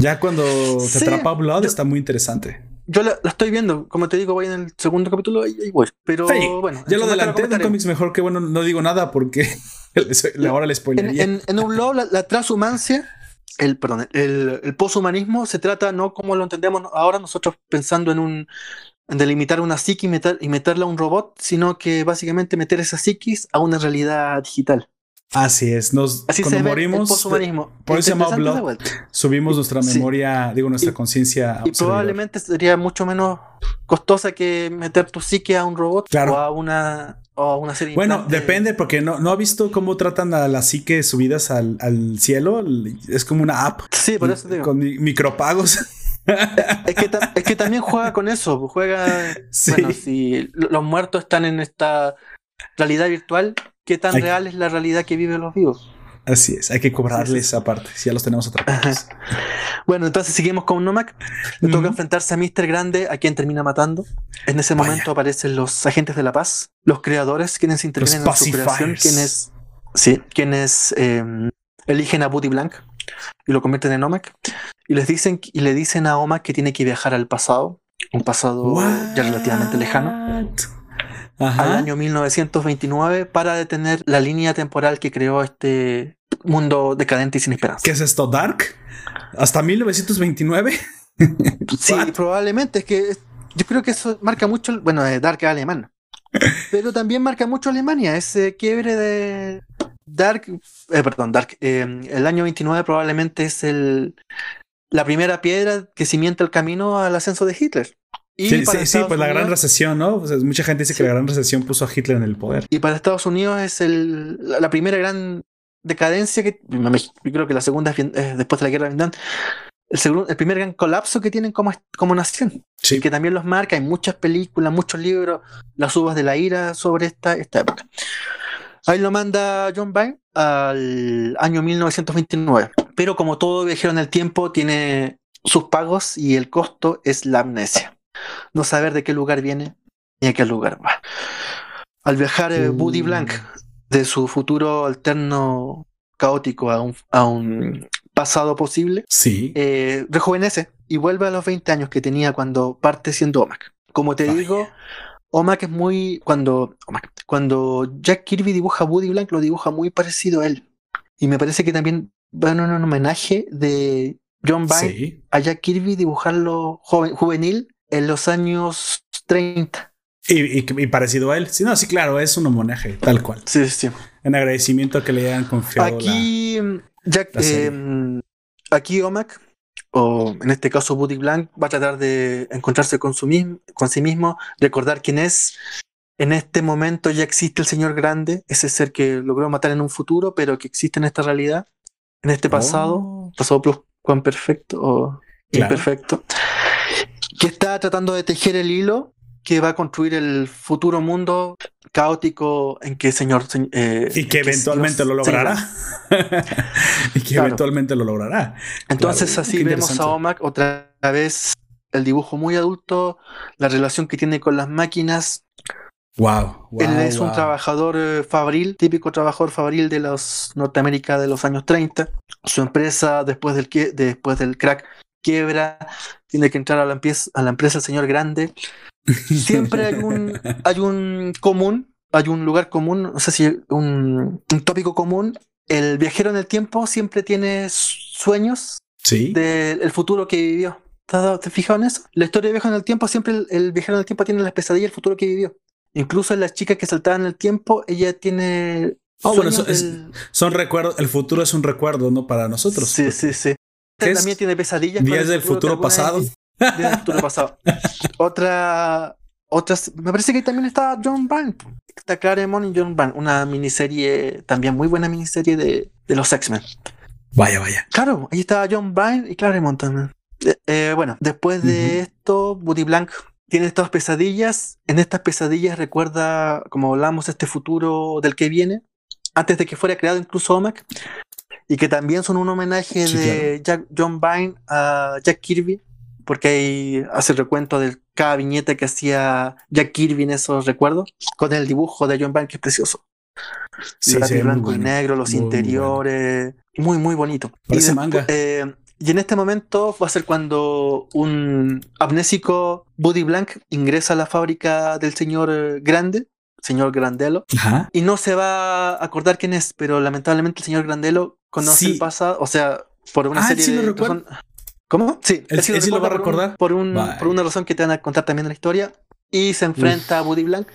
Ya cuando te atrapa Blood está muy interesante yo la, estoy viendo, como te digo, voy en el segundo capítulo y voy. Pero bueno. Ya lo adelanté en cómics mejor que bueno, no digo nada porque ahora le spoilería. En, en, un blog, la, transhumancia, el, perdón, el, el poshumanismo se trata no como lo entendemos ahora nosotros pensando en un en delimitar una psique y, meter, y meterla a un robot, sino que básicamente meter esa psiquis a una realidad digital. Así es, nos Así cuando se morimos, por eso se llama Blood, subimos nuestra memoria, digo nuestra conciencia. Y probablemente sería mucho menos costosa que meter tu psique a un robot o a una o una serie. Bueno, depende porque no, no ha visto cómo tratan a las psique subidas al, al cielo. Es como una app. Sí, por eso digo. Con micropagos. es, que es que también juega con eso. Juega. Bueno, si los muertos están en esta realidad virtual, qué tan real es la realidad que viven los vivos. Así es, hay que cobrarles esa parte, si ya los tenemos atrapados. Bueno, entonces seguimos con Nomak. Le toca enfrentarse a Mr. Grande, a quien termina matando. En ese momento aparecen los agentes de la paz, los creadores, quienes intervienen en su creación, quienes, sí, quienes em, eligen a Buddy Blank y lo convierten en Omak. Y les dicen, y le dicen a Omak que tiene que viajar al pasado un pasado ya relativamente lejano, al año 1929 para detener la línea temporal que creó este mundo decadente y sin esperanza. ¿Qué es esto, Dark? ¿Hasta 1929? sí, probablemente. Es que yo creo que eso marca mucho, bueno, Dark es alemán, pero también marca mucho Alemania, ese quiebre de Dark, eh, perdón, Dark, eh, el año 29 probablemente es el, la primera piedra que cimienta el camino al ascenso de Hitler. Y sí, sí, sí, pues la gran recesión, ¿no? mucha gente dice que la gran recesión puso a Hitler en el poder. Y para Estados Unidos es el, la primera gran decadencia que yo creo que la segunda es después de la guerra de Vietnam. El, segundo, el primer gran colapso que tienen como, como nación. Sí. Que también los marca. Hay muchas películas, muchos libros, las uvas de la ira sobre esta, esta época. Ahí lo manda John Byrne al año 1929. Pero como todo viajero en el tiempo, tiene sus pagos y el costo es la amnesia no saber de qué lugar viene ni a qué lugar va. Al viajar eh, Buddy mm. Blank de su futuro alterno caótico a un, a un pasado posible, sí. Eh, rejuvenece y vuelve a los 20 años que tenía cuando parte siendo Omak. Como te digo, Omak es muy. Cuando, cuando Jack Kirby dibuja a Buddy Blank, lo dibuja muy parecido a él. Y me parece que también va en un homenaje de John Byrne a Jack Kirby dibujarlo joven, juvenil en los años 30. Y, parecido a él. Sí, no, sí, claro, es un homenaje, tal cual. Sí, sí. En agradecimiento a que le hayan confiado. Aquí, Jack, em, aquí Omak, o en este caso Buddy Blank, va a tratar de encontrarse con, su mismo, con sí mismo, recordar quién es. En este momento ya existe el Señor Grande, ese ser que logró matar en un futuro, pero que existe en esta realidad, en este pasado, oh. pasado cuán perfecto o imperfecto que está tratando de tejer el hilo que va a construir el futuro mundo caótico en que señor eh, y que eventualmente lo logrará. y que eventualmente lo logrará. Entonces así vemos a Omak otra vez el dibujo muy adulto la relación que tiene con las máquinas. Wow, Él es un trabajador eh, fabril, típico trabajador fabril de los Norteamérica de los años 30. Su empresa, después del, después del crack, quiebra, tiene que entrar a la, empresa, a la empresa el señor grande. Siempre hay un, hay un común, hay un lugar común, no sé si un, un tópico común. El viajero en el tiempo siempre tiene sueños ¿Sí? del futuro que vivió. ¿Te has fijado en eso? La historia de viaje en el tiempo, siempre el, viajero en el tiempo tiene la pesadilla del futuro que vivió. Incluso las chicas que saltaban en el tiempo, ella tiene. Oh, bueno, son recuerdos. El futuro es un recuerdo, ¿no? Para nosotros. Sí, sí, sí también tiene pesadillas. Días del futuro, pasado. Días del futuro pasado. Otra. Otras, me parece que también está John Byrne. Está Claremont y John Byrne. Una miniserie, también muy buena miniserie de, de los X-Men. Vaya, vaya. Claro, ahí está John Byrne y Claremont también. Eh, eh, bueno, después de esto, Woody Blank tiene estas pesadillas. En estas pesadillas recuerda, como hablamos, este futuro del que viene. Antes de que fuera creado incluso OMAC y que también son un homenaje de Jack, John Byrne a Jack Kirby, porque ahí hace recuento de cada viñeta que hacía Jack Kirby en esos recuerdos, con el dibujo de John Byrne, que es precioso. Sí, blanco y negro, los interiores, muy, muy bonito. y, manga. Eh, y en este momento va a ser cuando un amnésico Buddy Blank ingresa a la fábrica del señor Grande señor Grandelo. Y no se va a acordar quién es, pero lamentablemente el señor Grandelo conoce el pasado, o sea, por una ah, serie sí de lo ¿Cómo? Sí, él, sí, lo va a recordar. Por, un, por, una razón que te van a contar también en la historia. Y se enfrenta a Buddy Blank,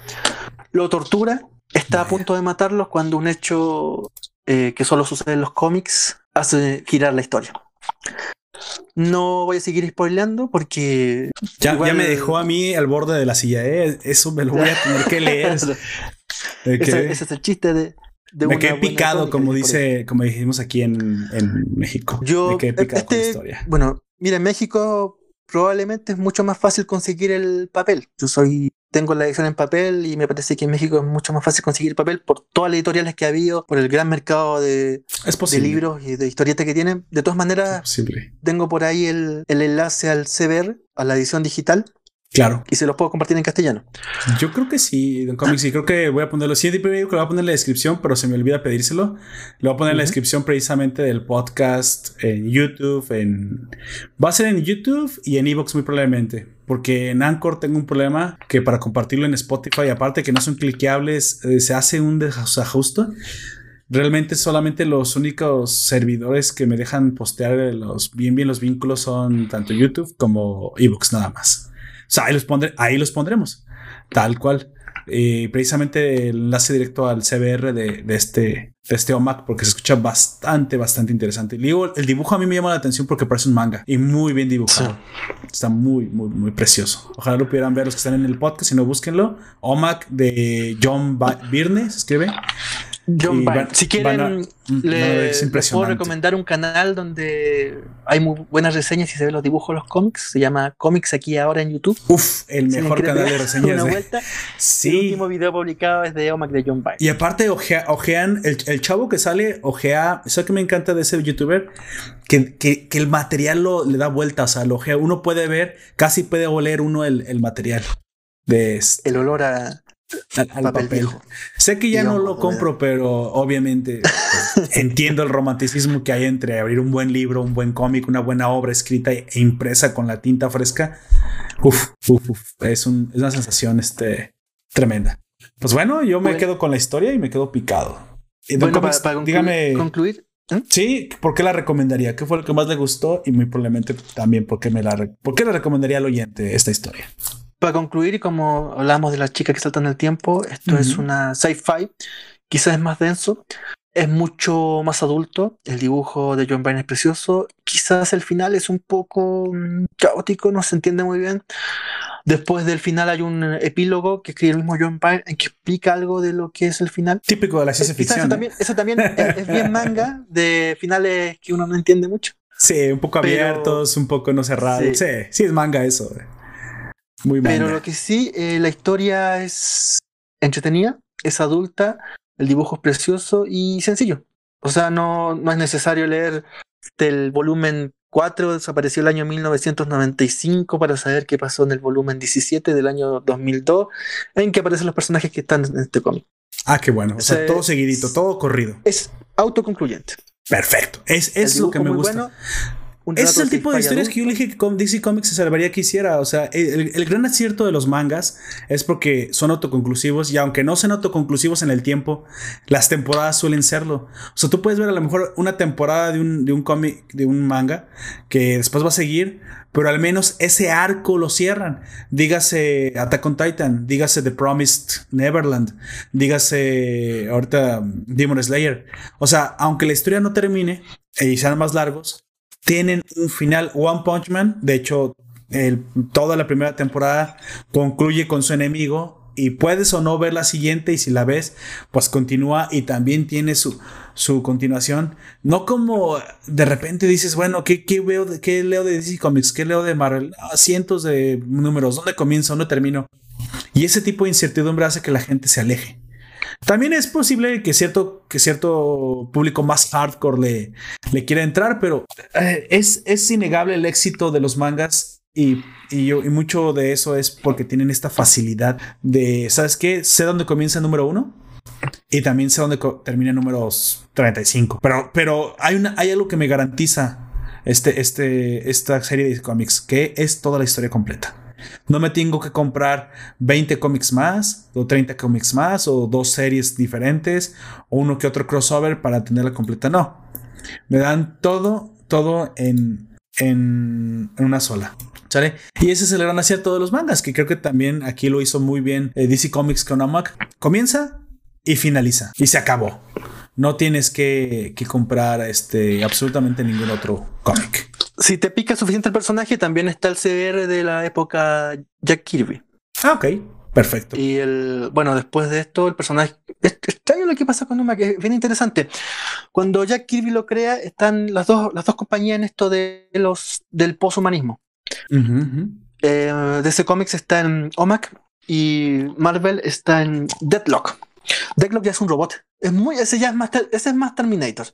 lo tortura, está a punto de matarlo cuando un hecho eh, que solo sucede en los cómics hace girar la historia. No voy a seguir spoileando porque. Ya, me dejó a mí al borde de la silla. ¿eh? Eso me lo voy a tener que leer. ese, es el chiste de. me quedé picado, como dice, como dijimos aquí en, México. Yo, me quedé picado con la este, historia. Bueno, mira, en México probablemente es mucho más fácil conseguir el papel. Yo soy tengo la edición en papel y me parece que en México es mucho más fácil conseguir papel por todas las editoriales que ha habido, por el gran mercado de, de libros y de historietas que tienen. De todas maneras, tengo por ahí el, enlace al CBR, a la edición digital. Claro. Y se los puedo compartir en castellano. Yo creo que sí, Don Comics, sí, creo que voy a ponerlo. Sí, digo que lo voy a poner en la descripción, pero se me olvida pedírselo. Lo voy a poner en la descripción precisamente del podcast en YouTube. En... Va a ser en YouTube y en Evox muy probablemente. Porque en Anchor tengo un problema que para compartirlo en Spotify, aparte que no son cliqueables, eh, se hace un desajuste. Realmente solamente los únicos servidores que me dejan postear los, bien bien los vínculos son tanto YouTube como Evox nada más. O sea, ahí los, pondré, ahí los pondremos, tal cual. Y precisamente el enlace directo al CBR de, de, este, de este OMAC, porque se escucha bastante, bastante interesante. digo, el dibujo a mí me llama la atención porque parece un manga y muy bien dibujado. Está muy, muy, muy precioso. Ojalá lo pudieran ver los que están en el podcast, si no, búsquenlo. OMAC de John Byrne, se escribe. John si quieren, mm, les puedo recomendar un canal donde hay muy buenas reseñas y se ven los dibujos de los cómics. Se llama Comics aquí ahora en YouTube. Uf, el mejor canal de reseñas. Una vuelta. Sí. El último video publicado es de Omac de John Byrne. Y aparte, ojean, el, chavo que sale, ojea. Eso que me encanta de ese youtuber, que, que, el material lo, le da vueltas. O sea, ojea. Uno puede ver, casi puede oler uno el, el material. De este. El olor a al, papel. Sé que ya no lo compro, pero obviamente pues, entiendo el romanticismo que hay entre abrir un buen libro, un buen cómic, una buena obra escrita e impresa con la tinta fresca. Uf, es, una sensación este, tremenda. Pues bueno, yo me quedo con la historia y me quedo picado. Bueno, para, dígame, concluir, ¿eh? Sí, ¿por qué la recomendaría? ¿Qué fue lo que más le gustó? Y muy probablemente también por qué me la, ¿por qué le recomendaría al oyente esta historia para concluir, y como hablamos de la chica que salta en el tiempo, esto es una sci-fi, quizás es más denso, es mucho más adulto, el dibujo de John Byrne es precioso, quizás el final es un poco mm, caótico, no se entiende muy bien. Después del final hay un epílogo que escribe el mismo John Byrne en que explica algo de lo que es el final. Típico de la ciencia ficción. Eso también, es, bien manga de finales que uno no entiende mucho. Sí, un poco abiertos, un poco no cerrados. Sí. sí, es manga eso. Pero lo que sí, eh, la historia es entretenida, es adulta, el dibujo es precioso y sencillo. O sea, no, no es necesario leer del volumen 4, desapareció el año 1995 para saber qué pasó en el volumen 17 del año 2002, en que aparecen los personajes que están en este cómic. Ah, qué bueno. O, sea, todo seguidito, todo corrido. Es autoconcluyente. Perfecto. Es, es lo que me gusta. Ese es el tipo de historias que yo dije que DC Comics se salvaría que hiciera. O sea, el, gran acierto de los mangas es porque son autoconclusivos y aunque no sean autoconclusivos en el tiempo, las temporadas suelen serlo. O sea, tú puedes ver a lo mejor una temporada de un, de un cómic, de un manga, que después va a seguir, pero al menos ese arco lo cierran. Dígase Attack on Titan, dígase The Promised Neverland, dígase ahorita Demon Slayer. O sea, aunque la historia no termine y sean más largos, tienen un final One Punch Man. De hecho, toda la primera temporada concluye con su enemigo y puedes o no ver la siguiente y si la ves, pues continúa y también tiene su, su continuación. No como de repente dices, bueno, ¿qué, veo de, qué leo de DC Comics? ¿Qué leo de Marvel? Ah, cientos de números. ¿Dónde comienzo? ¿Dónde termino? Y ese tipo de incertidumbre hace que la gente se aleje. También es posible que cierto, que cierto público más hardcore le, le quiera entrar, pero eh, es, es innegable el éxito de los mangas y, y, y, mucho de eso es porque tienen esta facilidad de, ¿sabes qué? Sé dónde comienza el número uno y también sé dónde termina el número 35. Pero, pero hay, una, hay algo que me garantiza este, este, esta serie de cómics, que es toda la historia completa. No me tengo que comprar 20 cómics más, o 30 cómics más, o dos series diferentes, o uno que otro crossover para tenerla completa. No. Me dan todo, todo en, en, una sola. ¿Sale? Y ese es el gran acierto de los mangas, que creo que también aquí lo hizo muy bien eh, DC Comics con Amok. Comienza y finaliza. Y se acabó. No tienes que, que comprar este, absolutamente ningún otro cómic si te pica suficiente el personaje, también está el CBR de la época Jack Kirby. Ah, ok. Perfecto. Y el, bueno, después de esto, el personaje. Es extraño lo que pasa con Uma, que es bien interesante. Cuando Jack Kirby lo crea, están las dos, las dos compañías en esto de los del poshumanismo. Eh, DC Comics está en OMAC y Marvel está en Deadlock. Deadlock ya es un robot. Es muy, ese ya es más, ese es más Terminator.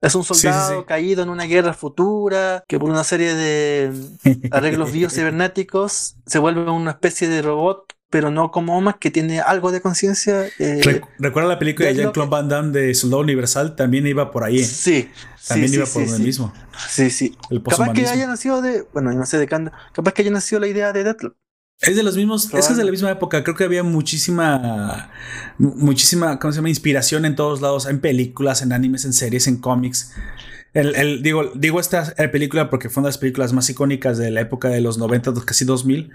Es un soldado caído en una guerra futura que por una serie de arreglos biocibernéticos se vuelve una especie de robot, pero no como Omas, que tiene algo de conciencia. Eh, ¿Recuerda la película de Jean-Claude Van Damme de Soldado Universal? También iba por ahí. Sí. También iba por lo mismo. Sí, sí. capaz que haya nacido de. Bueno, no sé de Canda. Capaz que haya nacido la idea de Deathloop. Es de los mismos, es de la misma época. Creo que había muchísima, muchísima, ¿cómo se llama? Inspiración en todos lados, en películas, en animes, en series, en cómics. El, digo, digo esta película porque fue una de las películas más icónicas de la época de los 90, casi 2000.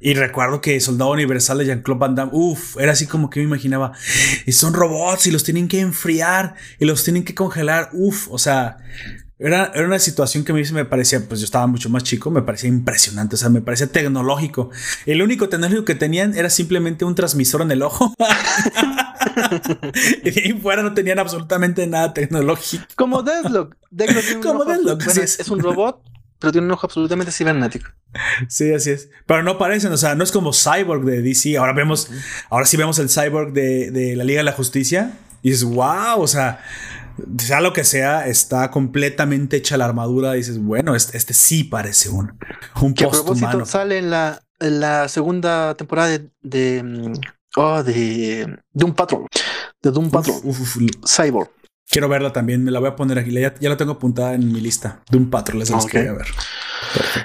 Y recuerdo que Soldado Universal de Jean-Claude Van Damme, uff, era así como que me imaginaba, y son robots y los tienen que enfriar y los tienen que congelar, uff, o sea, era, era, una situación que a mí me parecía, pues yo estaba mucho más chico, me parecía impresionante, o sea, me parecía tecnológico. El único tecnológico que tenían era simplemente un transmisor en el ojo. y de ahí fuera no tenían absolutamente nada tecnológico. Como Deathlock. Como Deathlock, es. es un robot, pero tiene un ojo absolutamente cibernético. Sí, así es. Pero no parecen, o sea, no es como Cyborg de DC. Ahora vemos, ahora sí vemos el Cyborg de, de la Liga de la Justicia. Y es wow, o sea, sea lo que sea, está completamente hecha la armadura. Dices, bueno, este, este sí parece un, un que a propósito sale en la, la segunda temporada de, de, mm, oh, de Doom Patrol. De Doom Patrol. Cyborg. Quiero verla también, me la voy a poner aquí. Ya, ya la tengo apuntada en mi lista. Doom Patrol es que voy a ver.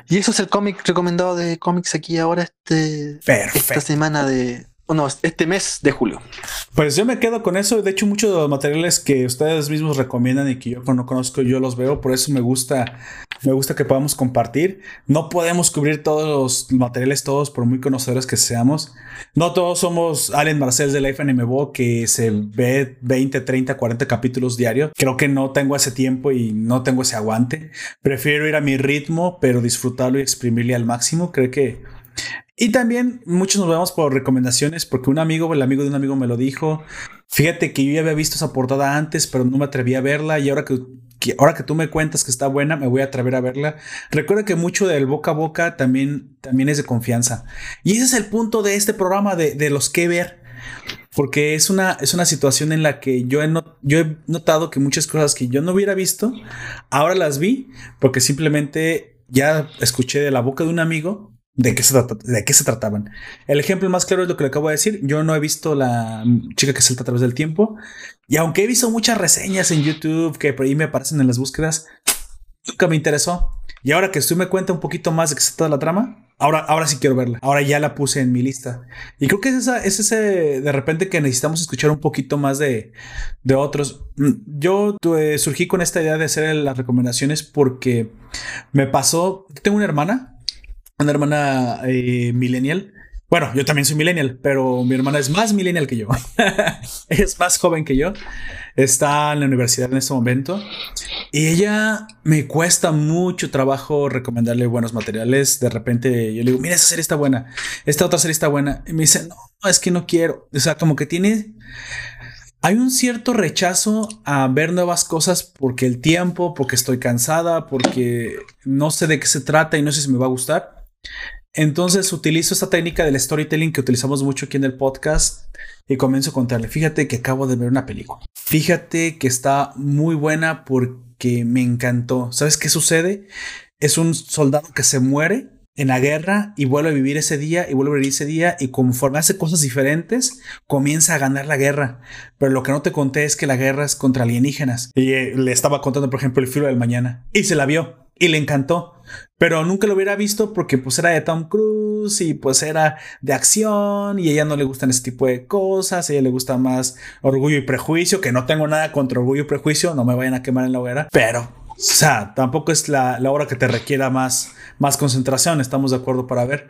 Y eso es el cómic recomendado de cómics aquí ahora este, esta semana de, no, este mes de julio. Pues yo me quedo con eso. De hecho, muchos de los materiales que ustedes mismos recomiendan y que yo no conozco, yo los veo. Por eso me gusta, me gusta que podamos compartir. No podemos cubrir todos los materiales, todos, por muy conocedores que seamos. No todos somos Allen Marcel de Life Anime que se ve 20, 30, 40 capítulos diarios. Creo que no tengo ese tiempo y no tengo ese aguante. Prefiero ir a mi ritmo, pero disfrutarlo y exprimirle al máximo. Creo que y también muchos nos vemos por recomendaciones, porque un amigo, el amigo de un amigo me lo dijo. Fíjate que yo ya había visto esa portada antes, pero no me atreví a verla. Y ahora que, ahora que tú me cuentas que está buena, me voy a atrever a verla. Recuerda que mucho del boca a boca también, también es de confianza. Y ese es el punto de este programa de, de los que ver. Porque es una, es una situación en la que yo he notado que muchas cosas que yo no hubiera visto, ahora las vi, porque simplemente ya escuché de la boca de un amigo de qué, se de qué se trataban. El ejemplo más claro es lo que le acabo de decir. Yo no he visto la chica que salta a través del tiempo. Y aunque he visto muchas reseñas en YouTube que por ahí me aparecen en las búsquedas, nunca me interesó. Y ahora que estoy me cuenta un poquito más de qué se trata la trama, ahora, ahora sí quiero verla. Ahora ya la puse en mi lista. Y creo que es, esa, es ese de repente que necesitamos escuchar un poquito más de, de otros. Mm, yo surgí con esta idea de hacer las recomendaciones porque me pasó. Tengo una hermana una hermana eh, millennial. Bueno, yo también soy millennial, pero mi hermana es más millennial que yo. es más joven que yo. Está en la universidad en este momento. Y ella me cuesta mucho trabajo recomendarle buenos materiales. De repente yo le digo, mira, esa serie está buena. Esta otra serie está buena. Y me dice, no, es que no quiero. O sea, como que tiene... Hay un cierto rechazo a ver nuevas cosas porque el tiempo, porque estoy cansada, porque no sé de qué se trata y no sé si me va a gustar. Entonces utilizo esta técnica del storytelling que utilizamos mucho aquí en el podcast y comienzo a contarle, fíjate que acabo de ver una película. Fíjate que está muy buena porque me encantó. ¿Sabes qué sucede? Es un soldado que se muere en la guerra y vuelve a vivir ese día y vuelve a vivir ese día y conforme hace cosas diferentes comienza a ganar la guerra. Pero lo que no te conté es que la guerra es contra alienígenas. Y eh, le estaba contando, por ejemplo, el filo del mañana y se la vio y le encantó. Pero nunca lo hubiera visto porque pues era de Tom Cruise y pues era de acción y ella no le gustan ese tipo de cosas, a ella le gusta más orgullo y prejuicio, que no tengo nada contra orgullo y prejuicio, no me vayan a quemar en la hoguera, pero o sea, tampoco es la, la hora que te requiera más, más concentración, estamos de acuerdo para ver.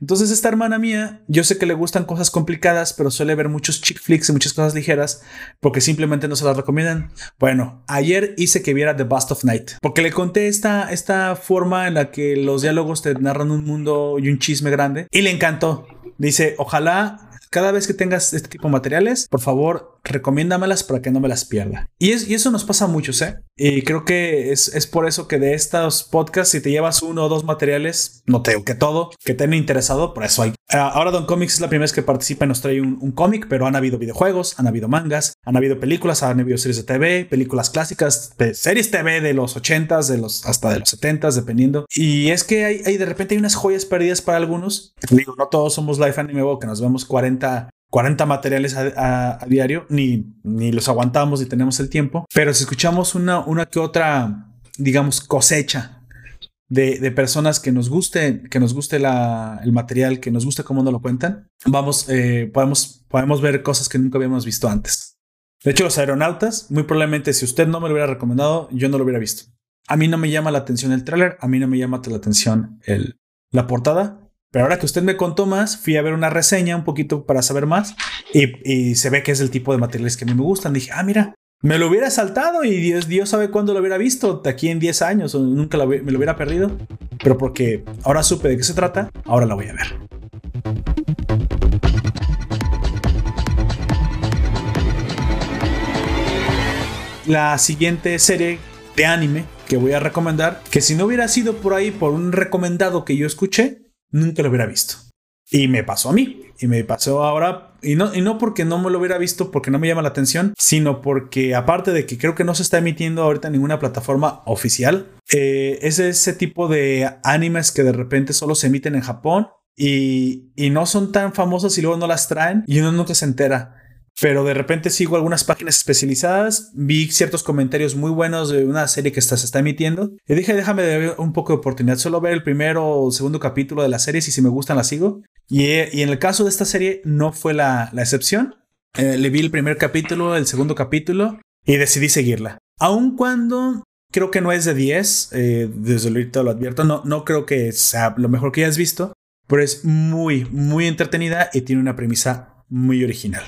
Entonces esta hermana mía, yo sé que le gustan cosas complicadas, pero suele ver muchos chick flicks y muchas cosas ligeras porque simplemente no se las recomiendan. Bueno, ayer hice que viera The Bust of Night porque le conté esta, esta forma en la que los diálogos te narran un mundo y un chisme grande y le encantó. Dice, ojalá cada vez que tengas este tipo de materiales, por favor, recomiéndamelas para que no me las pierda. Y, es, y eso nos pasa a muchos, ¿eh? Y creo que es, es, por eso que de estos podcasts, si te llevas uno o dos materiales, no te digo que todo, que te han interesado, por eso hay. Ah, ahora Don Comics es la primera vez que participa y nos trae un, un cómic, pero han habido videojuegos, han habido mangas, han habido películas, han habido series de TV, películas clásicas, series TV de los 80s, de los, hasta de los 70s, dependiendo. Y es que hay, hay de repente hay unas joyas perdidas para algunos. Digo, no todos somos Life Anime que nos vemos 40 40 materiales a, diario, ni, ni los aguantamos ni tenemos el tiempo, pero si escuchamos una, una que otra, digamos, cosecha de, personas que nos guste, que nos guste el material, que nos guste cómo nos lo cuentan, vamos, eh, podemos, podemos ver cosas que nunca habíamos visto antes. De hecho, los aeronautas, muy probablemente si usted no me lo hubiera recomendado, yo no lo hubiera visto. A mí no me llama la atención el tráiler, a mí no me llama la atención el, la portada, pero ahora que usted me contó más, fui a ver una reseña un poquito para saber más y, se ve que es el tipo de materiales que a mí me gustan. Dije, ah, mira, me lo hubiera saltado y Dios, Dios sabe cuándo lo hubiera visto, de aquí en 10 años o nunca me lo hubiera perdido. Pero porque ahora supe de qué se trata, ahora la voy a ver. La siguiente serie de anime que voy a recomendar, que si no hubiera sido por ahí por un recomendado que yo escuché, nunca lo hubiera visto. Y me pasó a mí. Y me pasó ahora. Y no, y no porque no me lo hubiera visto, porque no me llama la atención, sino porque aparte de que creo que no se está emitiendo ahorita en ninguna plataforma oficial, eh, es ese tipo de animes que de repente solo se emiten en Japón y, y no son tan famosos y luego no las traen y uno nunca se entera pero de repente sigo algunas páginas especializadas, vi ciertos comentarios muy buenos de una serie que se está emitiendo y dije, déjame dar un poco de oportunidad, solo ver el primero o segundo capítulo de la serie, si, si me gustan la sigo. Y, y, en el caso de esta serie no fue la, la excepción. Eh, le vi el primer capítulo, el segundo capítulo y decidí seguirla. Aun cuando creo que no es de 10, eh, desde ahorita lo advierto, no, no creo que sea lo mejor que hayas visto, pero es muy, muy entretenida y tiene una premisa muy original.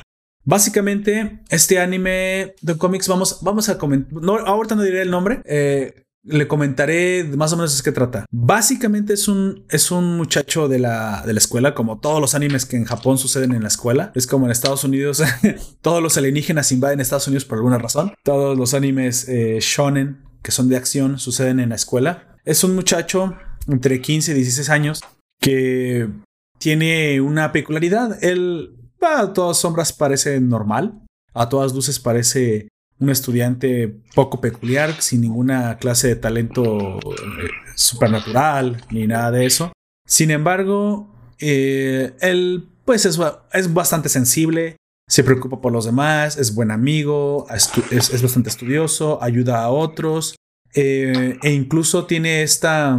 Básicamente, este anime de cómics, vamos, vamos a comentar. No, ahorita no diré el nombre. Eh, le comentaré más o menos de qué trata. Básicamente es un, es un muchacho de la, de la escuela, como todos los animes que en Japón suceden en la escuela. Es como en Estados Unidos, todos los alienígenas invaden Estados Unidos por alguna razón. Todos los animes eh, shonen, que son de acción, suceden en la escuela. Es un muchacho entre 15 y 16 años que tiene una peculiaridad. Él a todas sombras parece normal. A todas luces parece un estudiante poco peculiar, sin ninguna clase de talento eh, supernatural ni nada de eso. Sin embargo, eh, él pues es, es, bastante sensible, se preocupa por los demás, es buen amigo, es, bastante estudioso, ayuda a otros eh, e incluso tiene esta,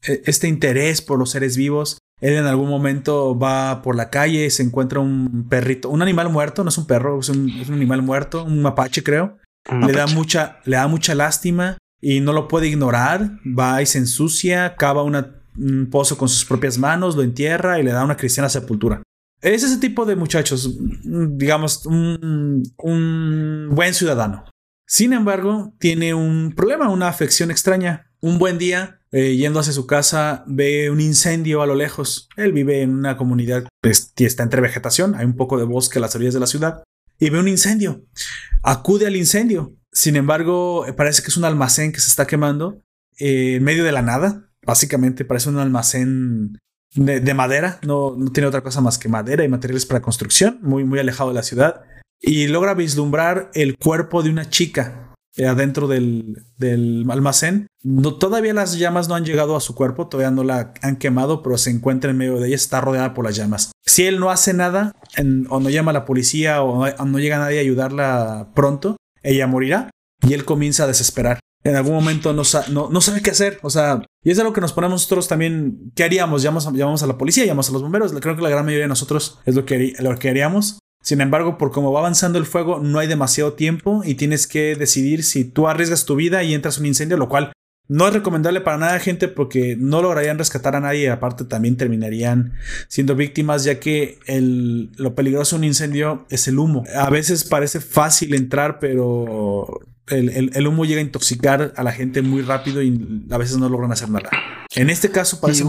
este interés por los seres vivos él en algún momento va por la calle y se encuentra un perrito, un animal muerto, no es un perro, es un, animal muerto, un mapache creo. Le da mucha, le da mucha lástima y no lo puede ignorar. Va y se ensucia, cava un pozo con sus propias manos, lo entierra y le da una cristiana sepultura. Es ese tipo de muchachos, digamos, un, un buen ciudadano. Sin embargo, tiene un problema, una afección extraña. Un buen día eh, yendo hacia su casa, ve un incendio a lo lejos. Él vive en una comunidad pues, que está entre vegetación, hay un poco de bosque a las orillas de la ciudad, y ve un incendio. Acude al incendio. Sin embargo, eh, parece que es un almacén que se está quemando eh, en medio de la nada. Básicamente parece un almacén de, madera, no, tiene otra cosa más que madera y materiales para construcción, muy, muy alejado de la ciudad. Y logra vislumbrar el cuerpo de una chica adentro del, almacén. No, todavía las llamas no han llegado a su cuerpo, todavía no la han quemado, pero se encuentra en medio de ella, está rodeada por las llamas. Si él no hace nada, o no llama a la policía, o no, llega nadie a ayudarla pronto, ella morirá y él comienza a desesperar. En algún momento no, no, sabe qué hacer. O sea, y es algo que nos ponemos nosotros también. ¿Qué haríamos? Llamamos, llamamos a la policía, llamamos a los bomberos. Creo que la gran mayoría de nosotros es lo que, lo que haríamos. Sin embargo, por cómo va avanzando el fuego, no hay demasiado tiempo y tienes que decidir si tú arriesgas tu vida y entras en un incendio, lo cual no es recomendable para nada, gente, porque no lograrían rescatar a nadie y aparte también terminarían siendo víctimas, ya que el, lo peligroso de un incendio es el humo. A veces parece fácil entrar, pero el, humo llega a intoxicar a la gente muy rápido y a veces no logran hacer nada. En este caso parece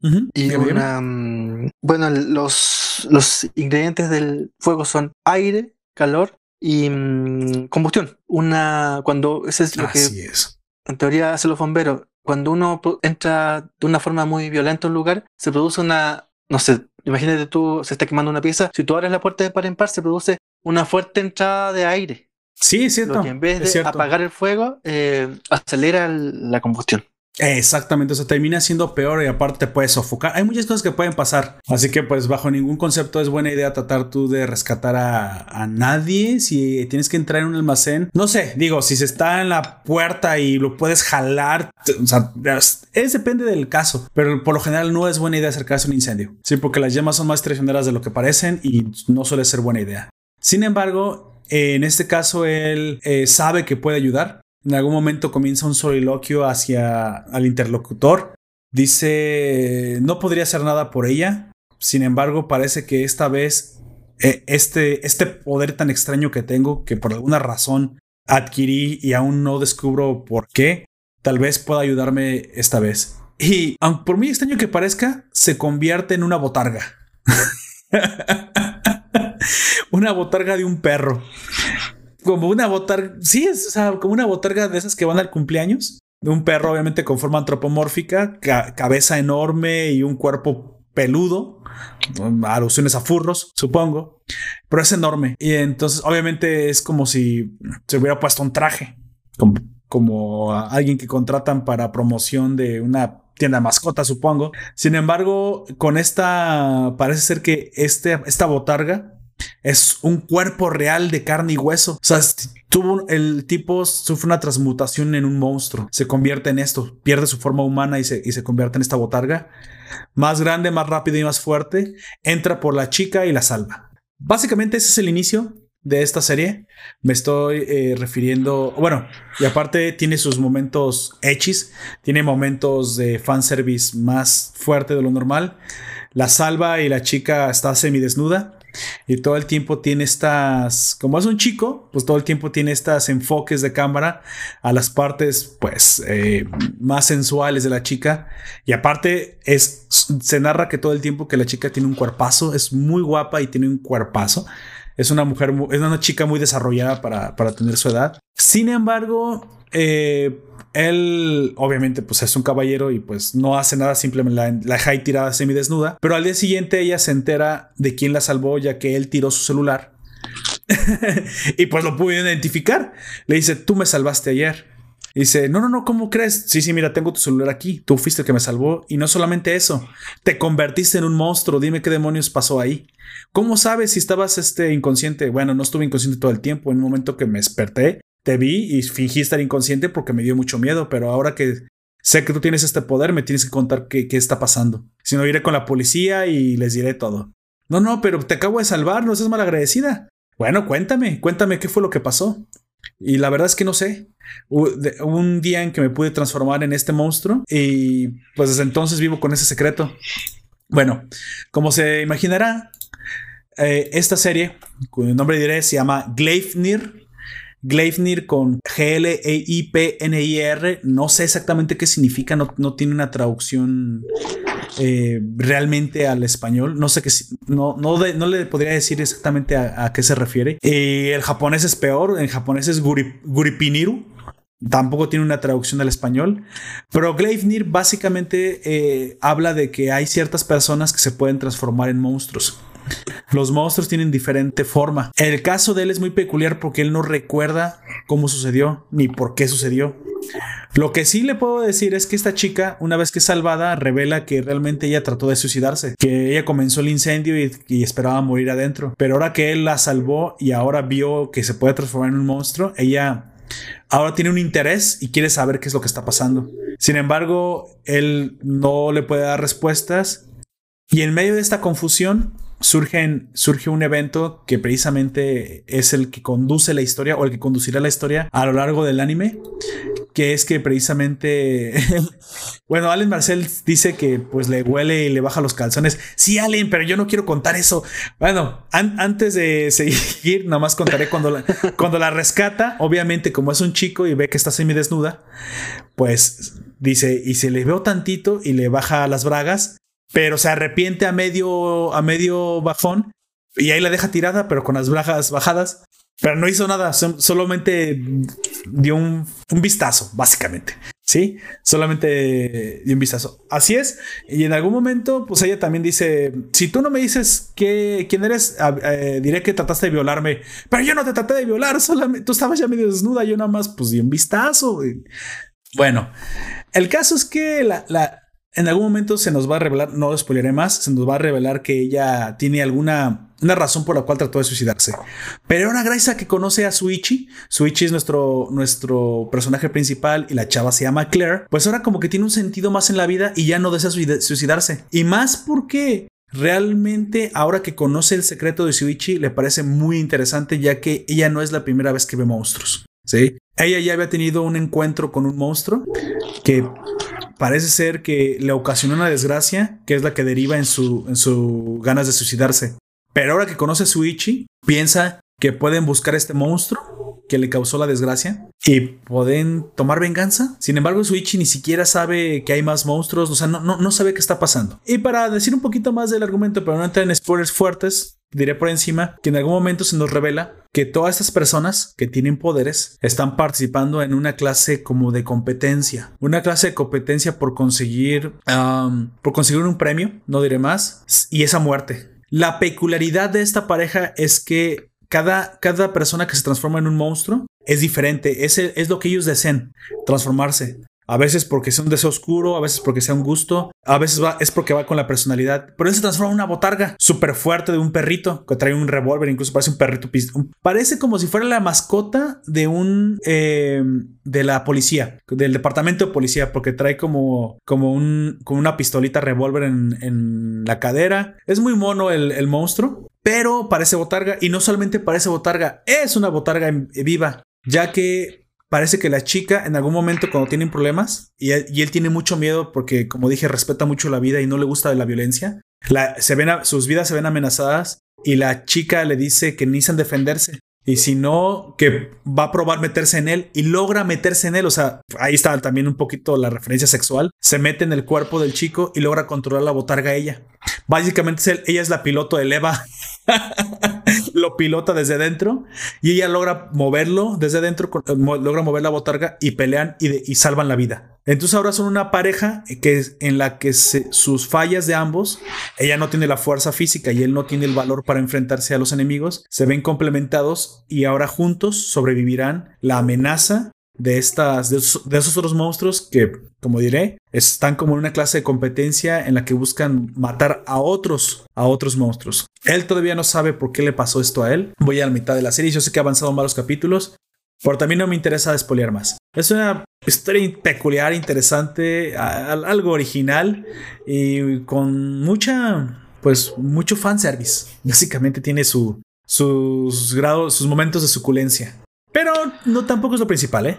y una, mm, bueno, los, los ingredientes del fuego son aire, calor y mm, combustión. Una, cuando, ese es lo que es. en teoría hace los bomberos. Cuando uno entra de una forma muy violenta a un lugar, se produce una, no sé, imagínate tú, se está quemando una pieza, si tú abres la puerta de par en par, se produce una fuerte entrada de aire. Sí, es cierto. Lo que en vez de apagar el fuego, eh, acelera la combustión. Exactamente, o sea, termina siendo peor y aparte te puedes sofocar. Hay muchas cosas que pueden pasar. Así que pues bajo ningún concepto es buena idea tratar tú de rescatar a, nadie. Si tienes que entrar en un almacén, no sé, digo, si se está en la puerta y lo puedes jalar, o sea, es, depende del caso. Pero por lo general no es buena idea acercarse a un incendio. Sí, porque las llamas son más traicioneras de lo que parecen y no suele ser buena idea. Sin embargo, en este caso él eh, sabe que puede ayudar. En algún momento comienza un soliloquio hacia al interlocutor. Dice, no podría hacer nada por ella. Sin embargo, parece que esta vez eh, este, este poder tan extraño que tengo, que por alguna razón adquirí y aún no descubro por qué, tal vez pueda ayudarme esta vez. Y aunque por muy extraño que parezca, se convierte en una botarga. una botarga de un perro como una botarga, sí, es como una botarga de esas que van al cumpleaños, un perro obviamente con forma antropomórfica, cabeza enorme y un cuerpo peludo, alusiones a furros, supongo, pero es enorme. Y entonces obviamente es como si se hubiera puesto un traje, como, alguien que contratan para promoción de una tienda de mascotas, supongo. Sin embargo, con esta, parece ser que este, esta botarga es un cuerpo real de carne y hueso. O sea, tuvo el tipo sufre una transmutación en un monstruo. Se convierte en esto, pierde su forma humana y se, y se convierte en esta botarga. Más grande, más rápido y más fuerte. Entra por la chica y la salva. Básicamente ese es el inicio de esta serie. Me estoy eh, refiriendo, bueno, y aparte tiene sus momentos hechis, tiene momentos de fanservice más fuerte de lo normal. La salva y la chica está semidesnuda y todo el tiempo tiene estas, como es un chico, pues todo el tiempo tiene estas enfoques de cámara a las partes, pues, eh, más sensuales de la chica. Y aparte, es, se narra que todo el tiempo que la chica tiene un cuerpazo, es muy guapa y tiene un cuerpazo. Es una mujer, es una chica muy desarrollada para, para tener su edad. Sin embargo, eh, él, obviamente, pues es un caballero y pues no hace nada, simplemente la, la deja ahí tirada semidesnuda. Pero al día siguiente ella se entera de quién la salvó, ya que él tiró su celular. y pues lo pudo identificar. Le dice, tú me salvaste ayer. dice, no, no, no, ¿cómo crees? Sí, sí, mira, tengo tu celular aquí. Tú fuiste el que me salvó. Y no solamente eso, te convertiste en un monstruo. Dime qué demonios pasó ahí. ¿Cómo sabes si estabas este, inconsciente? Bueno, no estuve inconsciente todo el tiempo. En un momento que me desperté, te vi y fingí estar inconsciente porque me dio mucho miedo, pero ahora que sé que tú tienes este poder, me tienes que contar qué, está pasando. Si no, iré con la policía y les diré todo. No, no, pero te acabo de salvar, no seas malagradecida. Bueno, cuéntame, cuéntame qué fue lo que pasó. Y la verdad es que no sé. Un día en que me pude transformar en este monstruo y pues desde entonces vivo con ese secreto. Bueno, como se imaginará, eh, esta serie, cuyo nombre diré, se llama Gleifnir Gleifnir con G-L-E-I-P-N-I-R. No sé exactamente qué significa, no, tiene una traducción eh, realmente al español. No sé qué, no, no, no le podría decir exactamente a, qué se refiere. Eh, el japonés es peor, en japonés es Guripiniru. Tampoco tiene una traducción al español. Pero Gleifnir básicamente eh, habla de que hay ciertas personas que se pueden transformar en monstruos. Los monstruos tienen diferente forma. El caso de él es muy peculiar porque él no recuerda cómo sucedió ni por qué sucedió. Lo que sí le puedo decir es que esta chica, una vez que es salvada, revela que realmente ella trató de suicidarse, que ella comenzó el incendio y, esperaba morir adentro. Pero ahora que él la salvó y ahora vio que se puede transformar en un monstruo, ella ahora tiene un interés y quiere saber qué es lo que está pasando. Sin embargo, él no le puede dar respuestas y en medio de esta confusión, surge un evento que precisamente es el que conduce la historia o el que conducirá la historia a lo largo del anime, que es que precisamente, bueno, Allen Marcel dice que pues le huele y le baja los calzones. Sí, Allen, pero yo no quiero contar eso. Bueno, antes de seguir, nada más contaré cuando la, cuando la rescata, obviamente como es un chico y ve que está semidesnuda, pues dice, y se le veo tantito y le baja las bragas pero se arrepiente a medio, a medio bajón y ahí la deja tirada, pero con las bragas bajadas. Pero no hizo nada, solamente dio un, un vistazo, básicamente. Sí, solamente dio un vistazo. Así es. Y en algún momento, pues ella también dice: Si tú no me dices que, quién eres, eh, diré que trataste de violarme. Pero yo no te traté de violar, solamente tú estabas ya medio desnuda. Yo nada más, pues di un vistazo. Bueno, el caso es que la, la, en algún momento se nos va a revelar, no spoileré más, se nos va a revelar que ella tiene alguna una razón por la cual trató de suicidarse. Pero una gracia que conoce a Suichi. Suichi es nuestro, nuestro personaje principal y la chava se llama Claire. Pues ahora como que tiene un sentido más en la vida y ya no desea suicidarse. Y más porque realmente ahora que conoce el secreto de Suichi le parece muy interesante ya que ella no es la primera vez que ve monstruos. ¿sí? Ella ya había tenido un encuentro con un monstruo que parece ser que le ocasionó una desgracia, que es la que deriva en su, en su ganas de suicidarse. Pero ahora que conoce a Suichi, piensa que pueden buscar este monstruo que le causó la desgracia y pueden tomar venganza. Sin embargo, Suichi ni siquiera sabe que hay más monstruos, o sea, no, no, sabe qué está pasando. Y para decir un poquito más del argumento, pero no entrar en spoilers fuertes, diré por encima que en algún momento se nos revela que todas estas personas que tienen poderes están participando en una clase como de competencia, una clase de competencia por conseguir, por conseguir un premio, no diré más, y esa muerte. La peculiaridad de esta pareja es que cada, cada persona que se transforma en un monstruo es diferente. Es, es lo que ellos desean, transformarse. A veces porque sea un deseo oscuro, a veces porque sea un gusto, a veces va, es porque va con la personalidad. Pero él se transforma en una botarga súper fuerte de un perrito que trae un revólver, incluso parece un perrito. Parece como si fuera la mascota de un. Eh, de la policía, del departamento de policía, porque trae como, como, un, como una pistolita revólver en, en, la cadera. Es muy mono el, el monstruo, pero parece botarga y no solamente parece botarga, es una botarga viva, ya que parece que la chica en algún momento cuando tienen problemas y él, tiene mucho miedo porque como dije respeta mucho la vida y no le gusta la violencia, sus vidas se ven amenazadas y la chica le dice que necesitan defenderse y si no, que va a probar meterse en él y logra meterse en él. O sea, ahí está también un poquito la referencia sexual. Se mete en el cuerpo del chico y logra controlar la botarga a ella. Básicamente ella es la piloto de Eva. lo pilota desde dentro y ella logra moverlo desde dentro, eh, logra mover la botarga y pelean y, salvan la vida. Entonces ahora son una pareja que en la que sus fallas de ambos, ella no tiene la fuerza física y él no tiene el valor para enfrentarse a los enemigos, se ven complementados y ahora juntos sobrevivirán la amenaza de estas, de esos, otros monstruos que, como diré, están como en una clase de competencia en la que buscan matar a otros, a otros monstruos. Él todavía no sabe por qué le pasó esto a él. Voy a la mitad de la serie. Yo sé que ha avanzado varios capítulos, pero también no me interesa despolear más. Es una historia peculiar, interesante, algo original y con mucha, pues, mucho fanservice. Básicamente tiene su, sus grados, sus momentos de suculencia. Pero no tampoco es lo principal, ¿eh?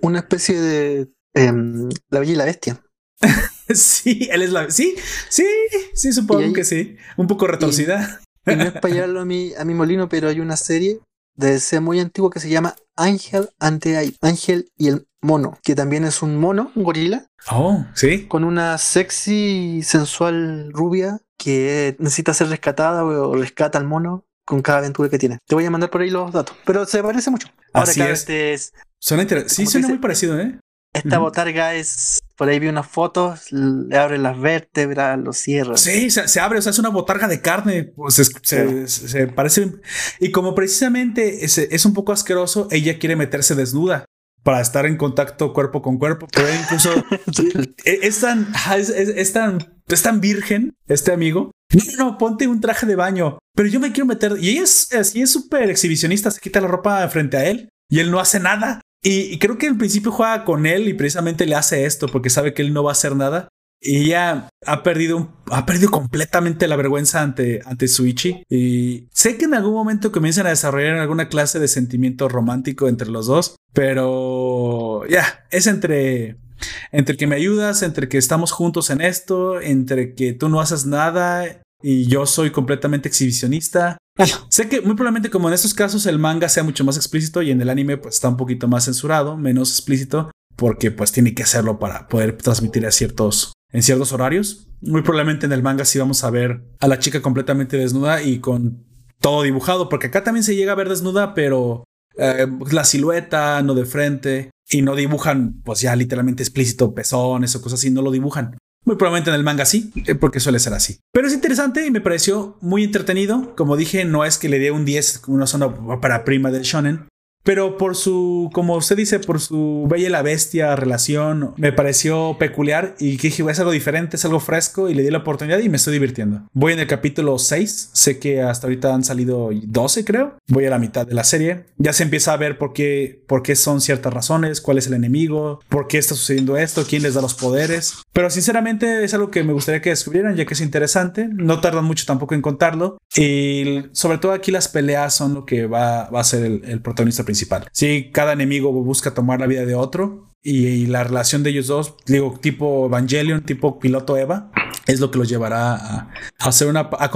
Una especie de em, La Bella y la Bestia. sí, él es la. Sí, sí, sí, supongo que sí. Un poco retorcida. no es para llevarlo a mi, a mi molino, pero hay una serie de ese muy antiguo que se llama Ángel ante Ángel y el mono, que también es un mono, un gorila. Oh, sí. Con una sexy, sensual rubia que necesita ser rescatada o rescata al mono con cada aventura que tiene. Te voy a mandar por ahí los datos, pero se parece mucho. Ahora Así es. es. Suena Sí, suena muy parecido, ¿eh? Esta botarga es, por ahí vi unas fotos, le abre las vértebras, lo cierra. Sí, se, abre, o sea, es una botarga de carne, pues se, parece, y como precisamente es, es, un poco asqueroso, ella quiere meterse desnuda para estar en contacto cuerpo con cuerpo, pero incluso e, es, tan, es, es, tan, es tan virgen este amigo no, no, ponte un traje de baño. Pero yo me quiero meter. Y ella es así, es súper exhibicionista. Se quita la ropa frente a él y él no hace nada. Y, creo que al principio juega con él y precisamente le hace esto porque sabe que él no va a hacer nada. Y ella ha perdido, ha perdido completamente la vergüenza ante, ante Suichi. Y sé que en algún momento comienzan a desarrollar alguna clase de sentimiento romántico entre los dos, pero ya, es entre entre que me ayudas, entre que estamos juntos en esto, entre que tú no haces nada y yo soy completamente exhibicionista. sé que muy probablemente como en estos casos el manga sea mucho más explícito y en el anime pues está un poquito más censurado, menos explícito, porque pues tiene que hacerlo para poder transmitir a ciertos en ciertos horarios. Muy probablemente en el manga sí vamos a ver a la chica completamente desnuda y con todo dibujado, porque acá también se llega a ver desnuda, pero eh, la silueta, no de frente, y no dibujan, pues ya literalmente explícito pezones o cosas así, no lo dibujan. Muy probablemente en el manga sí, eh, porque suele ser así. Pero es interesante y me pareció muy entretenido. Como dije, no es que le dé un 10 una zona para prima del shonen, pero por su, como usted dice, por su bella y la bestia relación, me pareció peculiar y que dije, es algo diferente, es algo fresco y le di la oportunidad y me estoy divirtiendo. Voy en el capítulo 6, sé que hasta ahorita han salido 12 creo, voy a la mitad de la serie, ya se empieza a ver por qué, por qué son ciertas razones, cuál es el enemigo, por qué está sucediendo esto, quién les da los poderes, pero sinceramente es algo que me gustaría que descubrieran ya que es interesante, no tardan mucho tampoco en contarlo. Y sobre todo aquí las peleas son lo que va, va a ser el, el protagonista principal principal. Sí, cada enemigo busca tomar la vida de otro y, la relación de ellos dos, digo, tipo Evangelion, tipo piloto Eva, es lo que los llevará a, hacer una, a,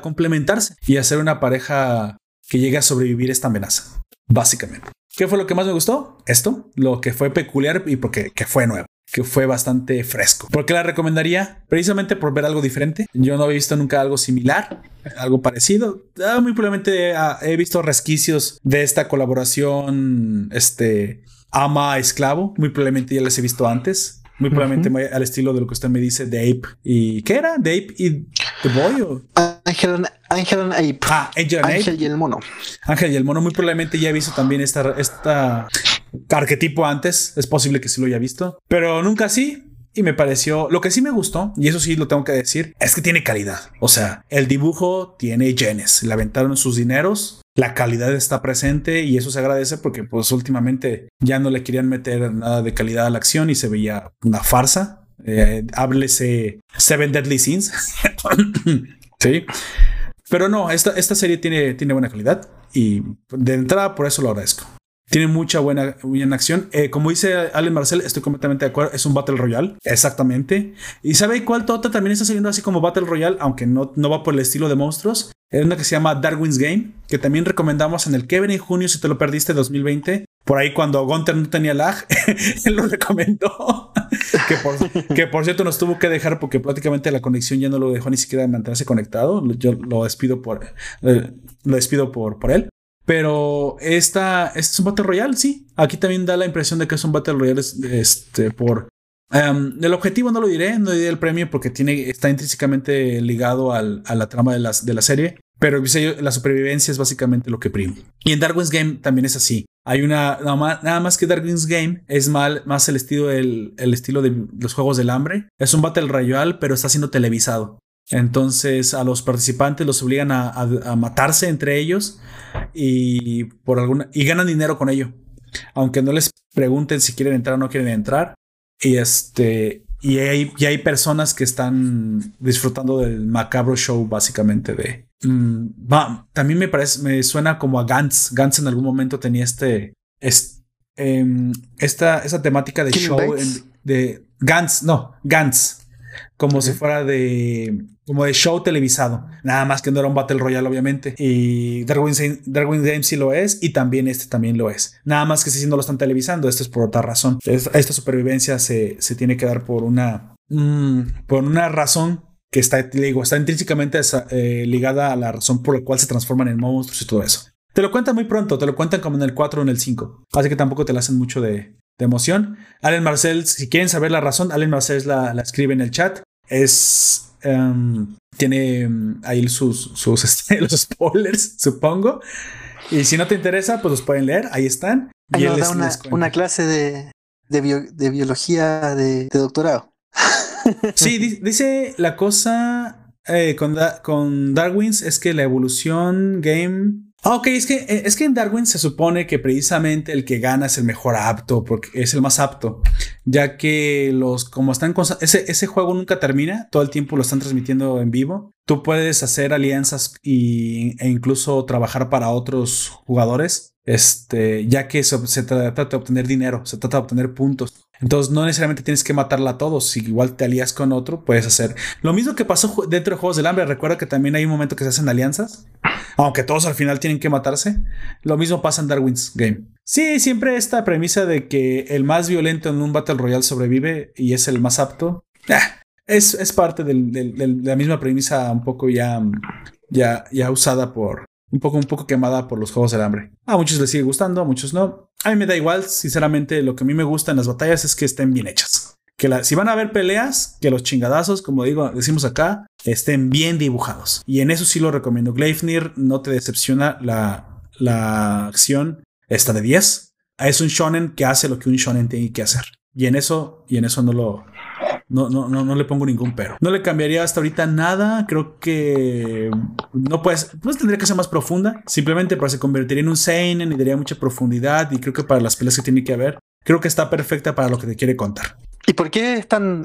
complementarse y a ser una pareja que llegue a sobrevivir esta amenaza, básicamente. ¿Qué fue lo que más me gustó? Esto, lo que fue peculiar y porque que fue nuevo que fue bastante fresco. ¿Por qué la recomendaría? Precisamente por ver algo diferente. Yo no había visto nunca algo similar, algo parecido. Ah, muy probablemente ah, he visto resquicios de esta colaboración, este ama esclavo. Muy probablemente ya les he visto antes. Muy probablemente al estilo de lo que usted me dice de Ape. ¿Y qué era? ¿De Ape y The Boy? Ángel, Ángel Ape. Ah, Ángel y el mono. Ángel y el mono. Muy probablemente ya he visto también esta, esta arquetipo antes. Es posible que sí lo haya visto. Pero nunca así y me pareció, lo que sí me gustó, y eso sí lo tengo que decir, es que tiene calidad. O sea, el dibujo tiene yenes, le aventaron sus dineros, la calidad está presente y eso se agradece porque pues últimamente ya no le querían meter nada de calidad a la acción y se veía una farsa. Eh, háblese Seven Deadly Sins. sí. Pero no, esta, esta serie tiene, tiene buena calidad y de entrada por eso lo agradezco. Tiene mucha buena, buena acción. Eh, como dice Allen Marcel, estoy completamente de acuerdo. Es un Battle Royale. Exactamente. ¿Y sabe cuál Tota también está saliendo así como Battle Royale? Aunque no, no va por el estilo de monstruos. Es una que se llama Darwin's Game. Que también recomendamos en el Kevin en junio si te lo perdiste 2020. Por ahí cuando Gunter no tenía lag, él lo recomendó. que, por, que por cierto nos tuvo que dejar porque prácticamente la conexión ya no lo dejó ni siquiera mantenerse conectado. Yo lo despido por, eh, lo despido por, por él. Pero esta, este es un Battle Royale, sí. Aquí también da la impresión de que es un Battle Royale este, por... Um, el objetivo no lo diré, no diré el premio porque tiene, está intrínsecamente ligado al, a la trama de, las, de la serie, pero la supervivencia es básicamente lo que prima. Y en Darwin's Game también es así. Hay una, nada más, que Darwin's Game es mal, más el estilo, del, el estilo de los Juegos del Hambre. Es un Battle Royale, pero está siendo televisado. Entonces a los participantes los obligan a, matarse entre ellos y por alguna y ganan dinero con ello. Aunque no les pregunten si quieren entrar o no quieren entrar. Y este y hay, hay personas que están disfrutando del macabro show básicamente de mm, también me parece me suena como a Gantz. Gantz en algún momento tenía este, em, esta esa temática de show de Gantz, no, Gantz como si fuera de como de show televisado, nada más que no era un Battle Royale obviamente y Darwin, Games sí lo es y también este también lo es, nada más que si no lo están televisando, esto es por otra razón, esta supervivencia se, se, tiene que dar por una mm, por una razón que está, digo, está intrínsecamente eh, ligada a la razón por la cual se transforman en monstruos y todo eso. Te lo cuentan muy pronto, te lo cuentan como en el 4 o en el 5. Así que tampoco te la hacen mucho de, de emoción. Allen Marcel, si quieren saber la razón, Allen Marcel la, la escribe en el chat. Es. Em, tiene em, ahí sus, sus este, los spoilers, supongo. Y si no te interesa, pues los pueden leer. Ahí están. y da una, una, clase de, de, de biología de, doctorado. sí, dice la cosa eh, con, con Darwin's es que la evolución game Ah, ok, es que, eh, es que en Darwin se supone que precisamente el que gana es el mejor apto, porque es el más apto, ya que los, como están, ese, ese juego nunca termina, todo el tiempo lo están transmitiendo en vivo. Tú puedes hacer alianzas y, e incluso trabajar para otros jugadores, este, ya que se, se trata de obtener dinero, se trata de obtener puntos. Entonces no necesariamente tienes que matarla a todos. Si igual te alías con otro, puedes hacer lo mismo que pasó dentro de Juegos del Hambre. Recuerda que también hay un momento que se hacen alianzas, aunque todos al final tienen que matarse. Lo mismo pasa en Darwin's Game. Sí, siempre esta premisa de que el más violento en un Battle Royale sobrevive y es el más apto. Ah, es, es, parte de la misma premisa un poco ya, ya, ya usada por, un poco, un poco quemada por los juegos del hambre. A muchos les sigue gustando, a muchos no. A mí me da igual, sinceramente, lo que a mí me gusta en las batallas es que estén bien hechas. Que la, si van a haber peleas, que los chingadazos, como digo, decimos acá, estén bien dibujados. Y en eso sí lo recomiendo. Gleifnir no te decepciona la, la acción. Está de 10. Es un shonen que hace lo que un shonen tiene que hacer. Y en eso, y en eso no lo, no, no, no, no le pongo ningún pero. No le cambiaría hasta ahorita nada. Creo que no puedes, pues tendría que ser más profunda. Simplemente para se convertiría en un seinen y daría mucha profundidad. Y creo que para las peleas que tiene que haber, creo que está perfecta para lo que te quiere contar. ¿Y por qué es tan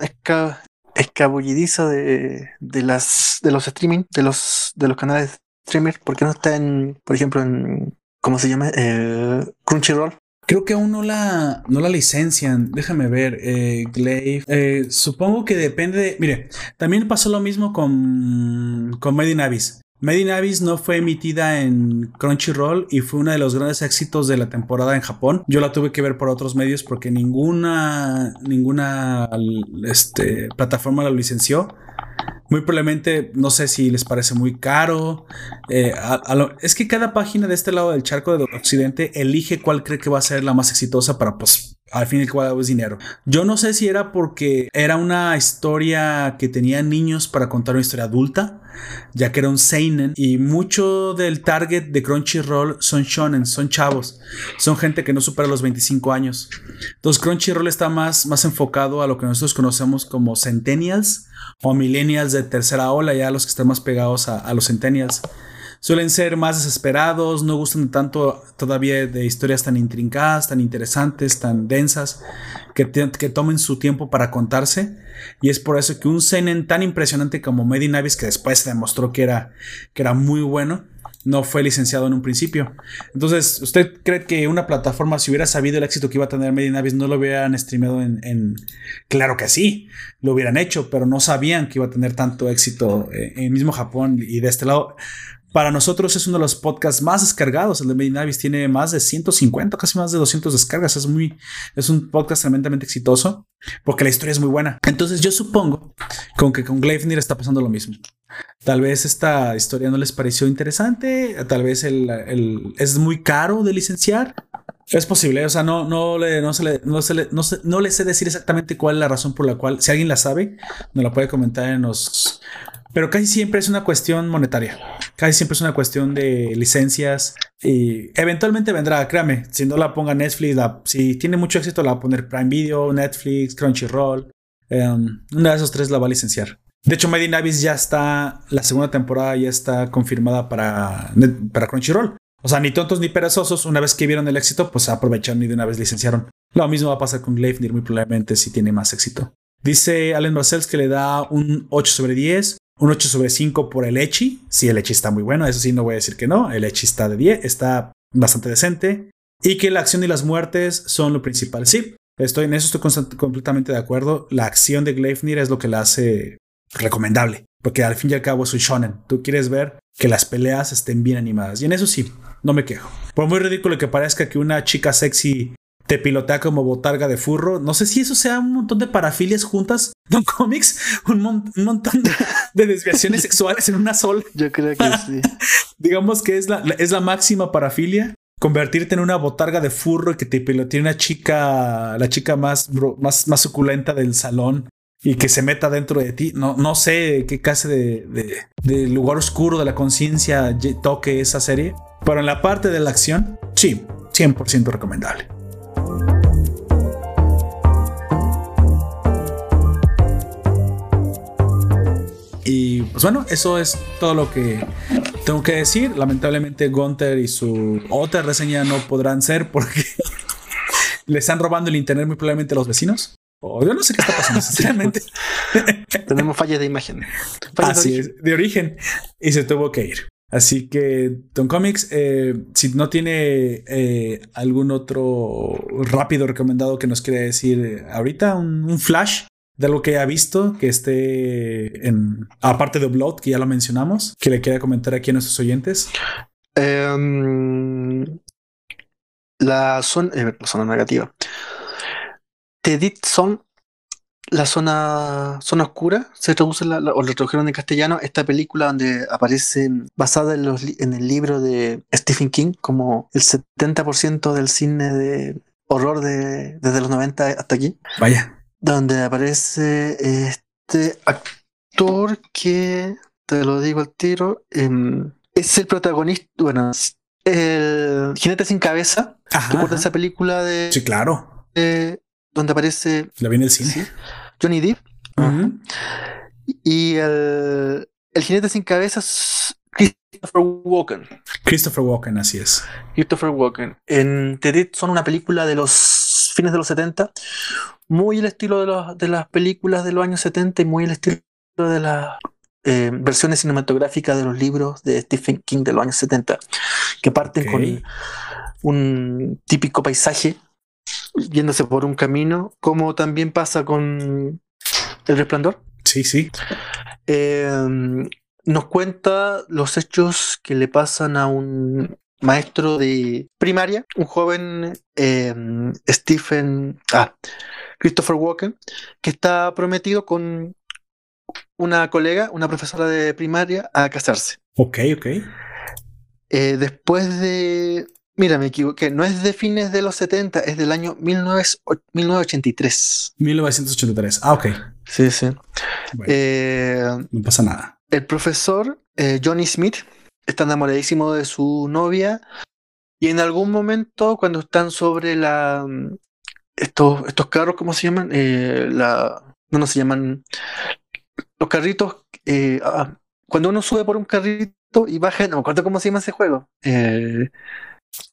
escabullidizo de, de, las, de los streaming, de los, de los canales streamer? ¿Por qué no está en, por ejemplo, en, ¿cómo se llama? Eh, Crunchyroll. Creo que aún no la, no la licencian. Déjame ver. Eh, Glaive. Eh, supongo que depende de. Mire, también pasó lo mismo con, con Made in Abyss. Made no fue emitida en Crunchyroll y fue uno de los grandes éxitos de la temporada en Japón. Yo la tuve que ver por otros medios porque ninguna, ninguna este, plataforma la licenció. Muy probablemente, no sé si les parece muy caro. Eh, es que cada página de este lado del charco del occidente elige cuál cree que va a ser la más exitosa para, pues, al fin y al cabo es dinero. Yo no sé si era porque era una historia que tenía niños para contar una historia adulta, ya que era un seinen y mucho del target de Crunchyroll son shonen, son chavos, son gente que no supera los 25 años. Entonces Crunchyroll está más, más enfocado a lo que nosotros conocemos como centennials o millennials de tercera ola, ya los que están más pegados a, a los centennials suelen ser más desesperados, no gustan tanto todavía de historias tan intrincadas, tan interesantes, tan densas, que, que tomen su tiempo para contarse. Y es por eso que un Senen tan impresionante como Made in Abyss, que después se demostró que era, que era muy bueno, no fue licenciado en un principio. Entonces, ¿usted cree que una plataforma, si hubiera sabido el éxito que iba a tener Made in Abyss, no lo hubieran streameado en, en, Claro que sí, lo hubieran hecho, pero no sabían que iba a tener tanto éxito eh, en mismo Japón y de este lado. Para nosotros es uno de los podcasts más descargados. El de Medinavis tiene más de 150, casi más de 200 descargas. Es muy, es un podcast tremendamente exitoso porque la historia es muy buena. Entonces yo supongo con que con Gleifnir está pasando lo mismo. Tal vez esta historia no les pareció interesante, tal vez el, el es muy caro de licenciar. Es posible, o sea, no, no, le, no, se le, no, se le, no, no le sé decir exactamente cuál es la razón por la cual, si alguien la sabe, nos la puede comentar en los, pero casi siempre es una cuestión monetaria. Casi siempre es una cuestión de licencias y eventualmente vendrá, créame, si no la ponga Netflix, si tiene mucho éxito la va a poner Prime Video, Netflix, Crunchyroll. Um, una de esos tres la va a licenciar. De hecho, Made in ya está, la segunda temporada ya está confirmada para, para Crunchyroll. O sea, ni tontos ni perezosos, una vez que vieron el éxito, pues aprovecharon y de una vez licenciaron. Lo mismo va a pasar con Gleifnir muy probablemente si tiene más éxito. Dice Allen Marcells que le da un 8 sobre 10 un 8 sobre 5 por el Echi. Sí, el Echi está muy bueno, eso sí, no voy a decir que no. El Echi está de 10, está bastante decente. Y que la acción y las muertes son lo principal. Sí, estoy en eso, estoy completamente de acuerdo. La acción de Gleifnir es lo que la hace recomendable. Porque al fin y al cabo es un shonen. Tú quieres ver que las peleas estén bien animadas. Y en eso sí, no me quejo. Por muy ridículo que parezca que una chica sexy te pilotea como botarga de furro. No sé si eso sea un montón de parafilias juntas, Don Comics, un, montón de, desviaciones sexuales en una sola. Yo creo que sí. Digamos que es la, es la máxima parafilia. Convertirte en una botarga de furro y que te pilotee una chica, la chica más, más, más suculenta del salón y que se meta dentro de ti. No, no sé qué clase de, de lugar oscuro de la conciencia toque esa serie, pero en la parte de la acción, sí, 100% recomendable. Y pues bueno, eso es todo lo que tengo que decir. Lamentablemente Gunter y su otra reseña no podrán ser porque le están robando el internet muy probablemente a los vecinos. O yo no sé qué está pasando, sinceramente. Tenemos fallas de imagen. Así de origen. es, de origen. Y se tuvo que ir. Así que Don Comics, eh, si no tiene eh, algún otro rápido recomendado que nos quiera decir ahorita, un, flash de algo que haya visto que esté en aparte de Blood, que ya lo mencionamos, que le quiera comentar aquí a nuestros oyentes. Em, la, zona, eh, la zona negativa. The Son la zona, zona oscura, se traduce la, o lo tradujeron en castellano, esta película donde aparece basada en, los, en el libro de Stephen King, como el 70% del cine de horror de, desde los 90 hasta aquí. Vaya. Donde aparece este actor que, te lo digo al tiro, em, es el protagonista, bueno, el jinete sin cabeza. ¿Recuerdas esa película de... Sí, claro. donde aparece... La vi en el cine. Johnny Depp. Y el, el jinete sin cabeza es Christopher Walken. Christopher Walken, así es. Christopher Walken. En The son una película de los fines de los 70, muy el estilo de, los, de las películas de los años 70 y muy el estilo de las eh, versiones cinematográficas de los libros de Stephen King de los años 70, que parten con un típico paisaje yéndose por un camino, como también pasa con El Resplandor. Sí, sí. Eh, nos cuenta los hechos que le pasan a un maestro de primaria, un joven eh, Stephen, ah, Christopher Walken, que está prometido con una colega, una profesora de primaria, a casarse. Ok, ok. Eh, después de... Mira, me equivoqué. No es de fines de los 70, es del año 1983. 1983. Ah, ok. Sí, sí. Eh, no pasa nada. El profesor Johnny Smith está enamoradísimo de su novia y en algún momento cuando están sobre la mm, estos, estos carros, ¿cómo se llaman? Eh, la, no, no se llaman los carritos. Eh, ah, cuando uno sube por un carrito y baja, no me acuerdo cómo se llama ese juego.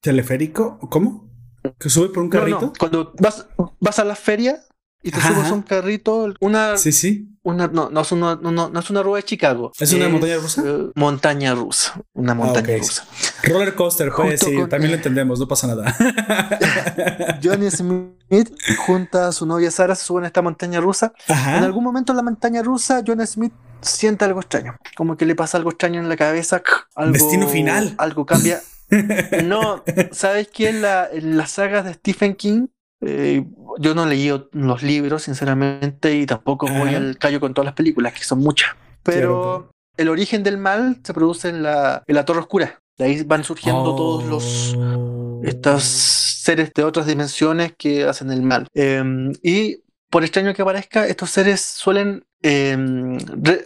¿Teleférico? ¿Cómo? ¿Que sube por un carrito? Cuando vas, vas a la feria y te subes un carrito, una. Sí, sí. Una, no, no, es una, no, no es una rueda de Chicago. ¿Es una montaña rusa? Eh, montaña rusa. Una ah, montaña rusa. Roller coaster, pues sí, también lo entendemos, no pasa nada. Johnny Smith junta a su novia Sara, se suben a esta montaña rusa. En algún momento en la montaña rusa, Johnny Smith siente algo extraño. Como que le pasa algo extraño en la cabeza. Algo, Destino final. Algo cambia. no, ¿sabes qué? En, la, en las sagas de Stephen King eh, yo no leí los libros, sinceramente, y tampoco voy al callo con todas las películas, que son muchas. Pero el origen del mal se produce en la, en la Torre Oscura. De ahí van surgiendo todos los oh. estos seres de otras dimensiones que hacen el mal. Em, y por extraño que parezca, estos seres suelen em,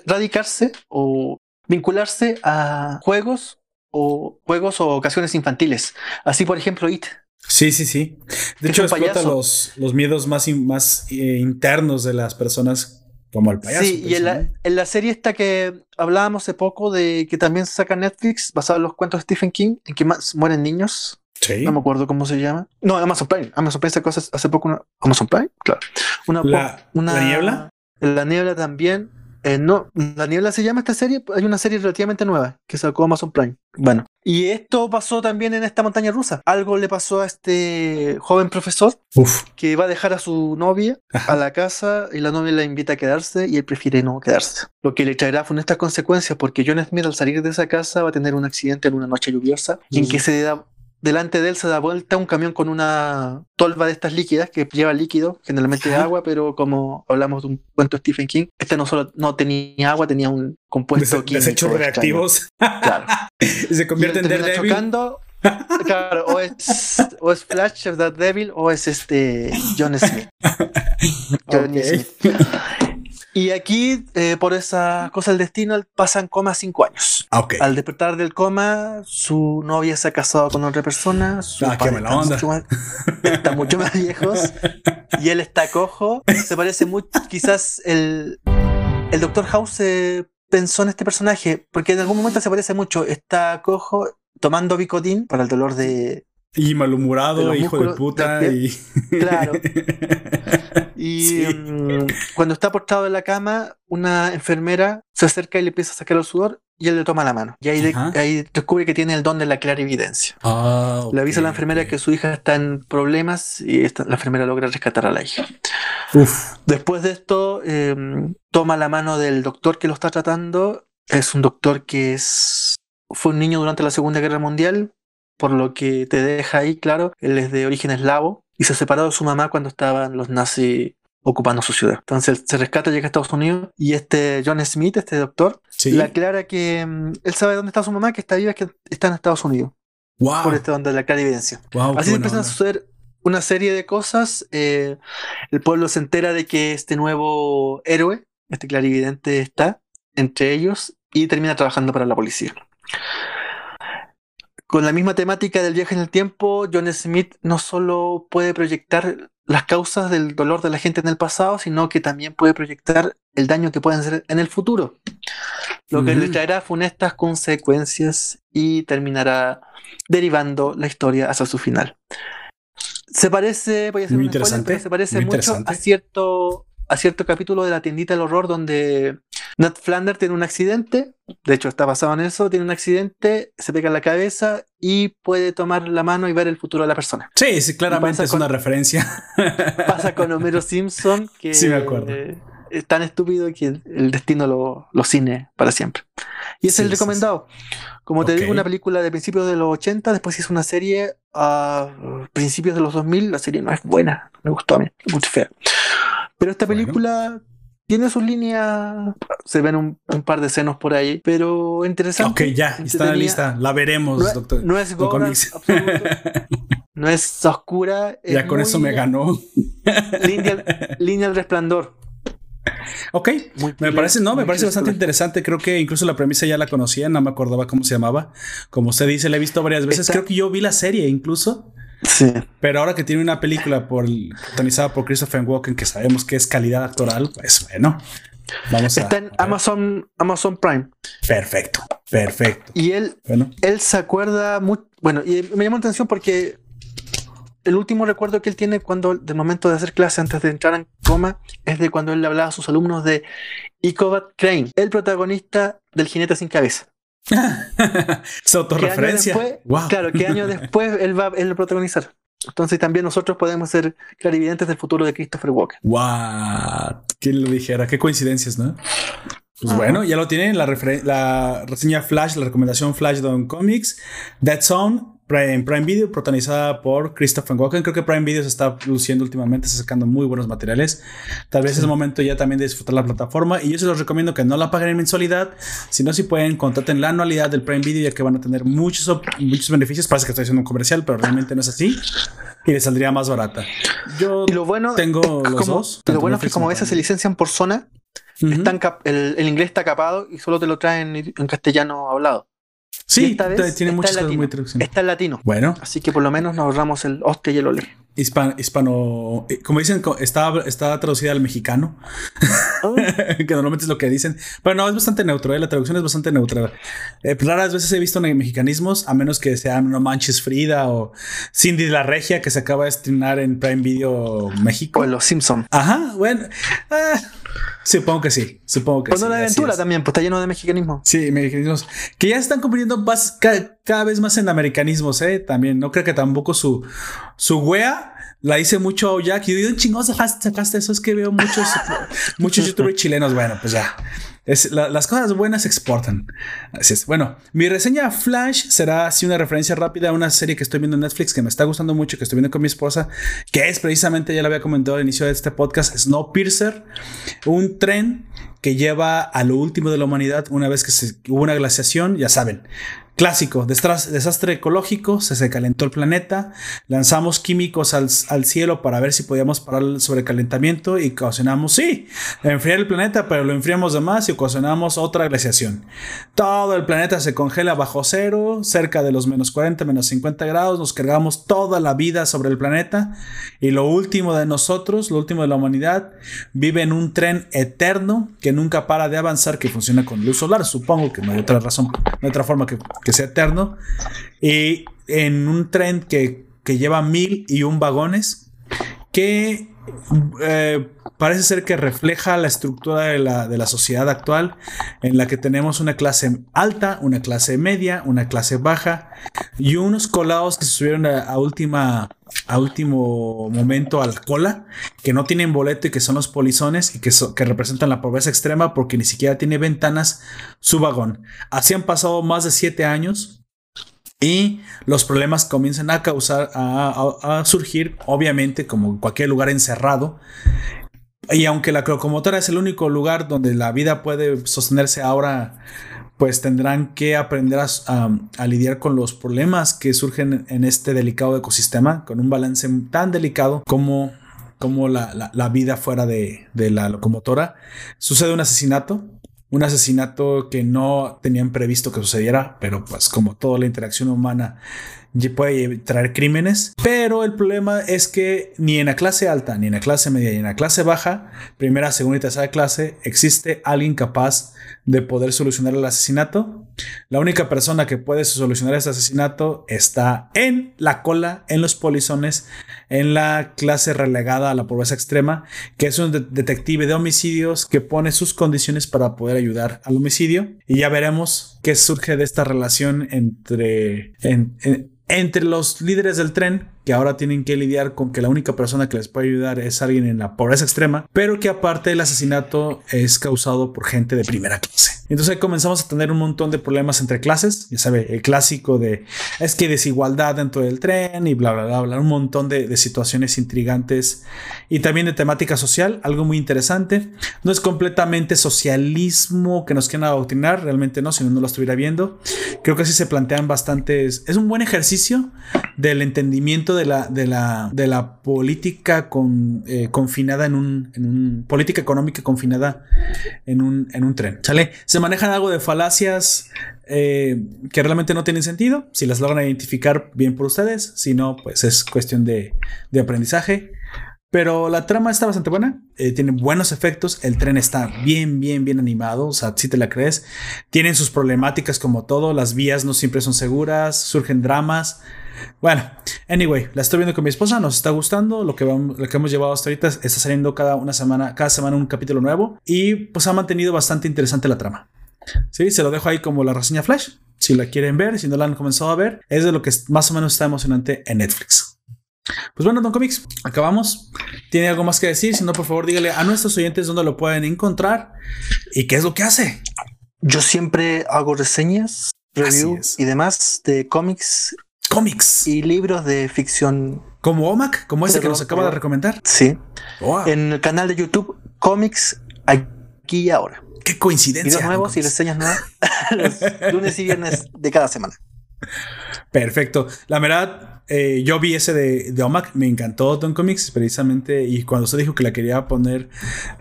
radicarse o vincularse a juegos o juegos o ocasiones infantiles. Así, por ejemplo, It Sí, sí, sí. De hecho, explota los, los, miedos más, más eh, internos de las personas, como el payaso. Sí, y en la, en la, serie esta que hablábamos hace poco de que también se saca Netflix, basado en los cuentos de Stephen King, en que mueren niños. Sí. No me acuerdo cómo se llama. No, Amazon Prime. Amazon Prime sacó hace poco una. Amazon Prime, claro. Una, la, una, ¿La niebla? La niebla también. Eh, no, La Niebla se llama esta serie. Hay una serie relativamente nueva que sacó Amazon Prime. Bueno, y esto pasó también en esta montaña rusa. Algo le pasó a este joven profesor que va a dejar a su novia a la casa y la novia la invita a quedarse y él prefiere no quedarse. Lo que le traerá estas consecuencias porque John Smith al salir de esa casa va a tener un accidente en una noche lluviosa en que se da delante de él se da vuelta un camión con una tolva de estas líquidas que lleva líquido, generalmente de agua, pero como hablamos de un cuento de Stephen King, este no solo no tenía agua, tenía un compuesto químico. Desechos reactivos. Claro. se convierte en Daredevil. Chocando, claro, o es, o es Flash of the Devil o es este John Smith. John Smith. Y aquí, eh, por esa cosa del destino, pasa en coma cinco años. Ah, Al despertar del coma, su novia se ha casado con otra persona. Su ah, mala onda. Mucho más, está mucho más viejos. Y él está cojo. Se parece mucho. Quizás el, el Doctor House pensó en este personaje, porque en algún momento se parece mucho. Está cojo tomando Bicodín para el dolor de, y malhumorado, hijo de puta. y... Claro. Y mm, cuando está postrado en la cama, una enfermera se acerca y le empieza a sacar el sudor y él le toma la mano. Y ahí, ahí descubre que tiene el don de la clara evidencia. Ah, le avisa a la enfermera que su hija está en problemas y la enfermera logra rescatar a la hija. Después de esto, em, toma la mano del doctor que lo está tratando. Es un doctor que es fue un niño durante la Segunda Guerra Mundial, por lo que te deja ahí claro, él es de origen eslavo y se separó de su mamá cuando estaban los nazis ocupando su ciudad. Entonces se rescata, llega a Estados Unidos y este John Smith, este doctor, le aclara que mm, él sabe dónde está su mamá, que está viva, que está en Estados Unidos. Wow. Por este donde la clara evidencia. Así empiezan a suceder una serie de cosas. Eh, el pueblo se entera de que este nuevo héroe, este clarividente, está entre ellos y termina trabajando para la policía. Con la misma temática del viaje en el tiempo, John Smith no solo puede proyectar las causas del dolor de la gente en el pasado, sino que también puede proyectar el daño que pueden hacer en el futuro. Lo que le traerá funestas consecuencias y terminará derivando la historia hacia su final. Se parece, voy a hacer muy interesante, se parece mucho a cierto, a cierto capítulo de la tiendita del horror donde Nat Flanders tiene un accidente, de hecho está basado en eso, tiene un accidente, se pega en la cabeza y puede tomar la mano y ver el futuro de la persona. Sí, sí, claramente es una referencia. Pasa con Homero Simpson, que sí me acuerdo. es tan estúpido que el destino lo, lo cine para siempre. Y es el recomendado. Como te digo, una película de principios de los 80, después hizo una serie a principios de los 2000, la serie no es buena, me gustó a mí, muy fea. Pero esta película tiene sus líneas, se ven un, par de senos por ahí, pero interesante. Ok, ya, está la lista, la veremos, no, doctor. No es Goran. No es oscura. ya con eso me ganó. Línea, línea del resplandor. Ok, me parece, no, me parece bastante interesante. Creo que incluso la premisa ya la conocía, no me acordaba cómo se llamaba. Como usted dice, la he visto varias veces. Creo que yo vi la serie incluso. Sí. Pero ahora que tiene una película por, protagonizada por Christopher Walken, que sabemos que es calidad actoral, pues bueno. Vamos Está en Amazon, Amazon Prime. Perfecto, perfecto. Y él, bueno. él se acuerda mucho. Bueno, y me llamó la atención porque el último recuerdo que él tiene cuando, del momento de hacer clase antes de entrar en coma, es de cuando él le hablaba a sus alumnos de Icovat Crane, el protagonista del jinete sin cabeza. Su autorreferencia. Claro, que años después él va a protagonizar. Entonces también nosotros podemos ser clarividentes del futuro de Christopher Walker. ¡Wow! ¿Quién lo dijera? Qué coincidencias, ¿no? Pues bueno, ya lo tienen, la, la reseña Flash, la recomendación Flash de Comics, Dead Zone, Prime, Prime Video, protagonizada por Christopher Walken. Creo que Prime Video se está luciendo últimamente, está sacando muy buenos materiales. Tal vez es el momento ya también de disfrutar la plataforma. Y yo se los recomiendo que no la paguen en mensualidad, sino si pueden, contraten la anualidad del Prime Video, ya que van a tener muchos, muchos beneficios. Parece que estoy haciendo un comercial, pero realmente no es así. Y les saldría más barata. Yo lo bueno, tengo los dos. Lo bueno es que como esas se licencian por zona, el, inglés está capado y solo te lo traen en castellano hablado. Sí, tiene muchas cosas muy Está en latino. Bueno. Así que por lo menos nos ahorramos el hostia y el ole. Hispano, hispano, eh, como dicen, está, está traducida al mexicano, oh. que normalmente es lo que dicen. Pero no, es bastante neutro, ¿eh? la traducción es bastante neutra. Eh, raras veces he visto mexicanismos, a menos que sean No Manches Frida o Cindy la Regia, que se acaba de estrenar en Prime Video México. O en Los Simpsons. Ajá, bueno. Ah, supongo que sí, supongo que sí. la aventura también, pues está lleno de mexicanismos. Sí, mexicanismos. Que ya se están convirtiendo cada, cada, vez más en americanismos, ¿eh? También, no creo que tampoco su, su wea la hice mucho Jack y yo, chingón, sacaste, eso. Es que veo muchos, muchos youtubers chilenos. Bueno, pues ya. Las cosas buenas se exportan. Así es. Bueno, mi reseña Flash será así una referencia rápida a una serie que estoy viendo en Netflix que me está gustando mucho, que estoy viendo con mi esposa, que es precisamente, ya lo había comentado al inicio de este podcast, Snowpiercer, un tren que lleva a lo último de la humanidad una vez que hubo una glaciación, ya saben, Clásico, desastre ecológico, se, calentó el planeta, lanzamos químicos al, cielo para ver si podíamos parar el sobrecalentamiento y ocasionamos, sí, enfriar el planeta, pero lo enfriamos de más y ocasionamos otra glaciación. Todo el planeta se congela bajo cero, cerca de los menos 40, menos 50 grados, nos cargamos toda la vida sobre el planeta y lo último de nosotros, lo último de la humanidad, vive en un tren eterno que nunca para de avanzar, que funciona con luz solar, supongo que no hay otra razón, no hay otra forma que que sea eterno, y en un tren que, lleva mil y un vagones, que eh, parece ser que refleja la estructura de la, de la, sociedad actual, en la que tenemos una clase alta, una clase media, una clase baja y unos colados que se subieron a, a último momento a la cola, que no tienen boleto y que son los polizones y que, que representan la pobreza extrema porque ni siquiera tiene ventanas su vagón. Así han pasado más de siete años y los problemas comienzan a causar, a, surgir, obviamente, como cualquier lugar encerrado. Y aunque la locomotora es el único lugar donde la vida puede sostenerse ahora, pues tendrán que aprender a, lidiar con los problemas que surgen en este delicado ecosistema, con un balance tan delicado como, como la, vida fuera de, de la locomotora. Sucede un asesinato, un asesinato que no tenían previsto que sucediera, pero pues como toda la interacción humana puede traer crímenes, pero el problema es que ni en la clase alta, ni en la clase media, ni en la clase baja, primera, segunda y tercera clase, existe alguien capaz de poder solucionar el asesinato. La única persona que puede solucionar ese asesinato está en la cola, en los polizones, en la clase relegada a la pobreza extrema, que es un detective de homicidios que pone sus condiciones para poder ayudar al homicidio. Y ya veremos qué surge de esta relación entre, entre los líderes del tren que ahora tienen que lidiar con que la única persona que les puede ayudar es alguien en la pobreza extrema, pero que aparte el asesinato es causado por gente de primera clase. Entonces ahí comenzamos a tener un montón de problemas entre clases, ya sabe, el clásico de es que desigualdad dentro del tren y bla, bla, bla, bla, un montón de, de situaciones intrigantes y también de temática social, algo muy interesante. No es completamente socialismo que nos quieran adoctrinar, realmente no, si no, no lo estuviera viendo. Creo que sí se plantean bastantes, es un buen ejercicio del entendimiento de la, de la, de la política con, eh, confinada en un, en un, política económica confinada en un, en un tren. Se manejan algo de falacias eh, que realmente no tienen sentido. Si las logran identificar bien por ustedes, si no, pues es cuestión de, de aprendizaje. Pero la trama está bastante buena, eh, tiene buenos efectos, el tren está bien, bien, bien animado, o sea, si te la crees. Tienen sus problemáticas como todo, las vías no siempre son seguras, surgen dramas, bueno, anyway, la estoy viendo con mi esposa, nos está gustando, lo que, lo que hemos llevado hasta ahorita está saliendo cada una semana, cada semana un capítulo nuevo y pues ha mantenido bastante interesante la trama. Sí, se lo dejo ahí como la reseña flash. Si la quieren ver, si no la han comenzado a ver, es de lo que más o menos está emocionante en Netflix. Pues bueno, Don Comics, acabamos. ¿Tiene algo más que decir? Si no, por favor, dígale a nuestros oyentes dónde lo pueden encontrar y qué es lo que hace. Yo siempre hago reseñas, reviews y demás de cómics cómics. Y libros de ficción. Como OMAC, como ese que nos acaba de recomendar. Sí. En el canal de YouTube, cómics aquí y ahora. Qué coincidencia. Videos nuevos y reseñas nuevas. lunes y viernes de cada semana. Perfecto. La verdad, eh, yo vi ese de, de, OMAC, me encantó Don Comics precisamente y cuando usted dijo que la quería poner,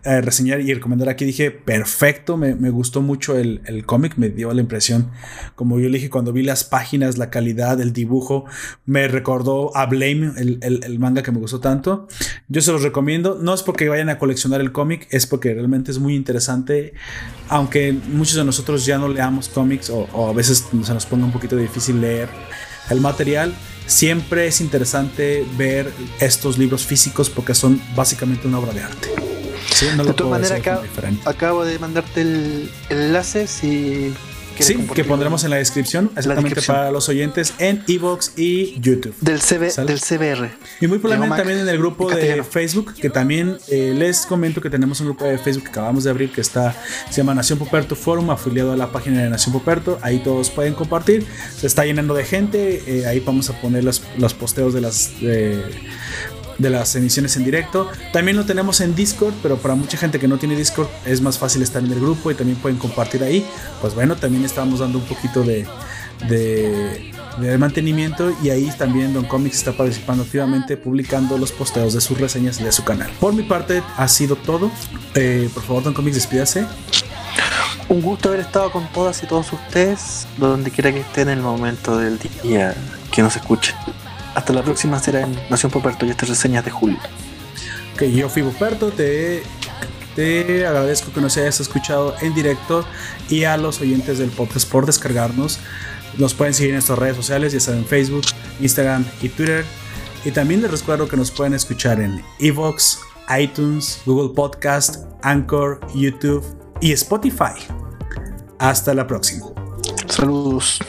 eh, reseñar y recomendar aquí, dije, perfecto, me, gustó mucho el, cómic, me dio la impresión, como yo le dije, cuando vi las páginas, la calidad, el dibujo, me recordó a Blame, el, manga que me gustó tanto. Yo se los recomiendo, no es porque vayan a coleccionar el cómic, es porque realmente es muy interesante, aunque muchos de nosotros ya no leamos cómics o, o a veces se nos ponga un poquito difícil leer el material siempre es interesante ver estos libros físicos porque son básicamente una obra de arte. de todas maneras, acabo de mandarte el, el enlace. Si Sí, que pondremos en la descripción, exactamente para los oyentes en Evox y YouTube. Del, CB, del CBR. Y muy probablemente también en el grupo de Facebook, que también eh, les comento que tenemos un grupo de Facebook que acabamos de abrir que está, se llama Nación Poperto Forum, afiliado a la página de Nación Poperto. Ahí todos pueden compartir. Se está llenando de gente. Eh, ahí vamos a poner los, los posteos de las de las emisiones en directo. También lo tenemos en Discord, pero para mucha gente que no tiene Discord es más fácil estar en el grupo y también pueden compartir ahí. Pues bueno, también estamos dando un poquito de, de, mantenimiento y ahí también Don Comics está participando activamente publicando los posteos de sus reseñas de su canal. Por mi parte ha sido todo. Eh, por favor, Don Comics, despídase. Un gusto haber estado con todas y todos ustedes, donde quiera que estén en el momento del día que nos escuchen. Hasta la próxima será en Nación Poperto y estas reseñas de julio. Ok, yo fui Poperto, te, te agradezco que nos hayas escuchado en directo y a los oyentes del podcast por descargarnos. Nos pueden seguir en nuestras redes sociales, ya saben, Facebook, Instagram y Twitter. Y también les recuerdo que nos pueden escuchar en Evox, iTunes, Google Podcast, Anchor, YouTube y Spotify. Hasta la próxima. Saludos.